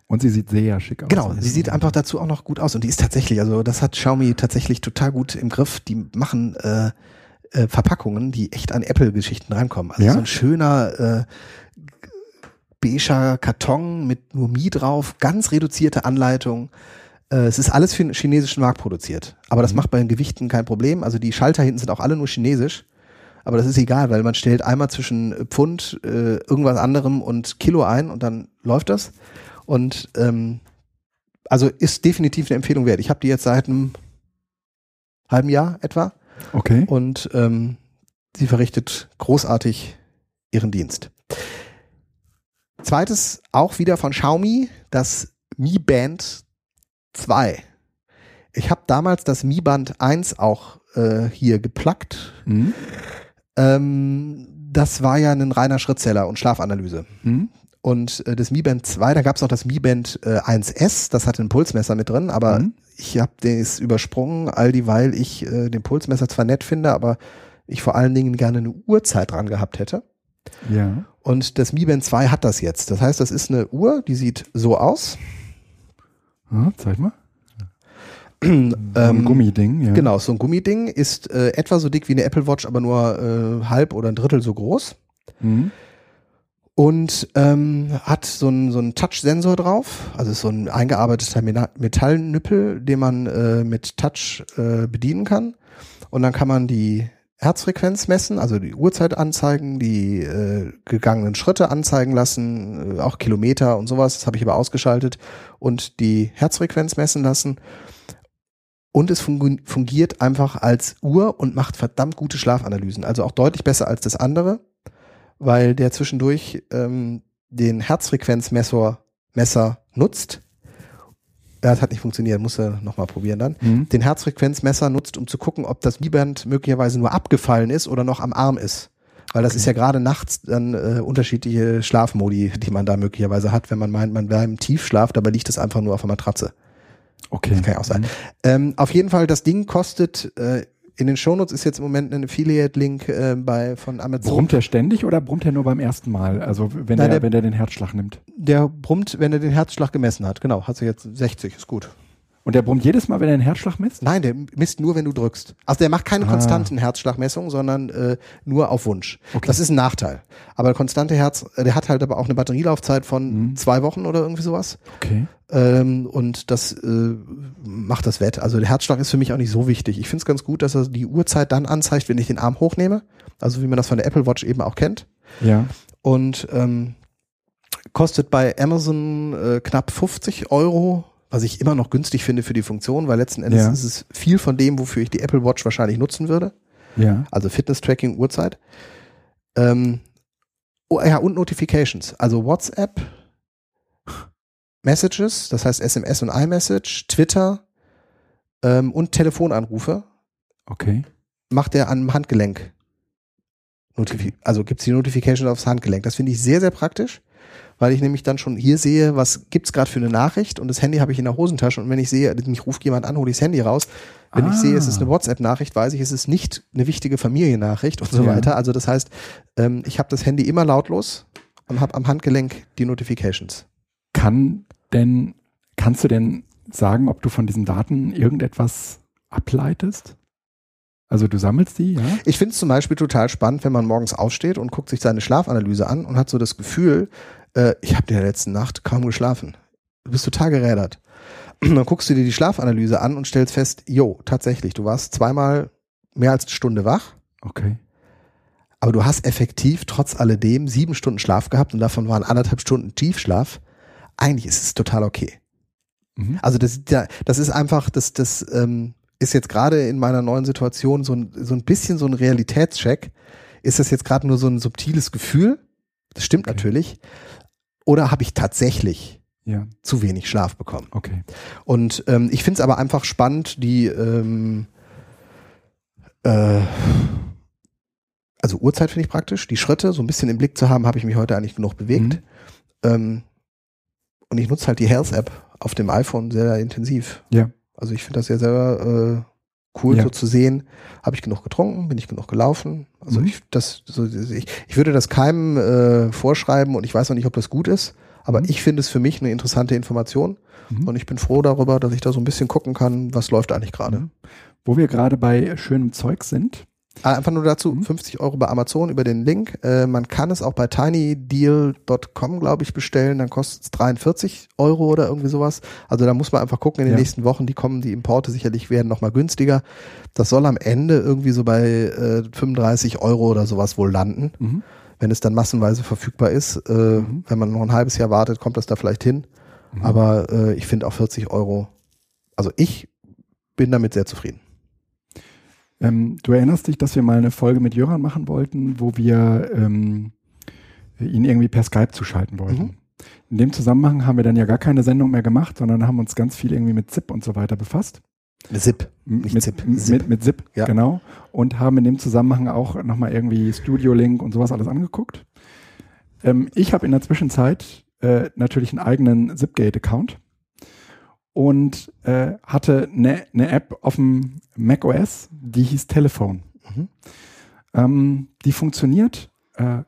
Und sie sieht sehr schick aus. Genau, sie sieht einfach dazu auch noch gut aus und die ist tatsächlich, also das hat Xiaomi tatsächlich total gut im Griff. Die machen äh, äh, Verpackungen, die echt an Apple-Geschichten rankommen. Also Ja? so ein schöner äh, beiger Karton mit nur Mi drauf, ganz reduzierte Anleitung. Äh, es ist alles für den chinesischen Markt produziert. Aber das macht bei den Gewichten kein Problem. Also die Schalter hinten sind auch alle nur chinesisch. Aber das ist egal, weil man stellt einmal zwischen Pfund, äh, irgendwas anderem und Kilo ein und dann läuft das. Und ähm, also ist definitiv eine Empfehlung wert. Ich habe die jetzt seit einem halben Jahr etwa Okay. und ähm, sie verrichtet großartig ihren Dienst. Zweites auch wieder von Xiaomi, das Mi Band 2. Ich habe damals das Mi Band 1 auch äh, hier geplackt. Mhm. Ähm, das war ja ein reiner Schrittzähler und Schlafanalyse. Mhm. Und äh, das Mi Band 2, da gab es noch das Mi Band äh, 1S, das hatte ein Pulsmesser mit drin, aber Mhm. ich habe das übersprungen, all dieweil ich äh, den Pulsmesser zwar nett finde, aber ich vor allen Dingen gerne eine Uhrzeit dran gehabt hätte. Ja. Und das Mi Band 2 hat das jetzt. Das heißt, das ist eine Uhr, die sieht so aus. Ah, zeig mal. Ähm, ein Gummiding, ja. Genau, so ein Gummiding ist äh, etwa so dick wie eine Apple Watch, aber nur äh, halb oder ein Drittel so groß. Mhm. Und ähm, hat so einen so Touch-Sensor drauf, also ist so ein eingearbeiteter Metallnüppel, den man äh, mit Touch äh, bedienen kann. Und dann kann man die Herzfrequenz messen, also die Uhrzeit anzeigen, die äh, gegangenen Schritte anzeigen lassen, äh, auch Kilometer und sowas, das habe ich aber ausgeschaltet und die Herzfrequenz messen lassen. Und es fungiert einfach als Uhr und macht verdammt gute Schlafanalysen, also auch deutlich besser als das andere weil der zwischendurch ähm, den Herzfrequenzmesser Messer nutzt. Das hat nicht funktioniert, muss er nochmal probieren dann. Mhm. Den Herzfrequenzmesser nutzt, um zu gucken, ob das Mi-Band möglicherweise nur abgefallen ist oder noch am Arm ist. Weil das ist ja gerade nachts dann äh, unterschiedliche Schlafmodi, die man da möglicherweise hat, wenn man meint, man wäre im Tiefschlaf, dabei liegt es einfach nur auf der Matratze. Okay. Das kann ja auch sein. Ähm, auf jeden Fall, das Ding kostet, äh, in den Shownotes ist jetzt im Moment ein Affiliate-Link äh, bei von Amazon. Brummt er ständig oder brummt er nur beim ersten Mal? Also wenn, Nein, er, der- wenn er den Herzschlag nimmt. Der brummt, wenn er den Herzschlag gemessen hat. Genau, hat sie jetzt 60, ist gut. Und der brummt jedes Mal, wenn er den Herzschlag misst? Nein, der misst nur, wenn du drückst. Also der macht keine Ah. konstanten Herzschlagmessungen, sondern äh, nur auf Wunsch. Okay. Das ist ein Nachteil. Aber der konstante Herz, äh, der hat halt aber auch eine Batterielaufzeit von Mhm. zwei Wochen oder irgendwie sowas. Okay. Ähm, und das äh, macht das wett. Also der Herzschlag ist für mich auch nicht so wichtig. Ich finde es ganz gut, dass er die Uhrzeit dann anzeigt, wenn ich den Arm hochnehme. Also wie man das von der Apple Watch eben auch kennt. Ja. und ähm, kostet bei Amazon äh, knapp 50 Euro, was ich immer noch günstig finde für die Funktion, weil letzten Endes Ja. ist es viel von dem, wofür ich die Apple Watch wahrscheinlich nutzen würde. Ja. Also Fitness-Tracking, Uhrzeit. Ähm, oh, ja, und Notifications. Also WhatsApp, Messages, das heißt SMS und iMessage, Twitter ähm, und Telefonanrufe Okay. macht er am Handgelenk. Notifi also gibt's die Notification aufs Handgelenk. Das finde ich sehr, sehr praktisch, weil ich nämlich dann schon hier sehe, was gibt's gerade für eine Nachricht und das Handy habe ich in der Hosentasche und wenn ich sehe, mich ruft jemand an, hole ich das Handy raus. Wenn ich Ah. sehe, es ist eine WhatsApp-Nachricht, weiß ich, es ist nicht eine wichtige Familiennachricht und so Ja. weiter. Also das heißt, ähm, ich habe das Handy immer lautlos und habe am Handgelenk die Notifications. Kann denn, kannst du denn sagen, ob du von diesen Daten irgendetwas ableitest? Also du sammelst die, ja? Ich finde es zum Beispiel total spannend, wenn man morgens aufsteht und guckt sich seine Schlafanalyse an und hat so das Gefühl, äh, ich habe in der letzten Nacht kaum geschlafen. Du bist total gerädert. Dann guckst du dir die Schlafanalyse an und stellst fest, jo, tatsächlich, du warst zweimal mehr als eine Stunde wach, Okay. aber du hast effektiv trotz alledem sieben Stunden Schlaf gehabt und davon waren anderthalb Stunden Tiefschlaf. Eigentlich ist es total okay. Mhm. Also das, das ist einfach, das, das ähm, ist jetzt gerade in meiner neuen Situation so ein, so ein bisschen so ein Realitätscheck. Ist das jetzt gerade nur so ein subtiles Gefühl? Das stimmt Okay. natürlich. Oder habe ich tatsächlich Ja, zu wenig Schlaf bekommen? okay. Und ähm, ich finde es aber einfach spannend, die ähm, äh, also Uhrzeit finde ich praktisch, die Schritte so ein bisschen im Blick zu haben, habe ich mich heute eigentlich genug bewegt. Mhm. Ähm, und ich nutze halt die Health-App auf dem iPhone sehr intensiv. Ja. Also ich finde das ja selber äh, cool, Ja. so zu sehen, habe ich genug getrunken, bin ich genug gelaufen. Also Mhm. ich das so ich, ich würde das keinem äh, vorschreiben und ich weiß noch nicht, ob das gut ist, aber Mhm. ich finde es für mich eine interessante Information Mhm. und ich bin froh darüber, dass ich da so ein bisschen gucken kann, was läuft eigentlich gerade. Mhm. Wo wir gerade bei schönem Zeug sind. Ah, Einfach nur dazu, Mhm. 50 Euro bei Amazon über den Link. Äh, man kann es auch bei tinydeal.com, glaube ich, bestellen. Dann kostet es 43 Euro oder irgendwie sowas. Also da muss man einfach gucken in den Ja. nächsten Wochen. Die kommen, die Importe sicherlich werden nochmal günstiger. Das soll am Ende irgendwie so bei äh, 35 Euro oder sowas wohl landen, Mhm. wenn es dann massenweise verfügbar ist. Äh, Mhm. Wenn man noch ein halbes Jahr wartet, kommt das da vielleicht hin. Mhm. Aber äh, ich finde auch 40 Euro. Also ich bin damit sehr zufrieden. Ähm, du erinnerst dich, dass wir mal eine Folge mit Jöran machen wollten, wo wir ähm, ihn irgendwie per Skype zuschalten wollten. Mhm. In dem Zusammenhang haben wir dann ja gar keine Sendung mehr gemacht, sondern haben uns ganz viel irgendwie mit ZIP und so weiter befasst. Zip. Nicht mit, Zip, Zip. Mit, mit ZIP, Ja. genau. Und haben in dem Zusammenhang auch nochmal irgendwie Studio Link und sowas alles angeguckt. Ähm, ich habe in der Zwischenzeit äh, natürlich einen eigenen Zipgate-Account und äh, hatte eine ne App auf dem macOS, die hieß Telefon. Mhm. Ähm, die funktioniert äh,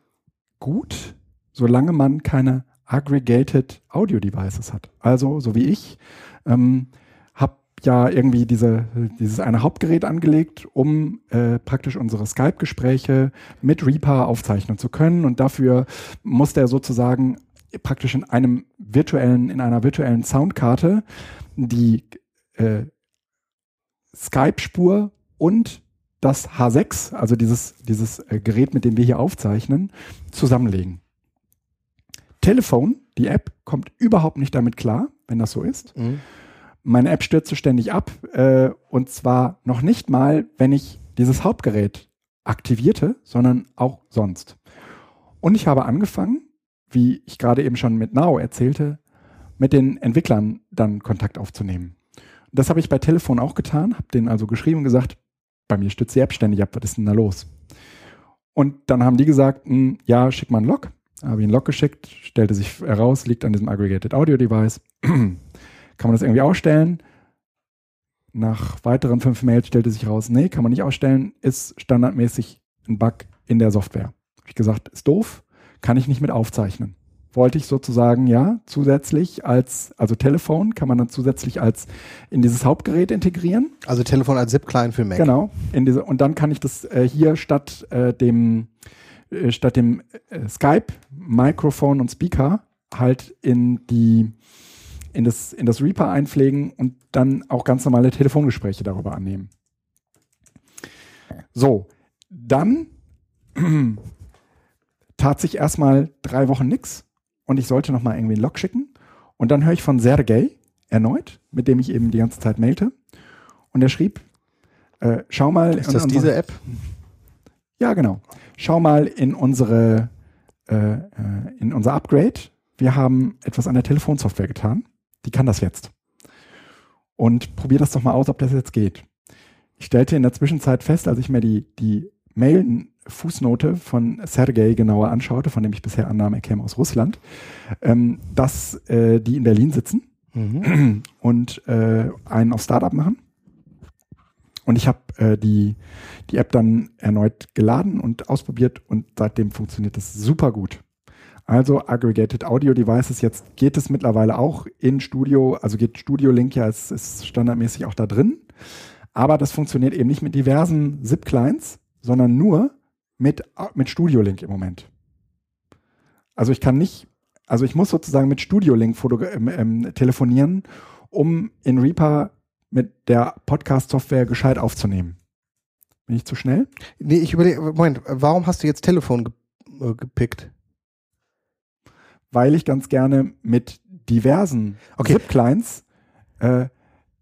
gut, solange man keine aggregated Audio Devices hat. Also, so wie ich, ähm, habe ja irgendwie diese, dieses eine Hauptgerät angelegt, um äh, praktisch unsere Skype-Gespräche mit Reaper aufzeichnen zu können. Und dafür musste er sozusagen praktisch in einem virtuellen, in einer virtuellen Soundkarte die äh, Skype-Spur und das H6, also dieses, dieses äh, Gerät, mit dem wir hier aufzeichnen, zusammenlegen. Telefon, die App, kommt überhaupt nicht damit klar, wenn das so ist. Mhm. Meine App stürzt ständig ab äh, und zwar noch nicht mal, wenn ich dieses Hauptgerät aktivierte, sondern auch sonst. Und ich habe angefangen, wie ich gerade eben schon mit Now erzählte, mit den Entwicklern dann Kontakt aufzunehmen. Das habe ich bei Telefon auch getan, habe denen also geschrieben und gesagt, bei mir stürzt die App ständig ab, was ist denn da los? Und dann haben die gesagt, "Hm, ja, schick mal einen Log. Habe ich einen Log geschickt, stellte sich heraus, liegt an diesem Aggregated Audio Device. Kann man das irgendwie ausstellen? Nach weiteren fünf Mails stellte sich raus, nee, kann man nicht ausstellen, ist standardmäßig ein Bug in der Software. Habe ich gesagt, ist doof, kann ich nicht mit aufzeichnen. Wollte ich sozusagen, ja, zusätzlich als, also Telefon kann man dann zusätzlich als in dieses Hauptgerät integrieren. Also Telefon als Zip-Client für Mac. Genau. In diese, und dann kann ich das äh, hier statt äh, dem, äh, statt dem äh, Skype, Mikrofon und Speaker halt in die in das, in das Reaper einpflegen und dann auch ganz normale Telefongespräche darüber annehmen. So, dann tat sich erstmal drei Wochen nix und ich sollte nochmal irgendwie einen Log schicken. Und dann höre ich von Sergey erneut, mit dem ich eben die ganze Zeit mailte. Und er schrieb, äh, schau mal. Ist das unsere- diese App? Ja, genau. Schau mal in unsere, äh, äh, in unser Upgrade. Wir haben etwas an der Telefonsoftware getan. Die kann das jetzt. Und probier das doch mal aus, ob das jetzt geht. Ich stellte in der Zwischenzeit fest, als ich mir die, die Mail-Fußnote von Sergei genauer anschaute, von dem ich bisher annahm, er käme aus Russland, ähm, dass äh, die in Berlin sitzen Mhm. und äh, einen auf Startup machen. Und ich habe äh, die, die App dann erneut geladen und ausprobiert und seitdem funktioniert es super gut. Also Aggregated Audio Devices, jetzt geht es mittlerweile auch in Studio, also geht Studio Link ja, es ist standardmäßig auch da drin. Aber das funktioniert eben nicht mit diversen ZIP-Clients, sondern nur mit, mit Studio Link im Moment. Also ich kann nicht, also ich muss sozusagen mit Studio Link ähm, ähm, telefonieren, um in Reaper mit der Podcast-Software gescheit aufzunehmen. Bin ich zu schnell? Nee, ich überlege, Moment, warum hast du jetzt Telefon ge äh, gepickt? Weil ich ganz gerne mit diversen Okay. ZIP-Clients äh,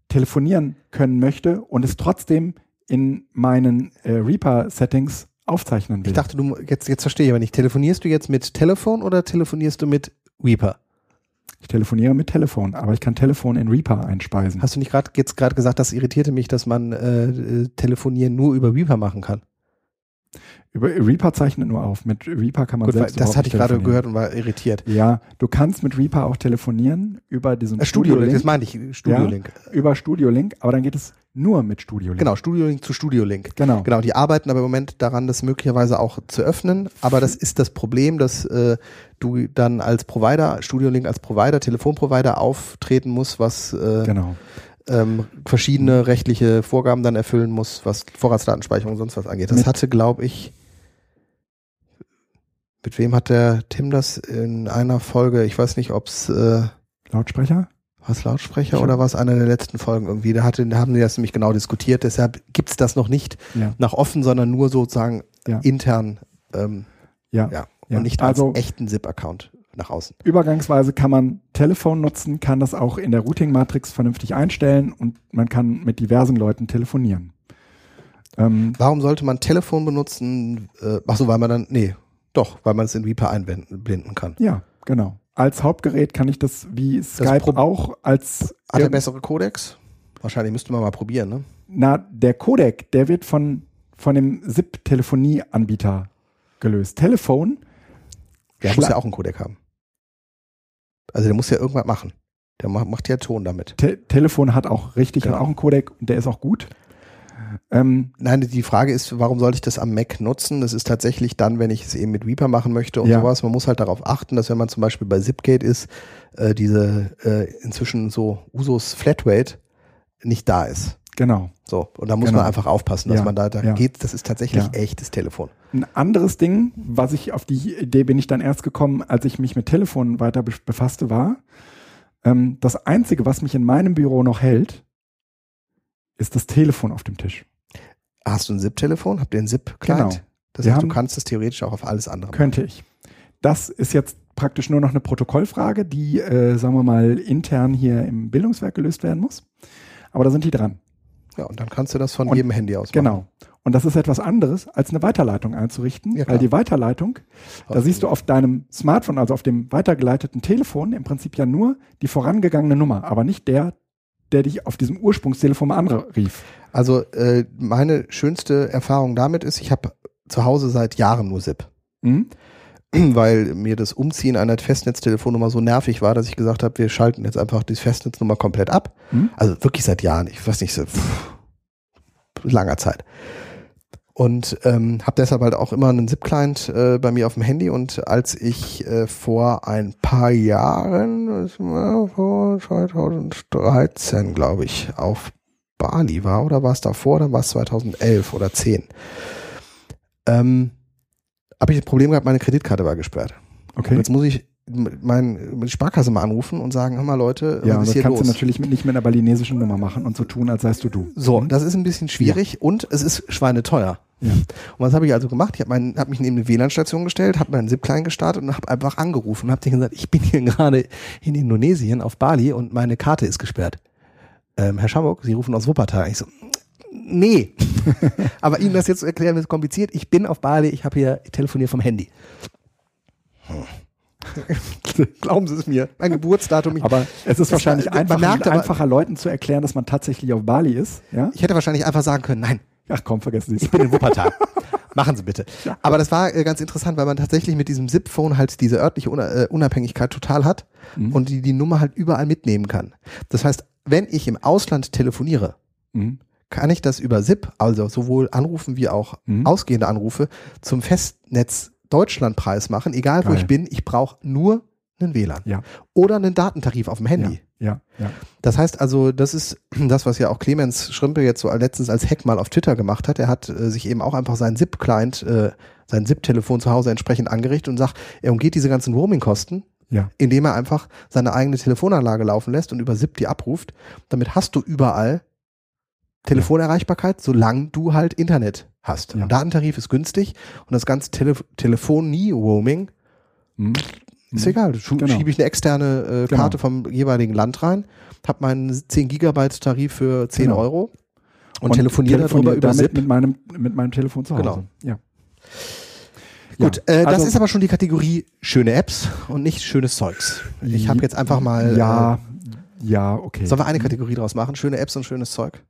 telefonieren können möchte und es trotzdem in meinen äh, Reaper-Settings aufzeichnen will. Ich dachte, du jetzt, jetzt verstehe ich aber nicht. Telefonierst du jetzt mit Telefon oder telefonierst du mit Reaper? ich telefoniere mit Telefon, aber ich kann Telefon in Reaper einspeisen. Hast du nicht gerade jetzt gerade gesagt, das irritierte mich, dass man äh, äh, telefonieren nur über Reaper machen kann? Über Reaper zeichnet nur auf. Mit Reaper kann man Gut, selbst das hatte ich gerade gehört und war irritiert. Ja, du kannst mit Reaper auch telefonieren über diesen Äh, Studio Link, Studio-Link. das meine ich, Studio Link. über Studio Link, aber dann geht es nur mit Studio Link. Genau, Studio Link zu Studio Link. Genau. Genau, die arbeiten aber im Moment daran, das möglicherweise auch zu öffnen. Aber das ist das Problem, dass äh, du dann als Provider, Studio Link als Provider, Telefonprovider auftreten musst, was äh, Genau. Ähm, verschiedene rechtliche Vorgaben dann erfüllen muss, was Vorratsdatenspeicherung und sonst was angeht. Das hatte, glaube ich, mit wem hat der Tim das in einer Folge, ich weiß nicht, ob's äh, Lautsprecher? was Lautsprecher oder was einer der letzten Folgen irgendwie. Da, hatte, da haben die das nämlich genau diskutiert. Deshalb gibt's das noch nicht Ja. nach offen, sondern nur sozusagen Ja. intern ähm, Ja. ja, und nicht als Also- echten ZIP-Account nach außen. Übergangsweise kann man Telefon nutzen, kann das auch in der Routing-Matrix vernünftig einstellen und man kann mit diversen Leuten telefonieren. Ähm, Warum sollte man Telefon benutzen? Äh, ach so, weil man dann, nee, doch, weil man es in Reaper einblenden kann. ja, genau. Als Hauptgerät kann ich das wie Skype Pro- auch als Hat er bessere Codecs? Wahrscheinlich müsste man mal probieren, ne? na der Codec, der wird von von dem SIP-Telefonie-Anbieter gelöst. Telefon, Der muss ja auch einen Codec haben. Also der muss ja irgendwas machen. Der macht, ja Ton damit. Te Telefon hat auch richtig, Genau. hat auch einen Codec und der ist auch gut. Ähm, Nein, die Frage ist, warum sollte ich das am Mac nutzen? Das ist tatsächlich dann, wenn ich es eben mit Reaper machen möchte und Ja. sowas. Man muss halt darauf achten, dass wenn man zum Beispiel bei Zipgate ist, äh, diese äh, inzwischen so Usos Flatrate nicht da ist. Genau. So, und da muss Genau. man einfach aufpassen, dass Ja, man da, da ja. geht, das ist tatsächlich Ja. echtes Telefon. Ein anderes Ding, was ich auf die Idee bin ich dann erst gekommen, als ich mich mit Telefonen weiter be- befasste, war, ähm, das Einzige, was mich in meinem Büro noch hält, ist das Telefon auf dem Tisch. Hast du ein ZIP-Telefon? Habt ihr ein ZIP-Client? Genau. Das Wir heißt, du kannst es theoretisch auch auf alles andere machen. Könnte ich. Das ist jetzt praktisch nur noch eine Protokollfrage, die, äh, sagen wir mal, intern hier im Bildungswerk gelöst werden muss. Aber da sind die dran. Ja, und dann kannst du das von Und- jedem Handy aus machen. Genau. Und das ist etwas anderes, als eine Weiterleitung einzurichten, Ja, weil die Weiterleitung, da siehst du auf deinem Smartphone, also auf dem weitergeleiteten Telefon, im Prinzip ja nur die vorangegangene Nummer, aber nicht der, der dich auf diesem Ursprungstelefon anrief. Also äh, meine schönste Erfahrung damit ist, ich habe zu Hause seit Jahren nur ZIP. Hm? weil mir das Umziehen einer Festnetztelefonnummer so nervig war, dass ich gesagt habe, wir schalten jetzt einfach die Festnetznummer komplett ab. Hm? Also wirklich seit Jahren, ich weiß nicht, so pff, langer Zeit. Und ähm, habe deshalb halt auch immer einen ZIP-Client äh, bei mir auf dem Handy. Und als ich äh, vor ein paar Jahren, das war vor 2013, glaube ich, auf Bali war, oder war es davor, dann war es 2011 oder 10, ähm, habe ich das Problem gehabt, meine Kreditkarte war gesperrt. Und Okay. jetzt muss ich mein, meine Sparkasse mal anrufen und sagen, hör mal Leute, Ja, was und ist das hier kannst los? du natürlich mit, nicht mit einer balinesischen Nummer machen und so tun, als seist du du. So, das ist ein bisschen schwierig und es ist schweineteuer. Ja. Und was habe ich also gemacht? Ich habe hab mich neben eine WLAN-Station gestellt, habe meinen ZIP-Client gestartet und habe einfach angerufen und habe denen gesagt, ich bin hier gerade in Indonesien auf Bali und meine Karte ist gesperrt. Ähm, Herr Schamburg, Sie rufen aus Wuppertal. Ich so, nee. Aber Ihnen das jetzt zu erklären, ist kompliziert. Ich bin auf Bali, ich habe hier ich telefoniere vom Handy. Glauben Sie es mir. Mein Geburtsdatum. Ich, Aber es ist wahrscheinlich man einfacher, merkt aber- einfacher Leuten zu erklären, dass man tatsächlich auf Bali ist. Ja? ich hätte wahrscheinlich einfach sagen können, nein, Ach komm, vergessen Sie es. Ich bin in Wuppertal. Machen Sie bitte. Aber das war äh, ganz interessant, weil man tatsächlich mit diesem SIP-Phone halt diese örtliche Una äh, Unabhängigkeit total hat Mhm. und die die Nummer halt überall mitnehmen kann. Das heißt, wenn ich im Ausland telefoniere, Mhm. Kann ich das über SIP, also sowohl Anrufen wie auch Mhm. ausgehende Anrufe, zum Festnetz Deutschlandpreis machen, egal wo Geil. ich bin. Ich brauche nur einen WLAN Ja. oder einen Datentarif auf dem Handy. Ja, ja. Das heißt also, das ist das, was ja auch Clemens Schrimpe jetzt so letztens als Hack mal auf Twitter gemacht hat. Er hat äh, sich eben auch einfach seinen ZIP-Client, äh, sein ZIP-Telefon zu Hause entsprechend angerichtet und sagt, er umgeht diese ganzen Roaming-Kosten, Ja. indem er einfach seine eigene Telefonanlage laufen lässt und über ZIP die abruft. Damit hast du überall Telefonerreichbarkeit, solange du halt Internet hast. Ja. Und Datentarif ist günstig und das ganze Tele Telefonie-Roaming Mhm. ist egal. Schu Genau. Schiebe ich eine externe äh, Genau. Karte vom jeweiligen Land rein, habe meinen 10 Gigabyte Tarif für 10 Genau. Euro und, telefoniere darüber über SIP. mit meinem, mit meinem Telefon zu Hause. Genau. Ja. Gut, Ja, äh, das also- ist aber schon die Kategorie schöne Apps und nicht schönes Zeugs. Ich habe jetzt einfach mal. Ja, ja, okay. Äh, sollen wir eine Kategorie draus machen? Schöne Apps und schönes Zeug?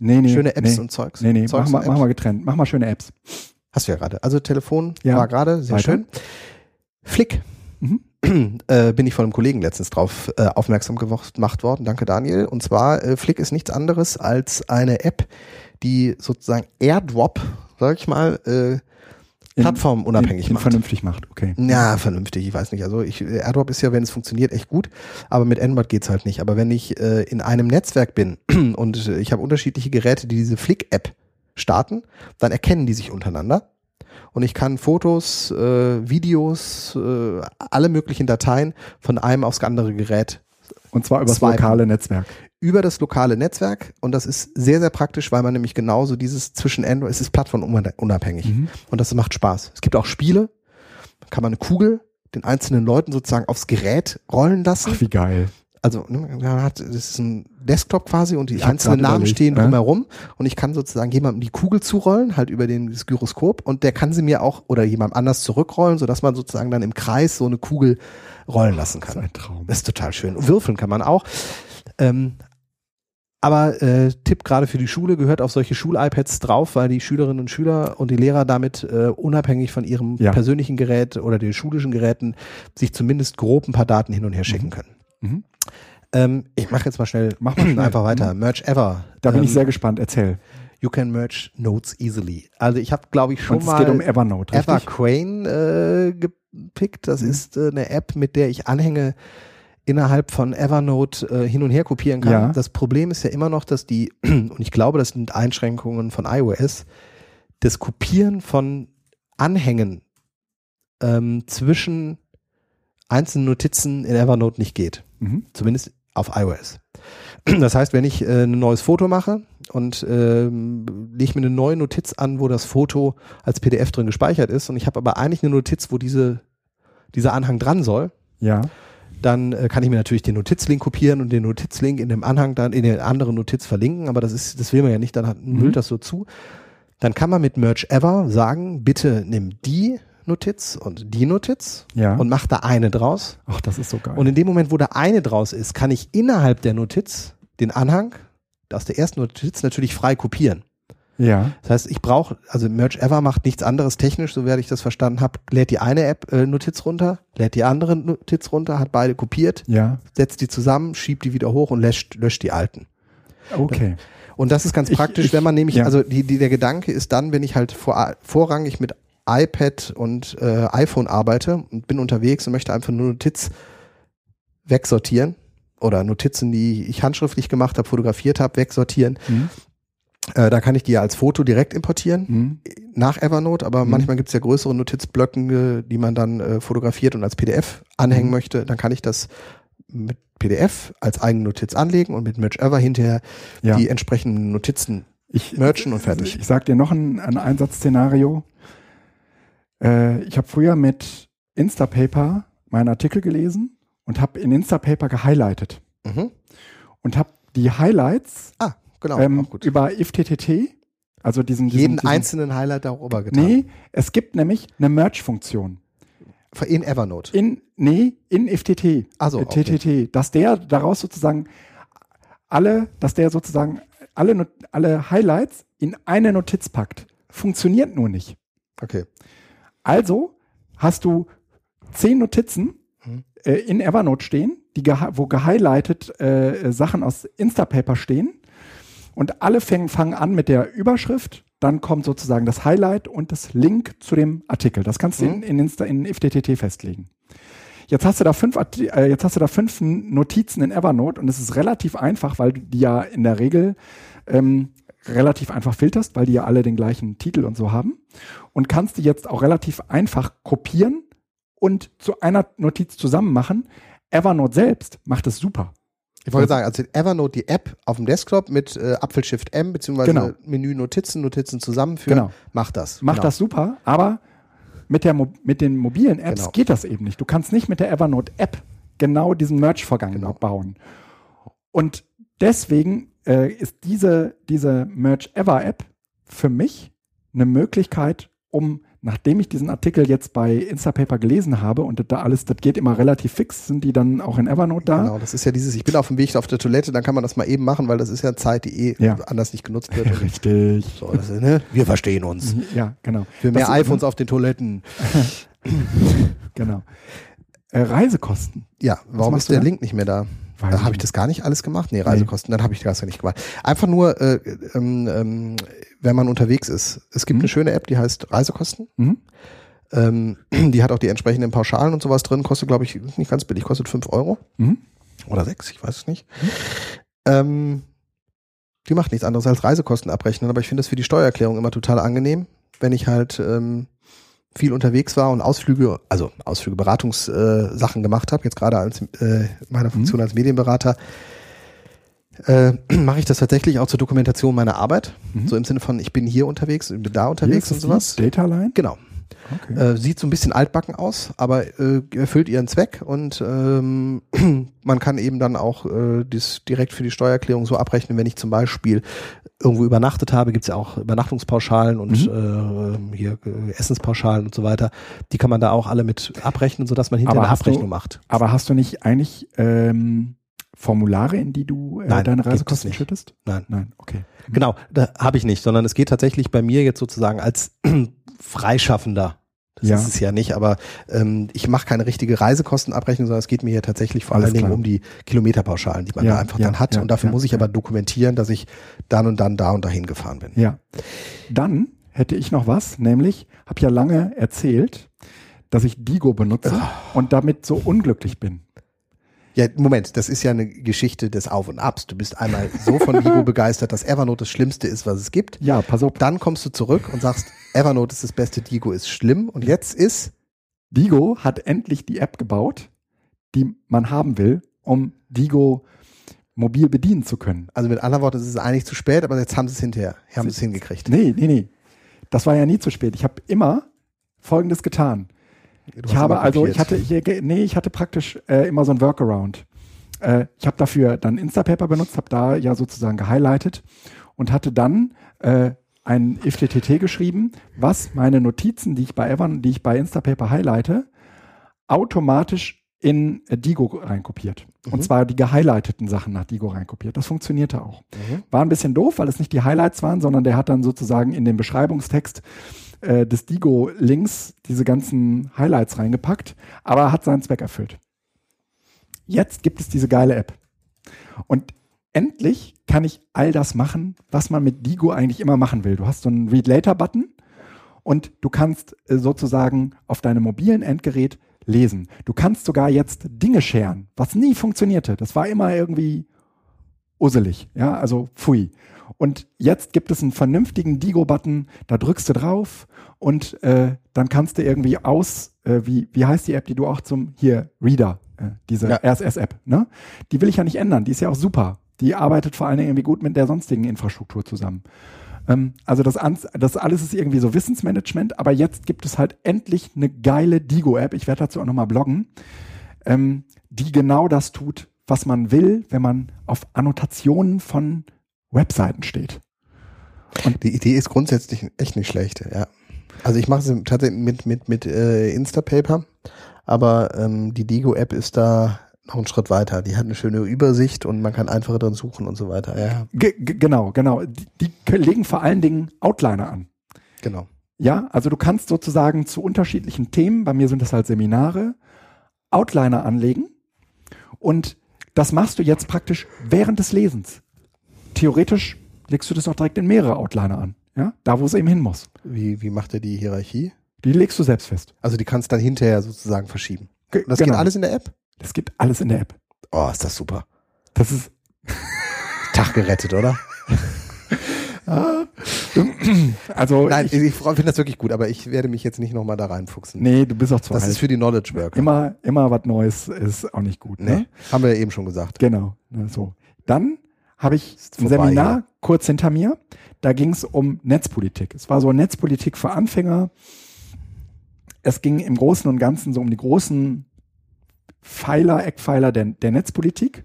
Nee, nee. schöne Apps nee. und Zeugs? Nee, nee, Zeugs mach mal, mach mal getrennt. Mach mal schöne Apps. Hast du ja gerade. Also Telefon Ja. war gerade, sehr Weiter. schön. Flick. Mhm. äh, bin ich von einem Kollegen letztens drauf äh, aufmerksam gemacht worden. Danke, Daniel. Und zwar, äh, Flick ist nichts anderes als eine App, die sozusagen Airdrop, sag ich mal, äh, plattformunabhängig macht. vernünftig macht, okay. Ja, vernünftig, ich weiß nicht. Also ich, AirDrop ist ja, wenn es funktioniert, echt gut, aber mit Android geht's halt nicht. Aber wenn ich äh, in einem Netzwerk bin und äh, ich habe unterschiedliche Geräte, die diese Flick-App starten, dann erkennen die sich untereinander. Und ich kann Fotos, äh, Videos, äh, alle möglichen Dateien von einem aufs andere Gerät Und zwar über das lokale Netzwerk. über das lokale Netzwerk. Und das ist sehr, sehr praktisch, weil man nämlich genauso dieses zwischen Android, es ist plattformunabhängig. Mhm. Und das macht Spaß. Es gibt auch Spiele, da kann man eine Kugel den einzelnen Leuten sozusagen aufs Gerät rollen lassen. Ach, wie geil. Also ne, man hat, das ist ein Desktop quasi und die Ich einzelnen Namen überlegt, stehen ja. drumherum und ich kann sozusagen jemandem die Kugel zurollen, halt über den, das Gyroskop und der kann sie mir auch oder jemand anders zurückrollen, sodass man sozusagen dann im Kreis so eine Kugel rollen lassen Das ist kann. ein Traum. Das ist total schön. Und Würfeln kann man auch. Ähm, aber äh, Tipp gerade für die Schule gehört auf solche Schul-iPads drauf, weil die Schülerinnen und Schüler und die Lehrer damit äh, unabhängig von ihrem Ja. persönlichen Gerät oder den schulischen Geräten sich zumindest grob ein paar Daten hin und her schicken können. Mhm. Ähm, ich mache jetzt mal schnell Mach mal einfach weiter. Merge Ever. Da bin ähm, ich sehr gespannt. Erzähl. You can merge Notes easily. Also ich habe, glaube ich, schon Und es mal geht um Evernote? Evercrane äh, gepickt. Das Mhm. ist äh, eine App, mit der ich Anhänge innerhalb von Evernote äh, hin und her kopieren kann. Ja. Das Problem ist ja immer noch, dass die, und ich glaube, das sind Einschränkungen von iOS, das Kopieren von Anhängen ähm, zwischen einzelnen Notizen in Evernote nicht geht. Mhm. Zumindest auf iOS. Das heißt, wenn ich äh, ein neues Foto mache und ähm, lege mir eine neue Notiz an, wo das Foto als PDF drin gespeichert ist und ich habe aber eigentlich eine Notiz, wo diese, dieser Anhang dran soll, Ja. dann äh, kann ich mir natürlich den Notizlink kopieren und den Notizlink in dem Anhang dann in der anderen Notiz verlinken, aber das ist, das will man ja nicht, dann hat, Mhm. müllt das so zu. Dann kann man mit Merge Ever sagen, bitte nimm die Notiz und die Notiz Ja. und mach da eine draus. Ach, das ist so geil. Und in dem Moment, wo da eine draus ist, kann ich innerhalb der Notiz den Anhang aus der ersten Notiz natürlich frei kopieren. ja. Das heißt, ich brauche, also Merge Ever macht nichts anderes technisch, so werde ich das verstanden habe, lädt die eine App äh, Notiz runter, lädt die andere Notiz runter, hat beide kopiert, Ja. setzt die zusammen, schiebt die wieder hoch und löscht, löscht die alten. Okay. Und das ist ganz Ich- praktisch, ich- wenn man nämlich, ja. also die, die, der Gedanke ist dann, wenn ich halt vor, vorrangig mit iPad und äh, iPhone arbeite und bin unterwegs und möchte einfach nur Notiz wegsortieren oder Notizen, die ich handschriftlich gemacht habe, fotografiert habe, wegsortieren. Mhm. Äh, da kann ich die ja als Foto direkt importieren Mhm. nach Evernote, aber Mhm. manchmal gibt es ja größere Notizblöcke, die man dann äh, fotografiert und als PDF anhängen Mhm. möchte. Dann kann ich das mit PDF als eigene Notiz anlegen und mit Merge Ever hinterher Ja. die entsprechenden Notizen Ich, merchen und fertig. Ich sag dir noch ein, ein Einsatzszenario. Äh, ich habe früher mit Instapaper meinen Artikel gelesen und habe in Instapaper gehighlightet Mhm. und habe die Highlights Ah, genau. ähm, über IFTTT, also diesen, diesen Jeden diesen, einzelnen Highlight darüber getan. Nee, es gibt nämlich eine Merge-Funktion. In Evernote. In, nee, in IFTT. Also, okay. TTT. Dass der daraus sozusagen alle, dass der sozusagen alle, alle Highlights in eine Notiz packt. Funktioniert nur nicht. Okay. Also hast du zehn Notizen Mhm. äh, in Evernote stehen, die wo gehighlightet äh, Sachen aus Instapaper stehen. Und alle fängen, fangen an mit der Überschrift, dann kommt sozusagen das Highlight und das Link zu dem Artikel. Das kannst du Mhm. in, in, Insta, in FTTT festlegen. Jetzt hast du da fünf, äh, jetzt hast du da fünf Notizen in Evernote und es ist relativ einfach, weil du die ja in der Regel ähm, relativ einfach filterst, weil die ja alle den gleichen Titel und so haben und kannst die jetzt auch relativ einfach kopieren und zu einer Notiz zusammen machen. Evernote selbst macht es super. Ich wollte sagen, also Evernote, die App auf dem Desktop mit äh, Apfel Shift M, beziehungsweise Genau. Menü Notizen, Notizen zusammenführen, Genau. macht das. Macht genau. das super, aber mit, der, mit den mobilen Apps Genau. geht das eben nicht. Du kannst nicht mit der Evernote-App genau diesen Merge-Vorgang Genau. bauen. Und deswegen äh, ist diese, diese Merge-Ever-App für mich eine Möglichkeit, um nachdem ich diesen Artikel jetzt bei Instapaper gelesen habe und das da alles, das geht immer relativ fix, sind die dann auch in Evernote da. Genau, das ist ja dieses, ich bin auf dem Weg auf der Toilette, dann kann man das mal eben machen, weil das ist ja Zeit, die eh Ja. anders nicht genutzt wird. Richtig. So, ist, ne? Wir verstehen uns. Ja, genau. Für mehr Das- iPhones auf den Toiletten. Genau. Äh, Reisekosten. Ja, warum ist der da? Link nicht mehr da? Weiß habe ich das gar nicht alles gemacht? Nee, Reisekosten, dann habe ich das ja nicht gemacht. Einfach nur, äh, ähm, ähm, wenn man unterwegs ist. Es gibt Mhm. eine schöne App, die heißt Reisekosten. Mhm. Ähm, die hat auch die entsprechenden Pauschalen und sowas drin. Kostet, glaube ich, nicht ganz billig, kostet 5 Euro. Mhm. Oder 6, ich weiß es nicht. Ähm, die macht nichts anderes als Reisekosten abrechnen, aber ich finde das für die Steuererklärung immer total angenehm, wenn ich halt ähm, viel unterwegs war und Ausflüge, also Ausflüge, Beratungssachen äh, gemacht habe, jetzt gerade als äh, meiner Funktion als Medienberater, äh, mache ich das tatsächlich auch zur Dokumentation meiner Arbeit. Mhm. So im Sinne von, ich bin hier unterwegs, ich bin da unterwegs und sowas. die Dataline. Genau. Okay. Äh, sieht so ein bisschen altbacken aus, aber äh, erfüllt ihren Zweck und ähm, man kann eben dann auch äh, dies direkt für die Steuererklärung so abrechnen, wenn ich zum Beispiel irgendwo übernachtet habe, gibt's ja auch Übernachtungspauschalen und äh, hier äh, Essenspauschalen und so weiter. Die kann man da auch alle mit abrechnen, sodass man hinterher Aber eine hast du- Abrechnung macht. Aber hast du nicht eigentlich ähm, Formulare, in die du äh, Nein, deine Reisekosten schüttest? Nein. Nein, okay. Genau, da habe ich nicht, sondern es geht tatsächlich bei mir jetzt sozusagen als Freischaffender. Das Ja. ist es ja nicht, aber ähm, ich mache keine richtige Reisekostenabrechnung, sondern es geht mir hier tatsächlich vor Alles allen Dingen um die Kilometerpauschalen, die man Ja, da einfach ja, dann hat. und dafür muss ich aber dokumentieren, dass ich dann und dann da und dahin gefahren bin. Ja. Dann hätte ich noch was, nämlich habe ja lange erzählt, dass ich Digo benutze Ah. und damit so unglücklich bin. Ja, Moment, das ist ja eine Geschichte des Auf und Abs. Du bist einmal so von Vigo begeistert, dass Evernote das Schlimmste ist, was es gibt. Ja, pass auf. Dann kommst du zurück und sagst, Evernote ist das Beste, Digo ist schlimm. Und jetzt ist Digo hat endlich die App gebaut, die man haben will, um Digo mobil bedienen zu können. Also mit anderen Worten, es ist eigentlich zu spät, aber jetzt haben sie es hinterher, haben sie es hingekriegt. Nee, nee, nee. Das war ja nie zu spät. Ich habe immer Folgendes getan. Ich habe also, ich hatte, ich, nee, ich hatte praktisch äh, immer so ein Workaround. Äh, ich habe dafür dann Instapaper benutzt, habe da ja sozusagen gehighlightet und hatte dann äh, ein IFTTT geschrieben, was meine Notizen, die ich bei Evan, die ich bei Instapaper highlighte, automatisch in äh, Digo reinkopiert. Mhm. Und zwar die gehighlighteten Sachen nach Digo reinkopiert. Das funktionierte auch. Mhm. War ein bisschen doof, weil es nicht die Highlights waren, sondern der hat dann sozusagen in den Beschreibungstext äh, des Digo-Links diese ganzen Highlights reingepackt, aber hat seinen Zweck erfüllt. Jetzt gibt es diese geile App. Und endlich kann ich all das machen, was man mit Digo eigentlich immer machen will. Du hast so einen Read Later-Button und du kannst äh, sozusagen auf deinem mobilen Endgerät lesen. Du kannst sogar jetzt Dinge scheren, was nie funktionierte. Das war immer irgendwie usselig, ja, also pfui. Und jetzt gibt es einen vernünftigen Digo-Button, da drückst du drauf und äh, dann kannst du irgendwie aus, äh, wie, wie heißt die App, die du auch zum, hier, Reader, äh, diese Ja. RSS-App, ne? Die will ich ja nicht ändern, die ist ja auch super. Die arbeitet vor allen Dingen irgendwie gut mit der sonstigen Infrastruktur zusammen. Ähm, also das, das alles ist irgendwie so Wissensmanagement, aber jetzt gibt es halt endlich eine geile Digo-App, ich werde dazu auch nochmal bloggen, ähm, die genau das tut, was man will, wenn man auf Annotationen von Webseiten steht. Die Idee ist grundsätzlich echt nicht schlecht, ja. Also ich mache es tatsächlich mit, mit, mit äh, Instapaper, aber ähm, die Digo-App ist da noch einen Schritt weiter. Die hat eine schöne Übersicht und man kann einfacher drin suchen und so weiter. Ja, Ge ge- genau, genau. Die, die legen vor allen Dingen Outliner an. genau. Ja, also du kannst sozusagen zu unterschiedlichen Themen, bei mir sind das halt Seminare, Outliner anlegen und das machst du jetzt praktisch während des Lesens. Theoretisch legst du das auch direkt in mehrere Outliner an, ja, da wo es eben hin muss. Wie, wie macht er die Hierarchie? Die legst du selbst fest. Also die kannst dann hinterher sozusagen verschieben. Und das genau. geht alles in der App? Das geht alles in der App. Oh, ist das super. Das ist Tag gerettet, oder? also Nein, ich, ich, finde das wirklich gut, aber ich werde mich jetzt nicht nochmal da reinfuchsen. nee, du bist auch zu das alt. ist für die Knowledge Worker. immer immer was Neues ist auch nicht gut, ne? Nee, haben wir ja eben schon gesagt. Genau, ne, so. Dann habe ich Ist ein vorbei Seminar hier. kurz hinter mir. Da ging es um Netzpolitik. Es war so Netzpolitik für Anfänger. Es ging im Großen und Ganzen so um die großen Pfeiler, Eckpfeiler der, der Netzpolitik.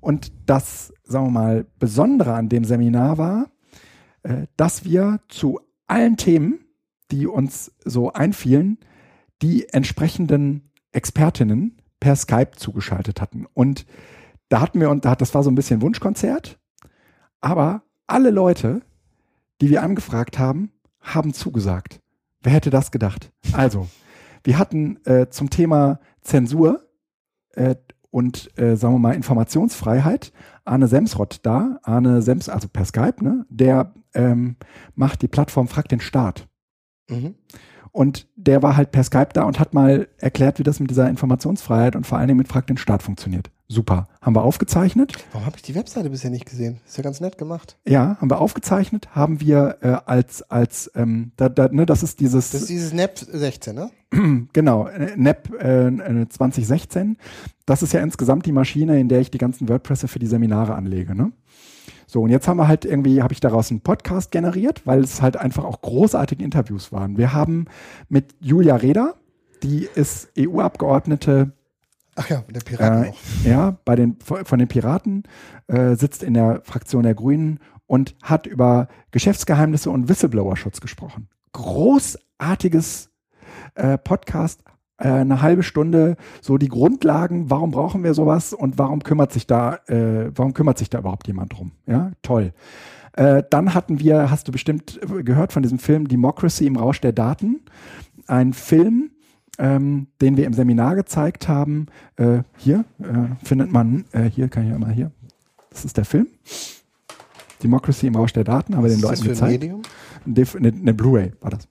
Und das, sagen wir mal, Besondere an dem Seminar war, äh, dass wir zu allen Themen die uns so einfielen, die entsprechenden Expertinnen per Skype zugeschaltet hatten. Und da hatten wir, und das war so ein bisschen Wunschkonzert, aber alle Leute, die wir angefragt haben, haben zugesagt. Wer hätte das gedacht? Also, wir hatten äh, zum Thema Zensur äh, und, äh, sagen wir mal, Informationsfreiheit Arne Semsrott da. Arne Sems, also per Skype, ne? Der ähm, macht die Plattform Frag den Staat. Mhm. Und der war halt per Skype da und hat mal erklärt, wie das mit dieser Informationsfreiheit und vor allen Dingen mit Frag den Staat funktioniert. Super. Haben wir aufgezeichnet. Warum habe ich die Webseite bisher nicht gesehen? Ist ja ganz nett gemacht. Ja, haben wir aufgezeichnet, haben wir äh, als, als ähm, da, da, ne, das ist dieses. Das ist dieses NEP 16, ne? genau, äh, NEP äh, 2016. Das ist ja insgesamt die Maschine, in der ich die ganzen WordPresse für die Seminare anlege, ne? So, und jetzt haben wir halt irgendwie, habe ich daraus einen Podcast generiert, weil es halt einfach auch großartige Interviews waren. Wir haben mit Julia Reda, die ist EU-Abgeordnete Ach ja, der Piraten äh, Ja, bei den, von den Piraten, äh, sitzt in der Fraktion der Grünen und hat über Geschäftsgeheimnisse und Whistleblower-Schutz gesprochen. Großartiges äh, Podcast, äh, eine halbe Stunde, so die Grundlagen, warum brauchen wir sowas und warum kümmert sich da, äh, warum kümmert sich da überhaupt jemand drum? Ja, toll. Äh, dann hatten wir, hast du bestimmt gehört von diesem Film Democracy im Rausch der Daten, ein Film, ähm, den wir im Seminar gezeigt haben. Äh, hier äh, findet man, äh, hier kann ich ja mal hier, das ist der Film. Democracy im Rausch der Daten, haben wir den Leuten gezeigt. Medium? Eine, eine Blu-ray war das.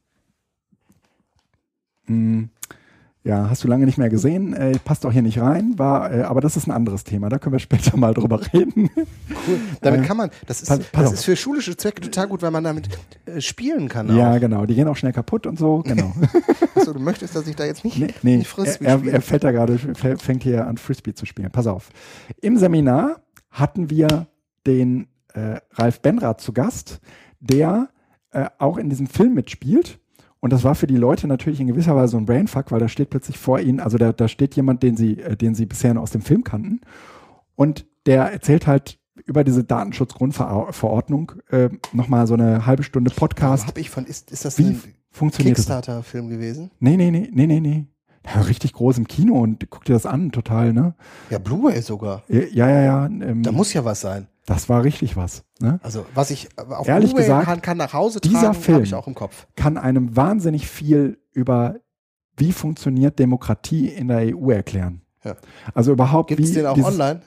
Mm, ja, hast du lange nicht mehr gesehen, äh, passt auch hier nicht rein, war, äh, aber das ist ein anderes Thema, da können wir später mal drüber reden. Cool. Damit äh, kann man, das ist, pass, pass das ist für schulische Zwecke total gut, weil man damit äh, spielen kann. Ja, auch. genau, die gehen auch schnell kaputt und so, genau. Achso, du möchtest, dass ich da jetzt nicht, nee, nee, nicht Frisbee er, er, er fällt da gerade, fängt hier an Frisbee zu spielen. Pass auf. Im Seminar hatten wir den äh, Ralf Benrath zu Gast, der äh, auch in diesem Film mitspielt und das war für die Leute natürlich in gewisser Weise so ein Brainfuck, weil da steht plötzlich vor ihnen, also da, da steht jemand, den sie, äh, den sie bisher nur aus dem Film kannten. Und der erzählt halt über diese Datenschutzgrundverordnung äh, nochmal so eine halbe Stunde Podcast. Hab ich von, ist, ist das Wie ein Kickstarter-Film gewesen? Nee, nee, nee, nee, nee, nee. Ja, richtig groß im Kino und guck dir das an, total, ne? Ja, Blu-ray sogar. Ja, ja, ja. Ähm, da muss ja was sein. Das war richtig was. Ne? Also was ich auf Ehrlich gesagt, kann, kann nach Hause tragen, dieser Film ich auch im Kopf. kann einem wahnsinnig viel über wie funktioniert Demokratie in der EU erklären. Ja. Also überhaupt Gibt es den auch dieses, online?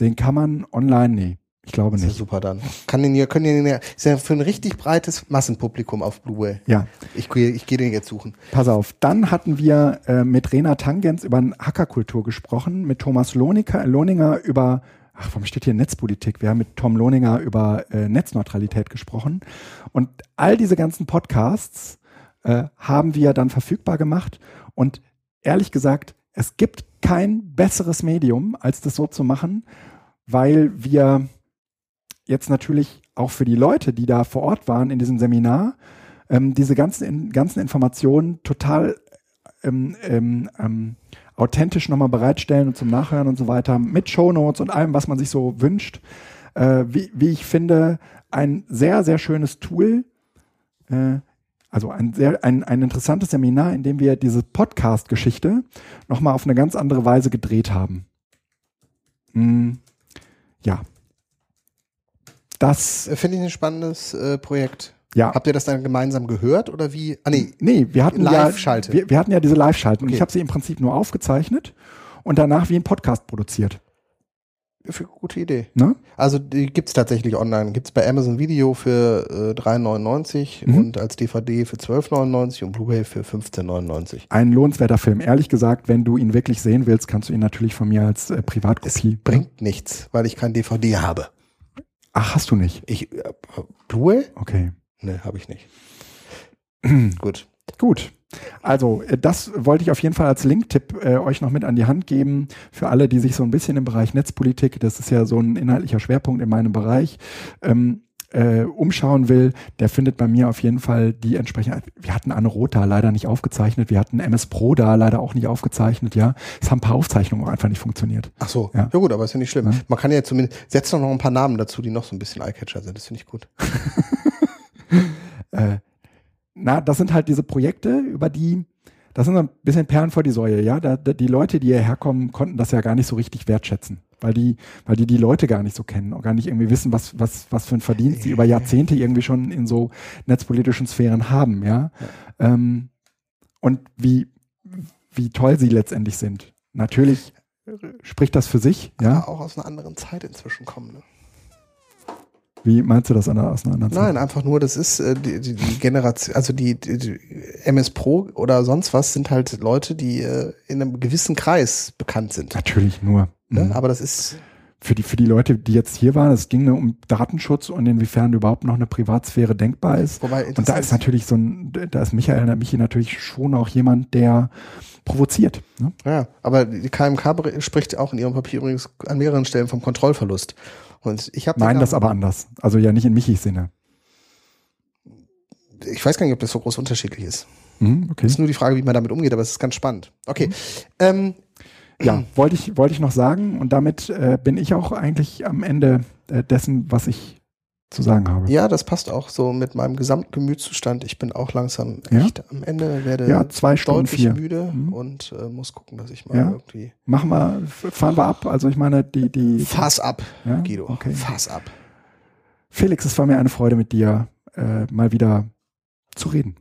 Den kann man online, nee. Ich glaube nicht. Ist ja super dann. Kann den hier, können den hier, ist ja für ein richtig breites Massenpublikum auf Blu-ray. Ja. Ich, ich gehe den jetzt suchen. Pass auf. Dann hatten wir äh, mit Rena Tangens über Hackerkultur gesprochen, mit Thomas Lohninger über ach, warum steht hier Netzpolitik? Wir haben mit Tom Lohninger über äh, Netzneutralität gesprochen. Und all diese ganzen Podcasts äh, haben wir dann verfügbar gemacht. Und ehrlich gesagt, es gibt kein besseres Medium, als das so zu machen, weil wir jetzt natürlich auch für die Leute, die da vor Ort waren in diesem Seminar, ähm, diese ganzen, ganzen Informationen total ähm, ähm, ähm authentisch nochmal bereitstellen und zum Nachhören und so weiter, mit Shownotes und allem, was man sich so wünscht. Äh, wie, wie ich finde, ein sehr, sehr schönes Tool. Äh, also ein, sehr, ein, ein interessantes Seminar, in dem wir diese Podcast-Geschichte nochmal auf eine ganz andere Weise gedreht haben. Mm, ja. Das finde ich ein spannendes äh, Projekt. Ja. Habt ihr das dann gemeinsam gehört oder wie? Ah, nee, nee wir hatten Live-Schalte. Ja, wir, wir, hatten ja diese Live-Schalten okay. und ich habe sie im Prinzip nur aufgezeichnet und danach wie ein Podcast produziert. Für gute Idee. Ne? Also die gibt's tatsächlich online. Gibt's bei Amazon Video für äh, 3,99 mhm. und als DVD für 12,99 und Blu-ray für 15,99. Ein lohnenswerter Film. Ehrlich gesagt, wenn du ihn wirklich sehen willst, kannst du ihn natürlich von mir als äh, Privatkopie. Es bringt nichts, weil ich kein DVD habe. Ach, hast du nicht? Ich äh, Blu-ray? Okay. Nee, habe ich nicht. Gut. Gut. Also, äh, das wollte ich auf jeden Fall als Link-Tipp äh, euch noch mit an die Hand geben für alle, die sich so ein bisschen im Bereich Netzpolitik, das ist ja so ein inhaltlicher Schwerpunkt in meinem Bereich, ähm, äh, umschauen will, der findet bei mir auf jeden Fall die entsprechende. Wir hatten Anne Roth da leider nicht aufgezeichnet, wir hatten MS Pro da leider auch nicht aufgezeichnet, ja. Es haben ein paar Aufzeichnungen auch einfach nicht funktioniert. Ach so, ja, ja gut, aber ist ja nicht schlimm. Ja. Man kann ja zumindest, setzt doch noch ein paar Namen dazu, die noch so ein bisschen Eyecatcher sind, das finde ich gut. äh, na, das sind halt diese Projekte, über die, das sind ein bisschen Perlen vor die Säue, ja. Da, da, die Leute, die hierher kommen, konnten das ja gar nicht so richtig wertschätzen, weil die, weil die die Leute gar nicht so kennen und gar nicht irgendwie wissen, was, was, was für ein Verdienst die über Jahrzehnte irgendwie schon in so netzpolitischen Sphären haben, ja. ja. Ähm, und wie, wie toll sie letztendlich sind. Natürlich spricht das für sich, ja. auch aus einer anderen Zeit inzwischen kommen, ne? Wie meinst du das an der, aus einer anderen Zeit? Nein, einfach nur, das ist äh, die, die, die Generation, also die, die, die MS Pro oder sonst was sind halt Leute, die äh, in einem gewissen Kreis bekannt sind. Natürlich nur. Ne? Mhm. Aber das ist für die, für die Leute, die jetzt hier waren, es ging nur um Datenschutz und inwiefern überhaupt noch eine Privatsphäre denkbar ist. Wobei, und da ist natürlich so ein, da ist Michael Michi natürlich schon auch jemand, der provoziert. Ne? Ja, aber die KMK spricht auch in ihrem Papier übrigens an mehreren Stellen vom Kontrollverlust. Und ich habe Nein, das aber anders. Also ja nicht in Michis Sinne. Ich weiß gar nicht, ob das so groß unterschiedlich ist. Mhm, okay. Das ist nur die Frage, wie man damit umgeht, aber es ist ganz spannend. Okay. Mhm. Ähm, ja, wollte ich, wollte ich noch sagen und damit äh, bin ich auch eigentlich am Ende äh, dessen, was ich zu sagen habe. Ja, das passt auch so mit meinem Gesamtgemütszustand. Ich bin auch langsam echt ja? am Ende, werde ja, zwei Stunden deutlich vier. müde mhm. und äh, muss gucken, dass ich mal ja. irgendwie. Machen wir, fahren wir ab. Also ich meine, die, die. Fass ab, ja? Guido. Okay. Fass ab. Felix, es war mir eine Freude mit dir, äh, mal wieder zu reden.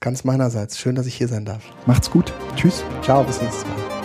Ganz meinerseits. Schön, dass ich hier sein darf. Macht's gut. Tschüss. Ciao, bis nächstes Mal.